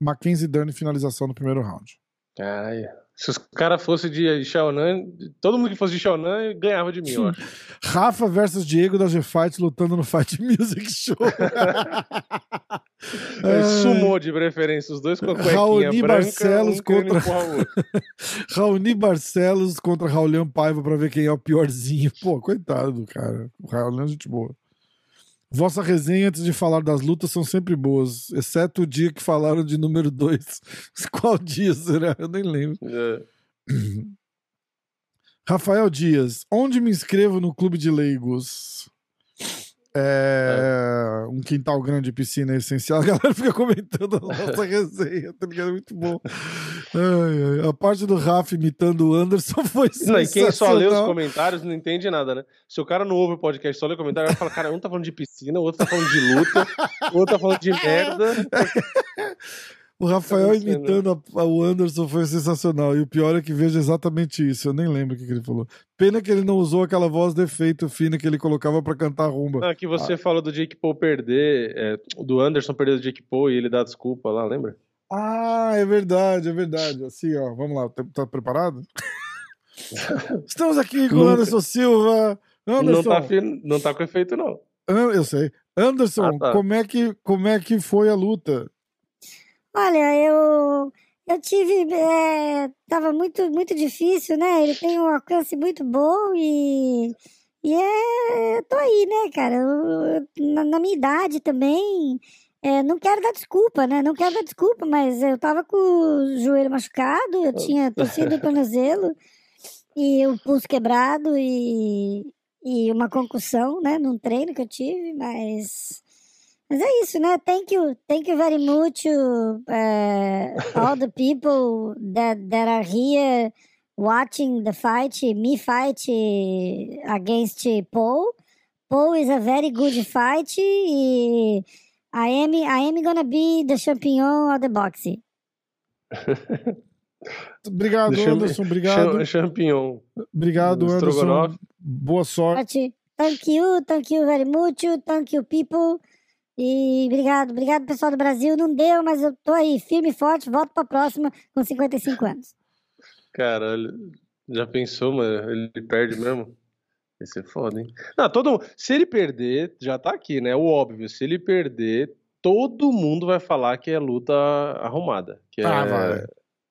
Mackenzie Dern finalização no primeiro round.
Ai, se os caras fossem de Xiaonan, todo mundo que fosse de Xiaonan ganhava de mim, eu acho.
Rafa versus Diego da G-Fight lutando no Fight Music Show.
é, sumou de preferência, os dois com a cuequinha
Raoni
branca,
Barcelos
um
contra... Raoni Barcelos contra Raulian Paiva pra ver quem é o piorzinho. Pô, coitado do cara. O Raulian é gente boa. Vossa resenha antes de falar das lutas são sempre boas, exceto o dia que falaram de número 2. Qual dia será? Eu nem lembro. É. Rafael Dias, onde me inscrevo no clube de leigos? É, um quintal grande, piscina essencial. A galera fica comentando a nossa resenha, tá ligado? Muito bom. Ai, ai. A parte do Rafa imitando o Anderson foi
não, E quem só lê os comentários não entende nada, né? Se o cara não ouve o podcast, só lê o comentário, vai falar, cara, um tá falando de piscina, o outro tá falando de luta, o outro tá falando de merda.
O Rafael imitando a, a, o Anderson foi sensacional. E o pior é que vejo exatamente isso. Eu nem lembro o que, que ele falou. Pena que ele não usou aquela voz defeito fina que ele colocava para cantar rumba.
Ah, que você ah. falou do Jake Paul perder, é, do Anderson perder do Jake Paul e ele dá desculpa lá, lembra?
Ah, é verdade, é verdade. Assim, ó, vamos lá, tá, tá preparado? Estamos aqui com o Anderson Silva. Anderson.
Não tá, não tá com efeito, não.
Eu sei. Anderson, ah, tá. como, é que, como é que foi a luta?
Olha, eu eu tive, é, tava muito muito difícil, né? Ele tem um alcance muito bom e e é, tô aí, né, cara? Eu, na, na, minha idade também, é, não quero dar desculpa, né? Não quero dar desculpa, mas eu tava com o joelho machucado, eu tinha torcido o tornozelo e o pulso quebrado e, e uma concussão, né? Num treino que eu tive, mas mas é isso, né? Thank you, thank you very much, uh, all the people that that are here watching the fight, me fight against Paul. Paul is a very good fight. I am I am gonna be the champion of the boxing.
obrigado, Anderson. Obrigado.
Champion.
Obrigado, Anderson. Boa sorte.
Thank you, thank you very much. Thank you, people. E obrigado, obrigado pessoal do Brasil. Não deu, mas eu tô aí firme e forte. Volto pra próxima com 55 anos.
Caralho, já pensou, mano? Ele perde mesmo? Esse é foda, hein? Não, todo Se ele perder, já tá aqui, né? O óbvio. Se ele perder, todo mundo vai falar que é luta arrumada. Que ah, é... vai.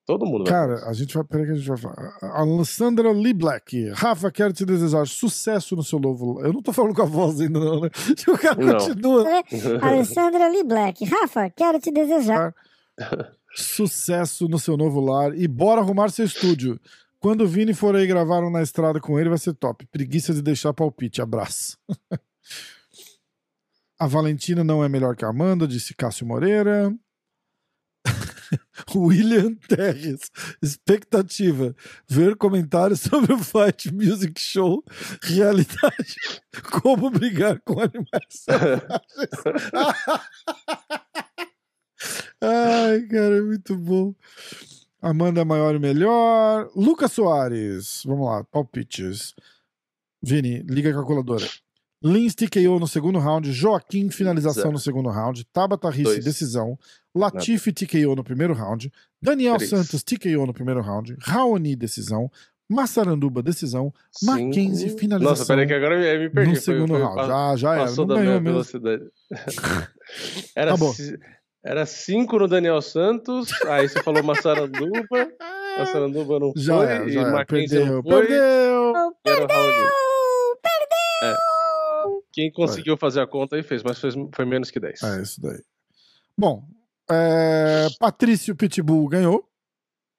Todo mundo vai
Cara, a gente vai. Peraí que a gente vai falar. Alessandra Lee Black. Rafa, quero te desejar sucesso no seu novo. Eu não tô falando com a voz ainda, não, né? O cara não. continua.
É, Alessandra Lee Black. Rafa, quero te desejar.
Sucesso no seu novo lar e bora arrumar seu estúdio. Quando o Vini for aí gravar um na estrada com ele, vai ser top. Preguiça de deixar palpite. Abraço. a Valentina não é melhor que a Amanda, disse Cássio Moreira. William Terres. Expectativa. Ver comentários sobre o Fight Music Show. Realidade. Como brigar com animais. Ai, cara, é muito bom. Amanda maior e melhor. Lucas Soares. Vamos lá, palpites. Vini, liga a calculadora. Lins TKO no segundo round, Joaquim finalização
Zero.
no segundo round, Tabata Risse decisão, Latifi TKO no primeiro round, Daniel
Três.
Santos TKO no primeiro round, Raoni decisão, Massaranduba decisão, Mackenzie
Cinco.
finalização
Nossa, peraí que agora eu me perdi.
no
Foi-
segundo
foi-
round.
passou-
Ah, já era.
Passou
Não
da
ganhou
minha
mesmo.
velocidade. era,
Tá bom.
ci- era cinco no Daniel Santos, aí você falou Massaranduba, Massaranduba não
Já
foi,
era,
e
já era.
Mackenzie
Perdeu,
não foi,
perdeu.
e era o Raoni.
Perdeu!
Quem conseguiu fazer a conta aí fez, mas fez- foi menos que 10.
É isso daí. Bom, é, Patrício Pitbull ganhou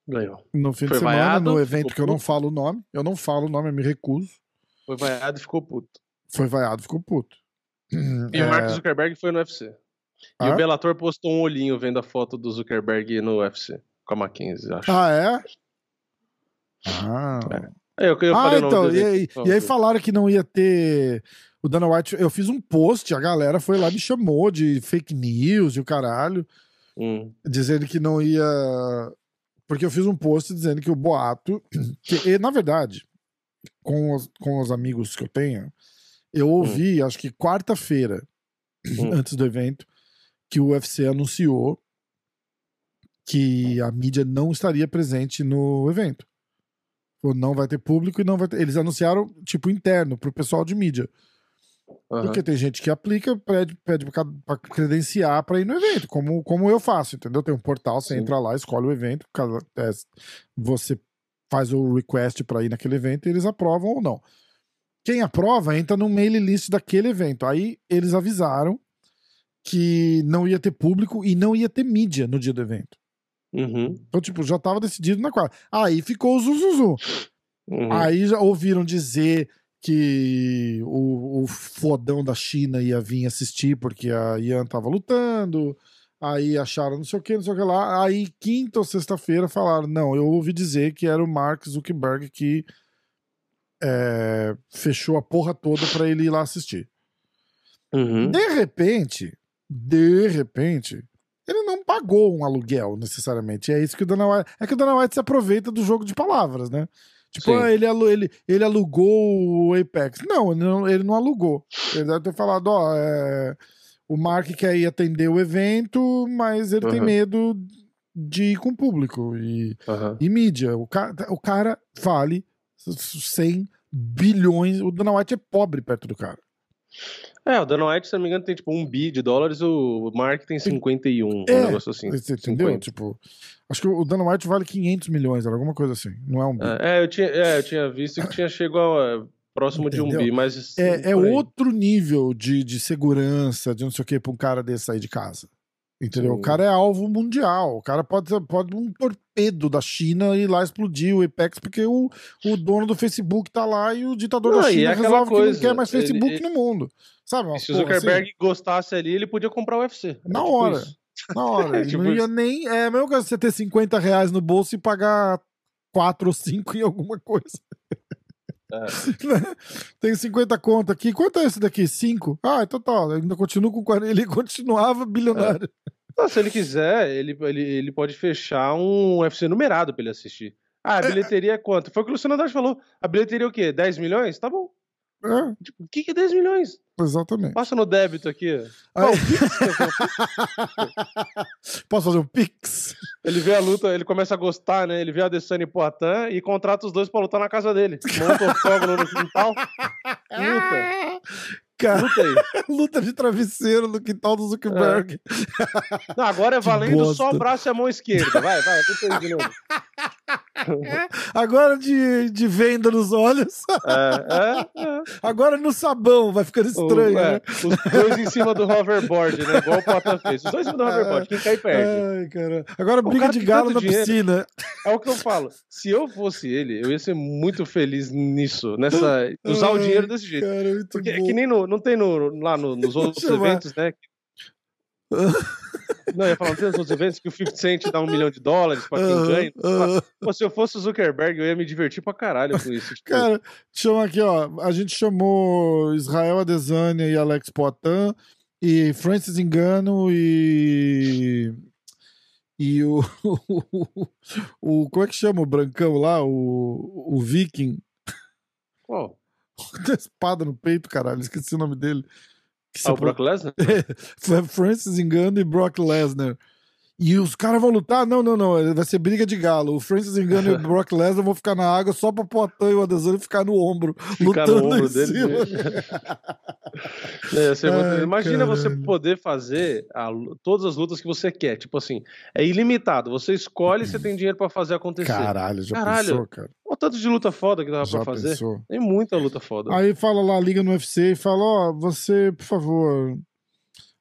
Ganhou.
no fim
Foi
de semana,
vaiado,
no evento que eu não falo o nome. Eu não falo o nome, eu me recuso.
Foi vaiado e ficou puto.
Foi vaiado, ficou puto.
E
É,
o Mark Zuckerberg foi no UFC. E
Ah?
o Bellator postou um olhinho vendo a foto do Zuckerberg no UFC. Com a Mackenzie, acho.
Ah, é? Ah,
É, eu, eu
Ah, então, e aí,
Então,
e aí falaram que não ia ter. O Dana White, eu fiz um post, a galera foi lá e me chamou de fake news e o caralho,
Hum,
dizendo que não ia. Porque eu fiz um post dizendo que o boato. Que, e, na verdade, com os, com os amigos que eu tenho, eu ouvi, acho que quarta-feira,
Hum.
antes do evento, que o UFC anunciou que a mídia não estaria presente no evento. Ou não vai ter público e não vai ter. Eles anunciaram, tipo, interno, pro pessoal de mídia.
Aham.
Porque tem gente que aplica, pede, pede pra credenciar pra ir no evento, como, como eu faço, entendeu? Tem um portal, você
Sim.
entra lá, escolhe o evento, é, você faz o request pra ir naquele evento e eles aprovam ou não. Quem aprova entra no mailing list daquele evento. Aí eles avisaram que não ia ter público e não ia ter mídia no dia do evento.
Uhum,
Então, tipo, já tava decidido na quadra. Aí ficou o zuzuzu.
uhum.
Aí já ouviram dizer que o, o fodão da China ia vir assistir porque a Ian tava lutando. Aí acharam não sei o que, não sei o que lá. Aí, quinta ou sexta-feira, falaram: não, eu ouvi dizer que era o Mark Zuckerberg que é, fechou a porra toda pra ele ir lá assistir.
Uhum.
De repente, de repente, ele não pagou um aluguel necessariamente. É isso que o Dana White. É que o Dana White se aproveita do jogo de palavras, né? Tipo, ah, ele, ele, ele alugou o Apex. Não, ele não, ele não alugou. Ele deve ter falado, ó, é, o Mark quer ir atender o evento, mas ele tem
Uhum.
medo de ir com o público e,
aham.
e mídia. O cara, o cara vale 100 bilhões. O Dana White é pobre perto do cara.
É, o Dana White, se não me engano, tem tipo um bi de dólares, o Mark tem 51, um
É,
negócio assim.
Você entendeu?
50.
Tipo, acho que o Dana White vale 500 milhões, era alguma coisa assim. Não é um bi.
É, eu tinha, é, eu tinha visto que tinha chegado a, próximo de um
Entendeu?
bi, mas.
É, é outro nível de, de segurança, de não sei o que, pra um cara desse sair de casa. Entendeu?
Sim.
O cara é alvo mundial. O cara pode ser pode um torpedo da China ir lá explodir o Apex, porque o, o dono do Facebook tá lá e o ditador
Não,
da
e
China
é
resolve que
coisa,
não quer mais Facebook
ele-
no mundo. Sabe? uma
E se o
assim?
Zuckerberg gostasse ali, ele podia comprar o UFC.
Na
É tipo
hora.
isso.
Na hora. Ele
Tipo
não ia
isso.
nem. É a mesma coisa você ter 50 reais no bolso e pagar 4 ou 5 em alguma coisa.
É.
Tem 50 conto aqui. Quanto é esse daqui? 5? Ah, então tá. Ainda continua com 40. Ele continuava bilionário.
Não, se ele quiser, ele, ele, ele pode fechar um UFC numerado pra ele assistir. Ah, a bilheteria é quanto? Foi o que o Luciano Andrade falou. A bilheteria é o quê? 10 milhões? Tá bom.
É,
Tipo, o que, que é 10 milhões?
Exatamente.
Passa no débito aqui.
Aí- Posso fazer um pix?
Ele vê a luta, ele começa a gostar, né? Ele vê a Desane Poitin e contrata os dois pra lutar na casa dele. Monta o octógono no quintal. Luta,
Cara,
luta
de travesseiro no quintal do Zuckerberg.
Não, agora é valendo só o braço e a mão esquerda. Vai, vai, luta aí de novo.
Agora de, de venda nos olhos.
É, é, é.
Agora no sabão. Vai ficando
O-
estranho.
é,
né?
Os dois em cima do hoverboard, né? Igual o Poitin fez. Os dois em cima do hoverboard. Quem cai perde.
Ai. Agora briga de galo na
dinheiro.
piscina.
É o que eu falo. Se eu fosse ele, eu ia ser muito feliz nisso, nessa usar o
Ai,
dinheiro desse jeito.
Cara,
Porque é que nem no, não tem no, lá no- nos outros eventos, né? Não, eu ia falar, não tem nos outros eventos que o 50 Cent dá um milhão de dólares pra quem ganha.
aham.
Pô, se eu fosse o Zuckerberg, eu ia me divertir pra caralho com isso. tipo,
Cara, chama aqui, ó. A gente chamou Israel Adesanya e Alex Poitin, e Francis Engano e. E o, o, o, Como é que chama o Brancão lá? O, o Viking.
Qual?
Espada no peito, caralho. Esqueci o nome dele.
ah, o Brock Lesnar?
Foi Francis Engano e Brock Lesnar. E os caras vão lutar? Não, não, não. Vai ser briga de galo. O Francis Engano e o Brock Lesnar vão ficar na água só pra Poatan e o Adesanya ficar no ombro. Ficar lutando no ombro dele.
é, Ai, imagina caralho. você poder fazer a, todas as lutas que você quer. Tipo assim, é ilimitado. Você escolhe e você tem dinheiro pra fazer acontecer.
Caralho, já Caralho. pensou, cara?
Olha o tanto de luta foda que dava já pra fazer. Pensou. Tem muita luta foda.
Aí fala lá, liga no UFC e fala: Ó, oh, você, por favor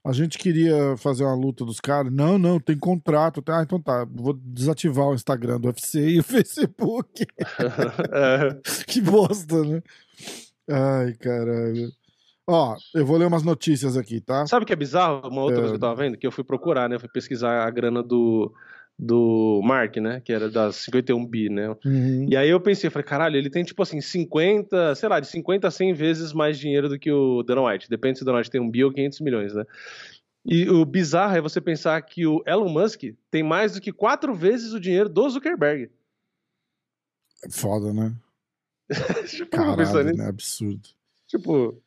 a gente queria fazer uma luta dos caras. Não, não, tem contrato. Ah, então tá. Vou desativar o Instagram do UFC e o Facebook. é. Que bosta, né? Ai, caralho. Ó, eu vou ler umas notícias aqui, tá?
Sabe o que é bizarro? Uma outra é... coisa que eu tava vendo, que eu fui procurar, né? Eu fui pesquisar a grana do, do Mark, né? Que era das 51 bi, né? Uhum. E aí eu pensei, falei, caralho, ele tem tipo assim 50, sei lá, de 50 a 100 vezes mais dinheiro do que o Dana White. Depende se o Dana White tem um bi ou 500 milhões, né? E o bizarro é você pensar que o Elon Musk tem mais do que quatro vezes o dinheiro do Zuckerberg.
É foda, né? Caralho, né? Absurdo.
Tipo,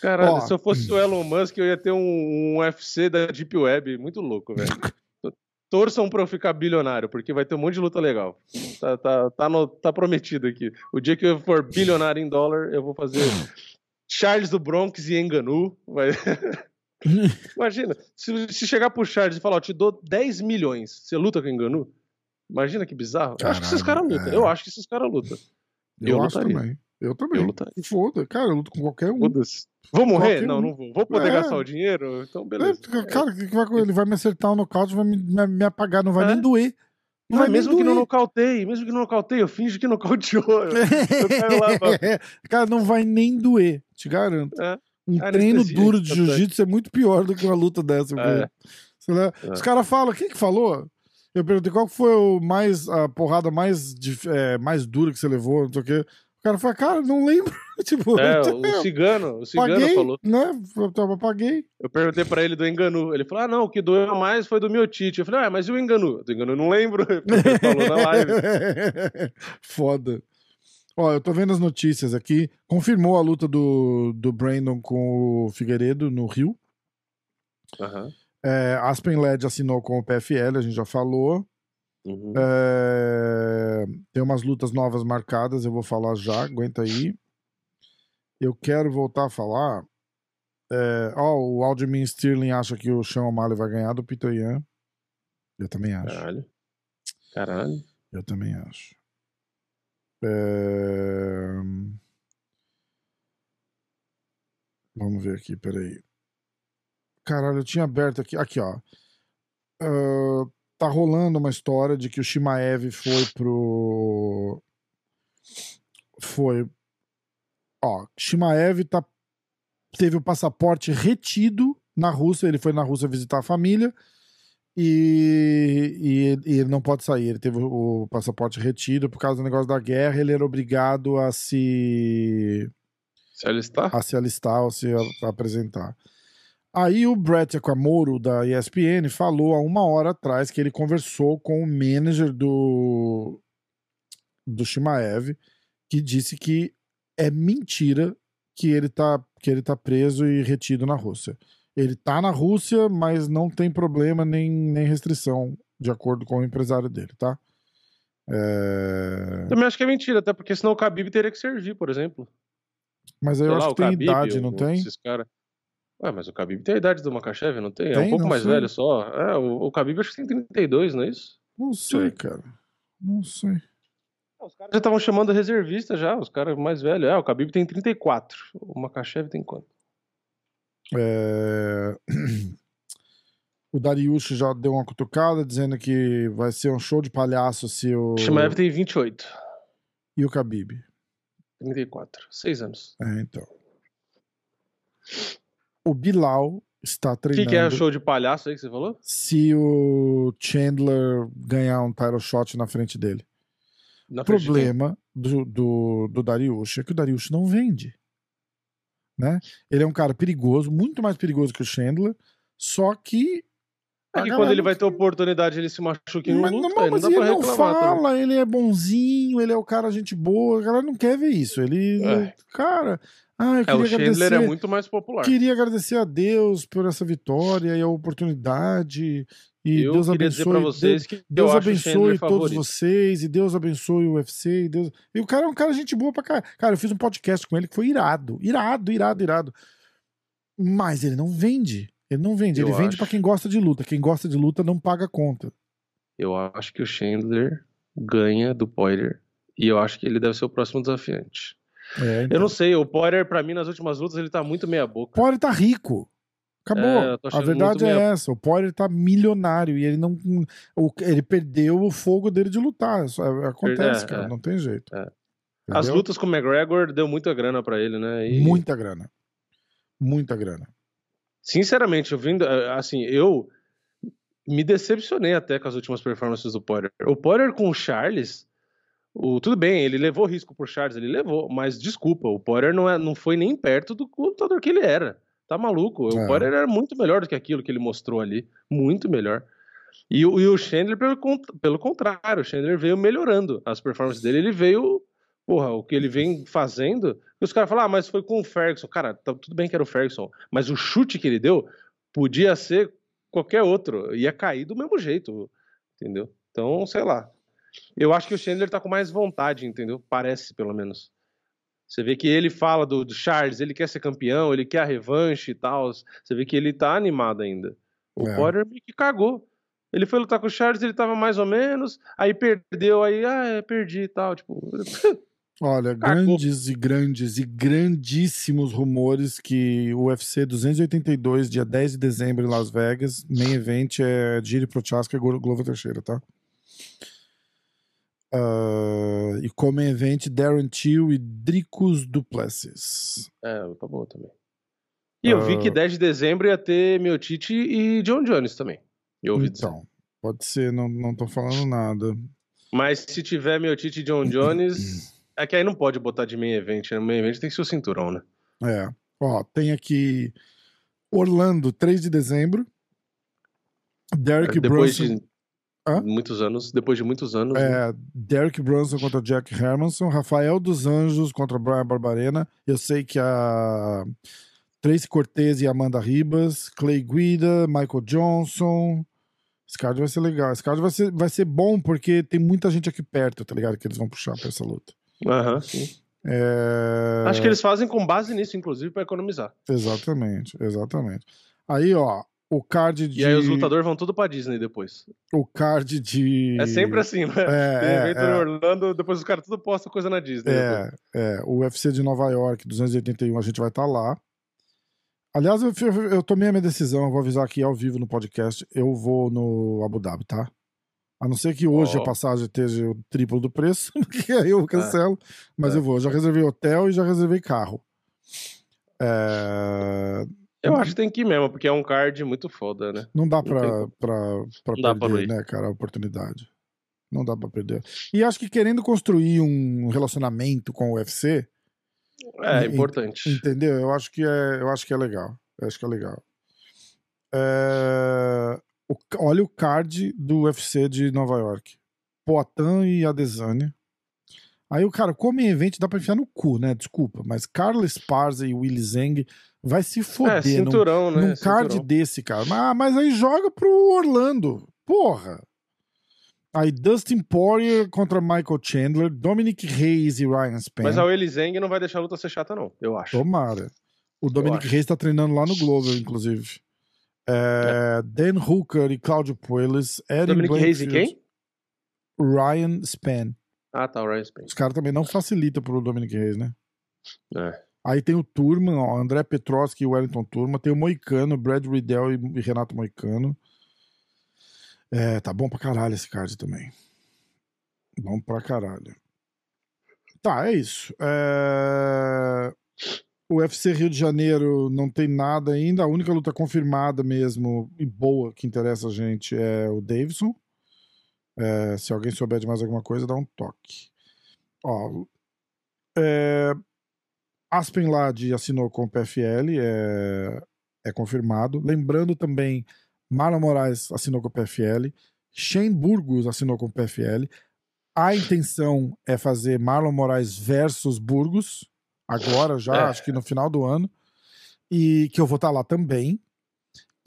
caralho, se eu fosse o Elon Musk, eu ia ter um, um UFC da Deep Web. Muito louco, velho. torçam pra eu ficar bilionário, porque vai ter um monte de luta legal. Tá, tá, tá, no, tá prometido aqui. O dia que eu for bilionário em dólar, eu vou fazer Charles do Bronx e Enganu. Vai... Imagina, se, se, chegar pro Charles e falar, ó, te dou 10 milhões, você luta com Enganu? Imagina que bizarro. Caralho, eu acho que esses caras lutam. É. Eu acho que esses caras lutam.
Eu, eu acho lutaria. também. Eu também. Eu. Foda, cara, eu luto com qualquer um.
Foda-se. Vou morrer? Qualquer não, um. não vou. Vou poder é. gastar o dinheiro? Então, beleza.
É, cara, ele vai me acertar um nocaute, vai me, me, me apagar, não vai é. nem doer.
Não, vai mesmo que não nocauteie, mesmo que não nocauteie, eu finge que nocauteou. Lá,
cara, não vai nem doer, te garanto. É. Um treino duro de jiu-jitsu é muito pior do que uma luta dessa. É. Os caras falam, quem que falou? Eu perguntei qual foi o mais, a porrada mais, é, mais dura que você levou, não sei o quê cara fala, cara, não lembro. tipo,
é, o cigano, o cigano paguei,
falou. Né? Eu paguei.
Eu perguntei pra ele do Enganu. Ele falou: ah, não, o que doeu mais foi do meu Tite. Eu falei, ah, mas e o Enganu? Do Enganu eu não lembro. Ele falou na live.
Foda. Ó, eu tô vendo as notícias aqui. Confirmou a luta do, do Brandon com o Figueiredo no Rio.
Uhum.
É, Aspen Led assinou com o PFL, a gente já falou. Uhum. É... Tem umas lutas novas marcadas, eu vou falar já, aguenta aí. Eu quero voltar a falar. É... Oh, o Aldemir Stirling acha que o Sean O'Malley vai ganhar do Peter Yan. Eu também acho.
Caralho. Caralho.
Eu também acho. É... Vamos ver aqui, peraí. Caralho, eu tinha aberto aqui. Aqui, ó. Uh, tá rolando uma história de que o Shimaev foi pro. Foi. Ó, Shimaev tá... teve o passaporte retido na Rússia, ele foi na Rússia visitar a família e, e, e, ele não pode sair. Ele teve o passaporte retido por causa do negócio da guerra. Ele era obrigado a se.
Se alistar?
A se alistar ou se apresentar. Aí o Brett Aquamoro, da ESPN, falou há uma hora atrás que ele conversou com o manager do, do Shimaev, que disse que é mentira que ele tá, que ele tá preso e retido na Rússia. Ele tá na Rússia, mas não tem problema nem, nem restrição, de acordo com o empresário dele, tá? É...
Também acho que é mentira, até porque senão o Khabib teria que servir, por exemplo.
Mas aí eu Sei acho lá, que tem Khabib, idade, não tem?
Esses cara... Ué, mas o Khabib tem a idade do Makachev, não tem? tem? É um pouco mais sei. velho só. É, o, o Khabib acho que tem 32, não é isso?
Não sei, cara. Não sei.
Ah, os caras já estavam chamando reservista já, os caras mais velhos. É, o Khabib tem 34. O Makachev tem quanto?
É... O Dariush já deu uma cutucada dizendo que vai ser um show de palhaço se o.
Shimaev tem 28.
E o Khabib?
34. Seis anos.
É, então o Bilal está treinando.
O que, que, é show de palhaço aí que você falou?
Se o Chandler ganhar um title shot na frente dele. O problema do, do, do Dariush é que o Dariush não vende. Né? Ele é um cara perigoso, muito mais perigoso que o Chandler, só que
É que quando ele vai ter oportunidade, ele se machuca em um
mas,
luta,
não, mas
não
ele não
reclamar. também.
fala, ele é bonzinho, ele é o cara gente boa, a galera não quer ver isso. Ele,
É.
cara, ah, eu
É,
queria
o Chandler
agradecer,
é muito mais popular.
queria agradecer a Deus por essa vitória e a oportunidade. E
eu
Deus abençoe,
vocês que
Deus abençoe todos
favorito.
vocês e Deus abençoe o UFC. E, Deus... e o cara é um cara gente boa pra caralho. Cara, eu fiz um podcast com ele que foi irado, irado, irado, irado. Mas ele não vende. Ele não vende.
Eu
ele vende
acho.
pra quem gosta de luta. Quem gosta de luta não paga conta.
Eu acho que o Chandler ganha do Poirier e eu acho que ele deve ser o próximo desafiante.
É,
Eu não sei, o Poirier pra mim nas últimas lutas ele tá muito meia boca.
Poirier tá rico. Acabou.
É,
a verdade é
meio-
essa. O Poirier tá milionário e ele não. ele perdeu o fogo dele de lutar. Isso é- acontece,
É,
cara.
é.
Não tem jeito.
É. As lutas com o McGregor deu muita grana pra ele, né? E,
Muita grana. Muita grana.
Sinceramente, eu vindo, assim, eu me decepcionei até com as últimas performances do Poirier. O Poirier com o Charles, o, tudo bem, ele levou risco pro Charles, ele levou, mas desculpa, o Poirier não, é, não foi nem perto do lutador que ele era. Tá maluco? O
É.
Poirier era muito melhor do que aquilo que ele mostrou ali, muito melhor. E, o- e o Chandler, pelo, pelo contrário, o Chandler veio melhorando as performances dele, ele veio, porra, o que ele vem fazendo, os caras falam, ah, mas foi com o Ferguson. Cara, tá- tudo bem que era o Ferguson, mas o chute que ele deu podia ser qualquer outro, ia cair do mesmo jeito, entendeu? Então, sei lá. Eu acho que o Chandler tá com mais vontade, entendeu? Parece, pelo menos. Você vê que ele fala do, do Charles, ele quer ser campeão, ele quer a revanche e tal. Você vê que ele tá animado ainda. O
É.
Poirier meio que cagou. Ele foi lutar com o Charles, ele tava mais ou menos, aí perdeu, aí, ah, é, perdi e tal. Tipo,
Olha,
Cagou.
grandes e grandes e grandíssimos rumores que o UFC 282, dia 10 de dezembro em Las Vegas, main event é Giri Prochaska e Glo- Glover Teixeira, tá? Ah, e como main event, Darren Till e Dricus Duplessis.
é, tá bom também. E eu vi que 10 de dezembro ia ter meu Tite e John Jones também. Eu ouvi dizer.
Então, pode ser, não, não tô falando nada.
Mas se tiver meu Tite e John Jones, é que aí não pode botar de main event, né? Main event tem que ser o cinturão, né?
É. Ó, tem aqui Orlando, 3 de dezembro. Derek
Depois
Brunson.
de
Hã?
muitos anos, depois de muitos anos. né?
É, Derek Brunson contra Jack Hermanson, Rafael dos Anjos contra Brian Barbarena. Eu sei que a Tracy Cortez e Amanda Ribas, Clay Guida, Michael Johnson. Esse card vai ser legal. Esse card vai ser, vai ser bom porque tem muita gente aqui perto, tá ligado? Que eles vão puxar pra essa luta.
Aham, sim.
É...
Acho que eles fazem com base nisso, inclusive, pra economizar.
Exatamente, exatamente. Aí, ó, o card de.
E aí os lutadores vão tudo pra Disney depois.
O card de.
É sempre assim, né?
É, é,
evento
é.
em Orlando, depois os caras tudo postam coisa na Disney. depois.
É, é, o UFC de Nova York, 281, a gente vai estar lá. Aliás, eu, eu, eu tomei a minha decisão, eu vou avisar aqui ao vivo no podcast. Eu vou no Abu Dhabi, tá? A não ser que hoje
Ó.
a passagem esteja o triplo do preço, que aí eu cancelo. Mas
É.
eu vou. Já reservei hotel e já reservei carro. É,
Eu acho que tem que ir mesmo, porque é um card muito foda, né?
Não dá pra, pra, pra
pra
perder,
ir.
né, cara, a oportunidade. Não dá pra perder. E acho que querendo construir um relacionamento com o UFC,
É,
E-
importante.
Entendeu? Eu acho que é, eu acho que é legal. Eu acho que é legal. É, o- olha o card do UFC de Nova York. Poatan e Adesanya. Aí o cara, como em evento, dá pra enfiar no cu, né? Desculpa. Mas Carlos Esparza e Willy Zeng vai se
É,
foder num,
cinturão, né?
num card desse, cara. Mas, mas aí joga pro Orlando. Porra. Aí Dustin Poirier contra Michael Chandler, Dominic Reis e Ryan Spann.
Mas a Willy Zeng não vai deixar a luta ser chata, não, eu acho.
Tomara. O Dominic. Reis tá treinando lá no Glover, inclusive. É, Dan Hooker e Claudio Puelles.
Dominic Reis e quem?
Ryan Spann.
Ah, tá, o Ryan Spence.
Os caras também não facilitam pro Dominic Reis, né?
É.
Aí tem o Turman, ó, André Petroski e Wellington Turman. Tem o Moicano, Brad Riddell e, e Renato Moicano. É, tá bom pra caralho esse card também. Bom pra caralho. Tá, é isso. É... O UFC Rio de Janeiro não tem nada ainda. A única luta confirmada mesmo e boa que interessa a gente é o Davidson. É, se alguém souber de mais alguma coisa, dá um toque. Ó, é, Aspen Ladd assinou com o PFL, é, é confirmado. Lembrando também, Marlon Moraes assinou com o PFL. Shane Burgos assinou com o PFL. A intenção é fazer Marlon Moraes versus Burgos. Agora, já, é. acho que no final do ano. E que eu vou estar lá também.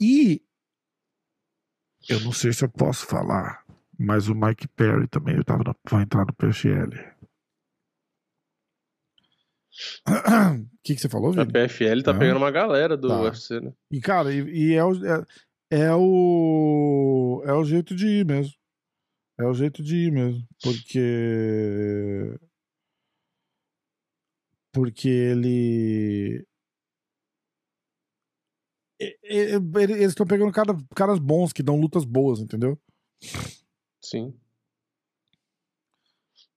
E eu não sei se eu posso falar, mas o Mike Perry também tava no, vai entrar no PFL. O que, que você falou, Vini?
A PFL tá pegando uma galera do tá. UFC, né?
E, cara, e, e é, o, é, é, o. É o jeito de ir mesmo. É o jeito de ir mesmo. Porque. Porque ele. Eles estão pegando cara, caras bons que dão lutas boas, entendeu?
Sim.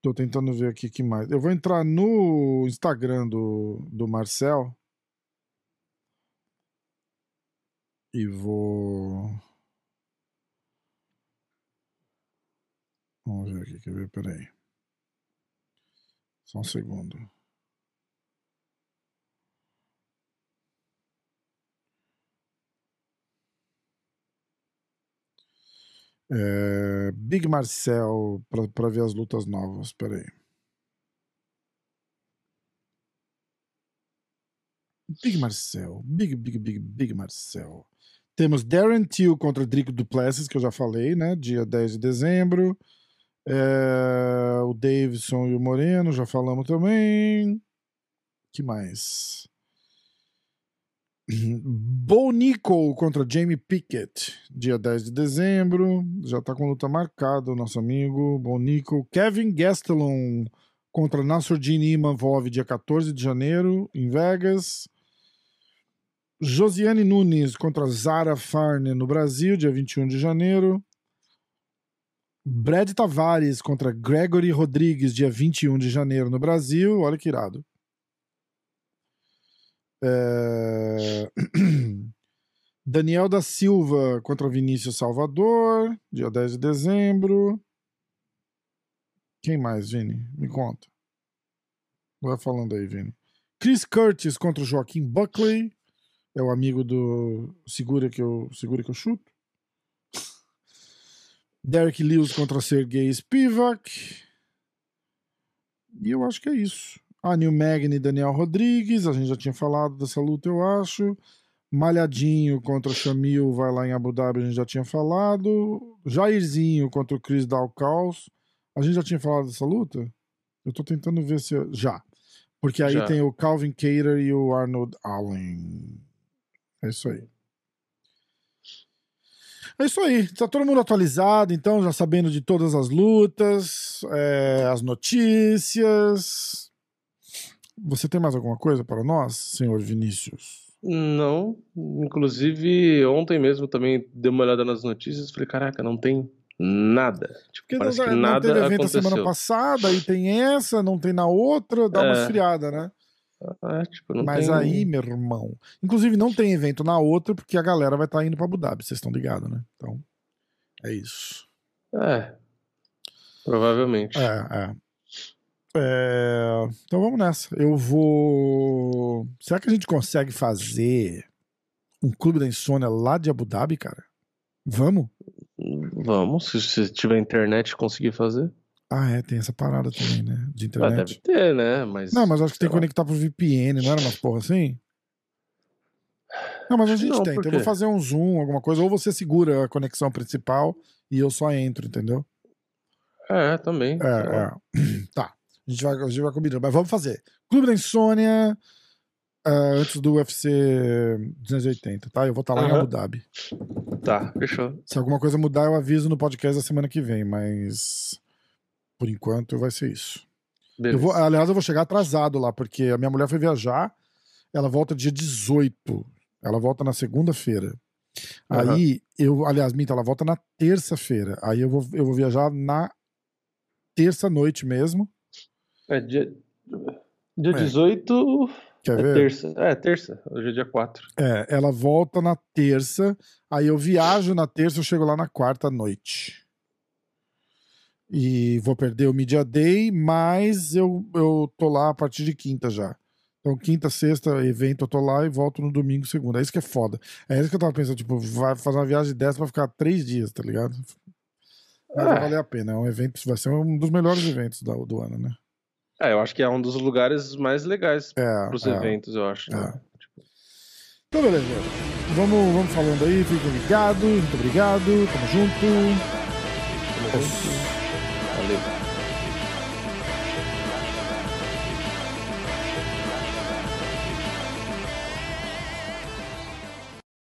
Tô tentando ver aqui que mais. Eu vou entrar no Instagram do, do Marcel. E vou. Vamos ver aqui, quer ver? Peraí. Só um segundo. É, Big Marcel para ver as lutas novas. Pera aí. Big Marcel. Big, Big, Big, Big Marcel. Temos Darren Till contra Drico Duplessis, que eu já falei, né? Dia 10 de dezembro. É, o Davidson e o Moreno, já falamos também. que mais? Bo Nickel contra Jamie Pickett, dia 10 de dezembro. Já tá com luta marcada, nosso amigo Bo Nickel. Kevin Gastelum contra Nasruddin Imanvov, dia 14 de janeiro, em Vegas. Josiane Nunes contra Zara Farne no Brasil, dia 21 de janeiro. Brad Tavares contra Gregory Rodrigues, dia 21 de janeiro no Brasil. Olha que irado. É... Daniel da Silva contra Vinícius Salvador, dia 10 de dezembro. Quem mais, Vini? Me conta. Vai falando aí, Vini. Chris Curtis contra Joaquim Buckley. É o amigo do Segura que eu, segura que eu chuto. Derek Lewis contra Sergei Spivak. E eu acho que é isso. A New Magni Daniel Rodrigues, a gente já tinha falado dessa luta, eu acho. Malhadinho contra Chamil vai lá em Abu Dhabi, a gente já tinha falado. Jairzinho contra o Chris Dalcaus. A gente já tinha falado dessa luta? Eu tô tentando ver se. Eu... Já. Porque aí já. tem o Calvin Cater e o Arnold Allen. É isso aí. É isso aí. Tá todo mundo atualizado, então, já sabendo de todas as lutas, é, as notícias. Você tem mais alguma coisa para nós, senhor Vinícius?
Não, inclusive ontem mesmo também dei uma olhada nas notícias e falei, caraca, não tem nada. Tipo, Porque parece não, que não nada teve evento aconteceu.
semana passada, aí tem essa, não tem na outra, dá é. uma esfriada, né?
É, tipo,
Mas
tem...
aí, meu irmão. Inclusive, não tem evento na outra, porque a galera vai estar tá indo pra Abu Dhabi, vocês estão ligados, né? Então, é isso.
É. Provavelmente.
É, é. É... Então vamos nessa. Eu vou. Será que a gente consegue fazer um clube da insônia lá de Abu Dhabi, cara? Vamos?
Vamos, se, tiver internet conseguir fazer.
Ah, é, tem essa parada também, né? De internet. Ah,
deve ter, né? Mas,
não, mas acho que tem que conectar pro VPN, não era umas porra assim? Não, mas a gente não, tem. Então eu vou fazer um zoom, alguma coisa. Ou você segura a conexão principal e eu só entro, entendeu?
É, também.
É, é. Tá. A gente vai, a gente vai combinando. Mas vamos fazer. Clube da Insônia uh, antes do UFC 280, tá? Eu vou estar lá uhum. em Abu Dhabi.
Tá, fechou.
Se alguma coisa mudar, eu aviso no podcast da semana que vem, mas por enquanto vai ser isso. Eu vou, aliás, eu vou chegar atrasado lá, porque a minha mulher foi viajar, ela volta dia 18. Ela volta na segunda-feira. Uhum. Aí, eu, aliás, minta, ela volta na terça-feira. Aí eu vou, eu vou viajar na terça-noite mesmo.
É, dia, dia é. 18.
Quer
é
ver?
terça. É, terça. Hoje é dia 4.
É, ela volta na terça. Aí eu viajo na terça, eu chego lá na quarta noite. E vou perder o Media Day, mas eu, eu tô lá a partir de quinta já. Então, quinta, sexta, evento, eu tô lá e volto no domingo, segunda. É isso que é foda. É isso que eu tava pensando, tipo, vai fazer uma viagem dessa pra ficar três dias, tá ligado? Mas vai
É.
valer a pena. É um evento, vai ser um dos melhores eventos do, do ano, né?
É, eu acho que é um dos lugares mais legais
É.
pros
é.
eventos, eu acho. né?
É. Então, beleza. Vamos, vamos falando aí, fiquem ligados. Muito obrigado. Tamo junto.
Valeu.